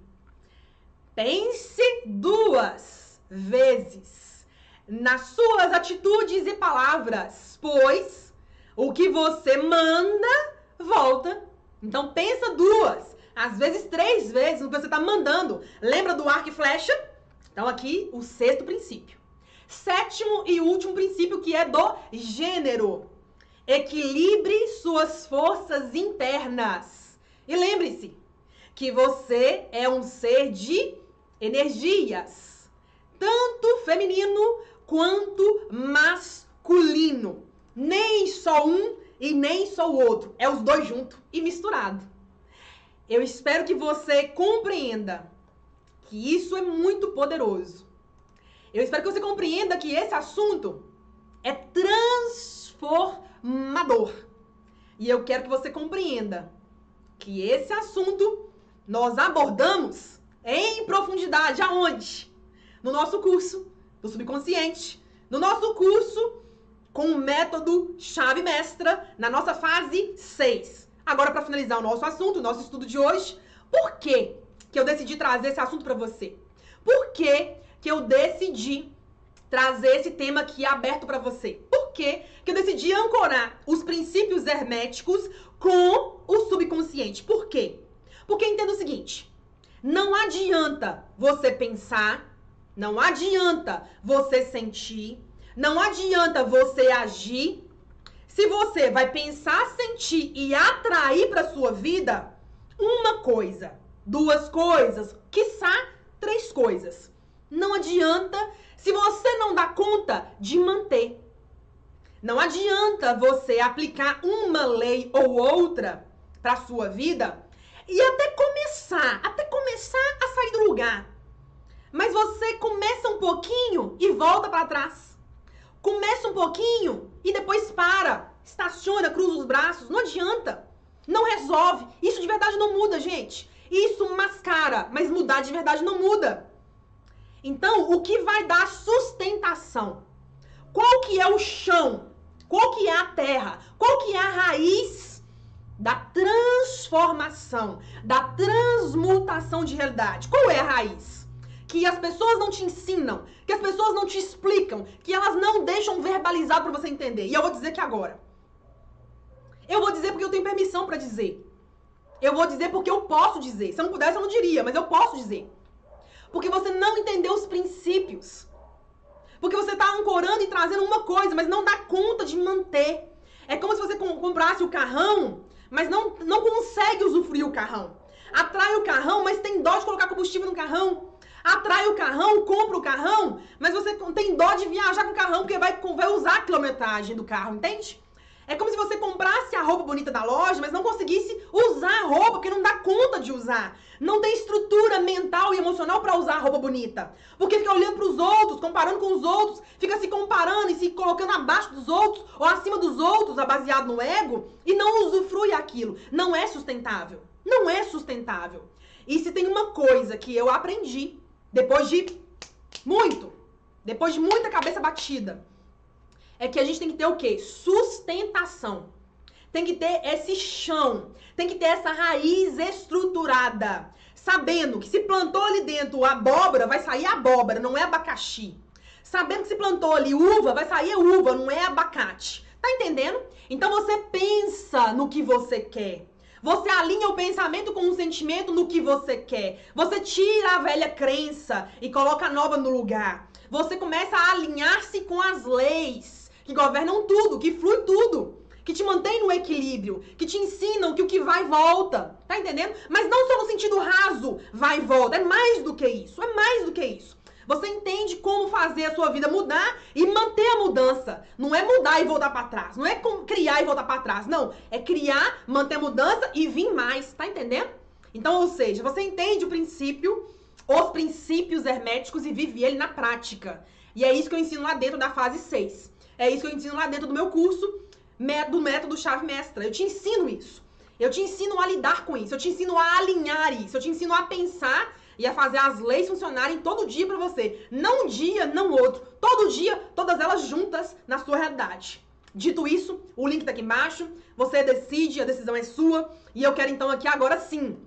Pense duas vezes nas suas atitudes e palavras, pois o que você manda volta. Então pensa duas, às vezes três vezes no que você está mandando. Lembra do arco e flecha? Então aqui o sexto princípio. Sétimo e último princípio que é do gênero. Equilibre suas forças internas. E lembre-se que você é um ser de energias, tanto feminino quanto masculino. Nem só um e nem só o outro, é os dois juntos e misturado. Eu espero que você compreenda que isso é muito poderoso. Eu espero que você compreenda que esse assunto é transformador. E eu quero que você compreenda que esse assunto nós abordamos em profundidade aonde? No nosso curso do subconsciente, no nosso curso com o método chave mestra na nossa fase 6. Agora para finalizar o nosso assunto, o nosso estudo de hoje, por que que eu decidi trazer esse assunto para você? Por que que eu decidi trazer esse tema aqui aberto para você? Por que que eu decidi ancorar os princípios herméticos com o subconsciente? Por quê? Porque entenda o seguinte, não adianta você pensar, não adianta você sentir, não adianta você agir se você vai pensar, sentir e atrair para sua vida uma coisa, duas coisas, quiçá três coisas. Não adianta se você não dá conta de manter. Não adianta você aplicar uma lei ou outra para sua vida e até começar, até começar a sair do lugar. Mas você começa um pouquinho e volta para trás. Começa um pouquinho e depois para. Estaciona, cruza os braços. Não adianta. Não resolve. Isso de verdade não muda, gente. Isso mascara, mas mudar de verdade não muda. Então, o que vai dar sustentação? Qual que é o chão? Qual que é a terra? Qual que é a raiz da transformação, da transmutação de realidade. Qual é a raiz? Que as pessoas não te ensinam, que as pessoas não te explicam, que elas não deixam verbalizado para você entender. E eu vou dizer que agora. Eu vou dizer porque eu tenho permissão para dizer. Eu vou dizer porque eu posso dizer. Se eu não pudesse, eu não diria, mas eu posso dizer. Porque você não entendeu os princípios. Porque você está ancorando e trazendo uma coisa, mas não dá conta de manter. É como se você comprasse o carrão mas não, não consegue usufruir o carrão. Atrai o carrão, mas tem dó de colocar combustível no carrão. Atrai o carrão, compra o carrão, mas você tem dó de viajar com o carrão porque vai, vai usar a quilometragem do carro, entende? É como se você comprasse a roupa bonita da loja, mas não conseguisse usar a roupa, porque não dá conta de usar. Não tem estrutura mental e emocional para usar a roupa bonita. Porque fica olhando para os outros, comparando com os outros, fica se comparando e se colocando abaixo dos outros ou acima dos outros, baseado no ego, e não usufrui aquilo. Não é sustentável. Não é sustentável. E se tem uma coisa que eu aprendi depois de muito, depois de muita cabeça batida, é que a gente tem que ter o quê? Sustentação. Tem que ter esse chão, tem que ter essa raiz estruturada, sabendo que se plantou ali dentro abóbora, vai sair abóbora, não é abacaxi. Sabendo que se plantou ali uva, vai sair uva, não é abacate. Tá entendendo? Então você pensa no que você quer. Você alinha o pensamento com o sentimento no que você quer. Você tira a velha crença e coloca a nova no lugar. Você começa a alinhar-se com as leis que governam tudo, que flui tudo, que te mantém no equilíbrio, que te ensinam que o que vai volta. Tá entendendo? Mas não só no sentido raso, vai e volta. É mais do que isso. É mais do que isso. Você entende como fazer a sua vida mudar e manter a mudança. Não é mudar e voltar para trás. Não é criar e voltar para trás. Não. É criar, manter a mudança e vir mais. Tá entendendo? Então, ou seja, você entende o princípio, os princípios herméticos e vive ele na prática. E é isso que eu ensino lá dentro da fase 6. É isso que eu ensino lá dentro do meu curso do método chave mestra. Eu te ensino isso. Eu te ensino a lidar com isso. Eu te ensino a alinhar isso. Eu te ensino a pensar e a fazer as leis funcionarem todo dia para você. Não um dia, não outro. Todo dia, todas elas juntas na sua realidade. Dito isso, o link tá aqui embaixo. Você decide, a decisão é sua. E eu quero então aqui agora sim,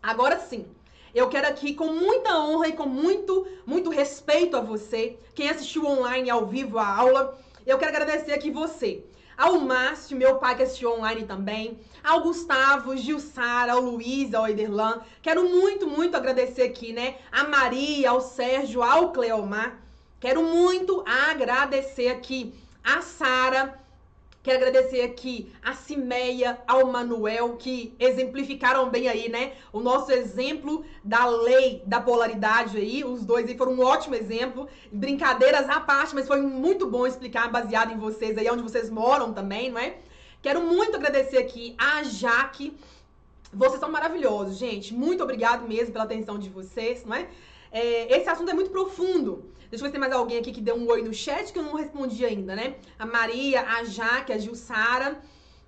agora sim, Eu quero aqui, com muita honra e com muito, muito respeito a você, quem assistiu online ao vivo a aula, eu quero agradecer aqui você. Ao Márcio, meu pai que assistiu online também, ao Gustavo, Gilsara, ao Luiz, ao Ederlan. Quero muito, muito agradecer aqui, né? A Maria, ao Sérgio, ao Cleomar. Quero muito agradecer aqui a Sara, Quero agradecer aqui a Cimeia, ao Manuel, que exemplificaram bem aí, né? O nosso exemplo da lei da polaridade aí. Os dois aí foram um ótimo exemplo. Brincadeiras à parte, mas foi muito bom explicar baseado em vocês aí, onde vocês moram também, não é? Quero muito agradecer aqui a Jaque. Vocês são maravilhosos, gente. Muito obrigado mesmo pela atenção de vocês, não é? É esse assunto é muito profundo. Deixa eu ver se tem mais alguém aqui que deu um oi no chat que eu não respondi ainda, né? A Maria, a Jaque, a Gilsara,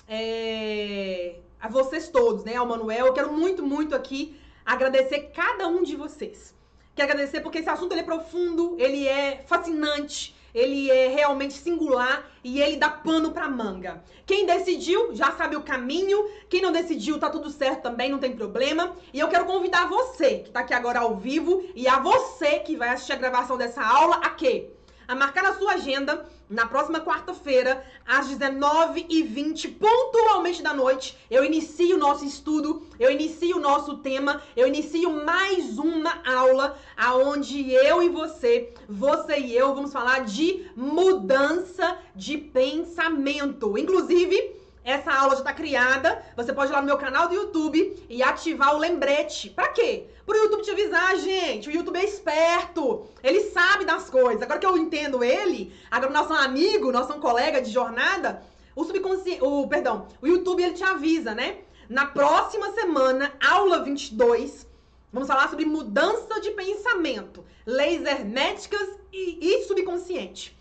é... a vocês todos, né? Ao Manuel. Eu quero muito, muito aqui agradecer cada um de vocês. Quero agradecer porque esse assunto é profundo, ele é fascinante, ele é realmente singular e ele dá pano pra manga. Quem decidiu já sabe o caminho, quem não decidiu tá tudo certo também, não tem problema. E eu quero convidar você que tá aqui agora ao vivo e a você que vai assistir a gravação dessa aula a quê? A marcar na sua agenda na próxima quarta-feira, às 19h20, pontualmente da noite, eu inicio o nosso estudo, eu inicio o nosso tema, eu inicio mais uma aula aonde eu e você, você e eu, vamos falar de mudança de pensamento. Inclusive, essa aula já está criada. Você pode ir lá no meu canal do YouTube e ativar o lembrete. Para quê? Para o YouTube te avisar, gente. O YouTube é esperto. Ele sabe das coisas. Agora que eu entendo ele, agora nosso amigo, nosso colega de jornada, o subconsciente, o perdão, o YouTube ele te avisa, né? Na próxima semana, aula 22, vamos falar sobre mudança de pensamento, leis herméticas e, e subconsciente.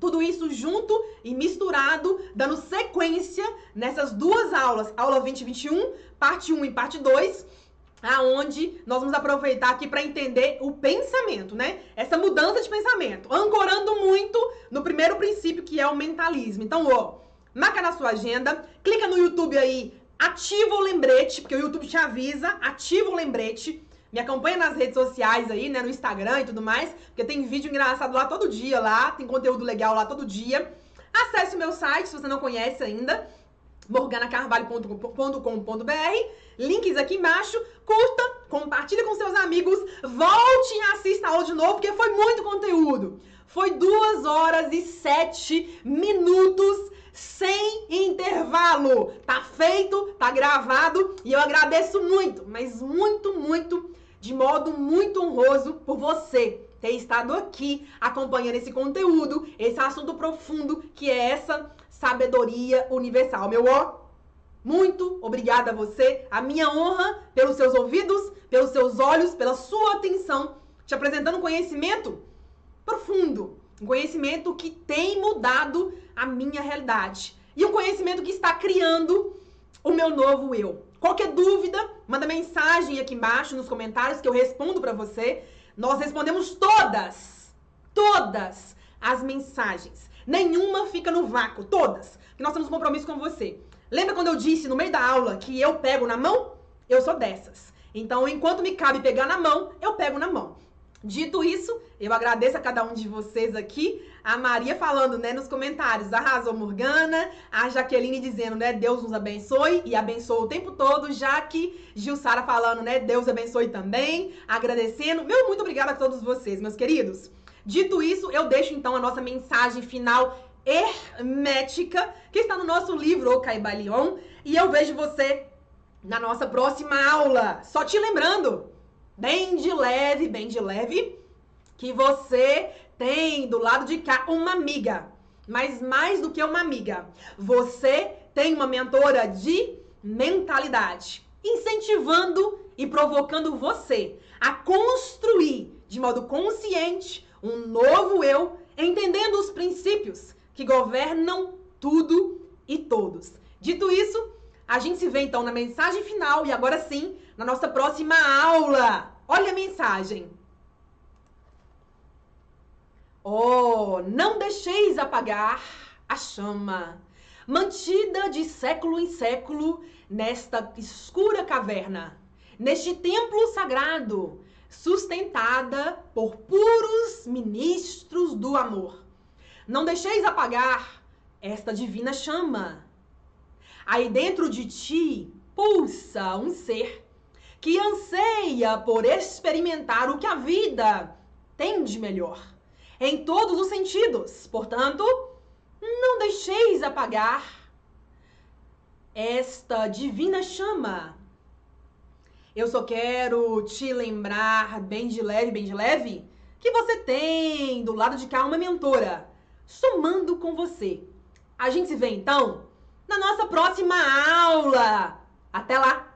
Tudo isso junto e misturado, dando sequência nessas duas aulas, aula 2021, parte 1 e parte 2, aonde nós vamos aproveitar aqui para entender o pensamento, né? Essa mudança de pensamento, ancorando muito no primeiro princípio que é o mentalismo. Então, ó, marca na sua agenda, clica no YouTube aí, ativa o lembrete, porque o YouTube te avisa, ativa o lembrete me acompanha nas redes sociais aí, né? No Instagram e tudo mais, porque tem vídeo engraçado lá todo dia lá, tem conteúdo legal lá todo dia. Acesse o meu site se você não conhece ainda, morganacarvalho.com.br. Links aqui embaixo. Curta, compartilhe com seus amigos, volte e assista a aula de novo, porque foi muito conteúdo. Foi duas horas e sete minutos sem intervalo. Tá feito, tá gravado e eu agradeço muito, mas muito, muito de modo muito honroso por você ter estado aqui acompanhando esse conteúdo, esse assunto profundo que é essa sabedoria universal. Meu ó, muito obrigada a você, a minha honra pelos seus ouvidos, pelos seus olhos, pela sua atenção, te apresentando um conhecimento profundo, um conhecimento que tem mudado a minha realidade e um conhecimento que está criando o meu novo eu. Qualquer dúvida, manda mensagem aqui embaixo nos comentários que eu respondo para você. Nós respondemos todas, todas as mensagens. Nenhuma fica no vácuo, todas. Que nós temos um compromisso com você. Lembra quando eu disse no meio da aula que eu pego na mão? Eu sou dessas. Então, enquanto me cabe pegar na mão, eu pego na mão. Dito isso, eu agradeço a cada um de vocês aqui. A Maria falando, né, nos comentários, arrasou Morgana. A Jaqueline dizendo, né, Deus nos abençoe e abençoa o tempo todo. Jaque, Gilsara falando, né, Deus abençoe também. Agradecendo. Meu muito obrigada a todos vocês, meus queridos. Dito isso, eu deixo então a nossa mensagem final hermética, que está no nosso livro, O Caibalion. E eu vejo você na nossa próxima aula. Só te lembrando, bem de leve, bem de leve, que você tem do lado de cá uma amiga. Mas mais do que uma amiga, você tem uma mentora de mentalidade, incentivando e provocando você a construir de modo consciente um novo eu, entendendo os princípios que governam tudo e todos. Dito isso, a gente se vê então na mensagem final e agora sim, na nossa próxima aula. Olha a mensagem. Oh, não deixeis apagar a chama, mantida de século em século nesta escura caverna. neste templo sagrado, sustentada por puros ministros do amor. Não deixeis apagar esta divina chama. Aí dentro de ti pulsa um ser que anseia por experimentar o que a vida tem de melhor, em todos os sentidos. Portanto, não deixeis apagar esta divina chama. Eu só quero te lembrar, bem de leve, bem de leve, que você tem do lado de cá uma mentora somando com você. A gente se vê então na nossa próxima aula. Até lá!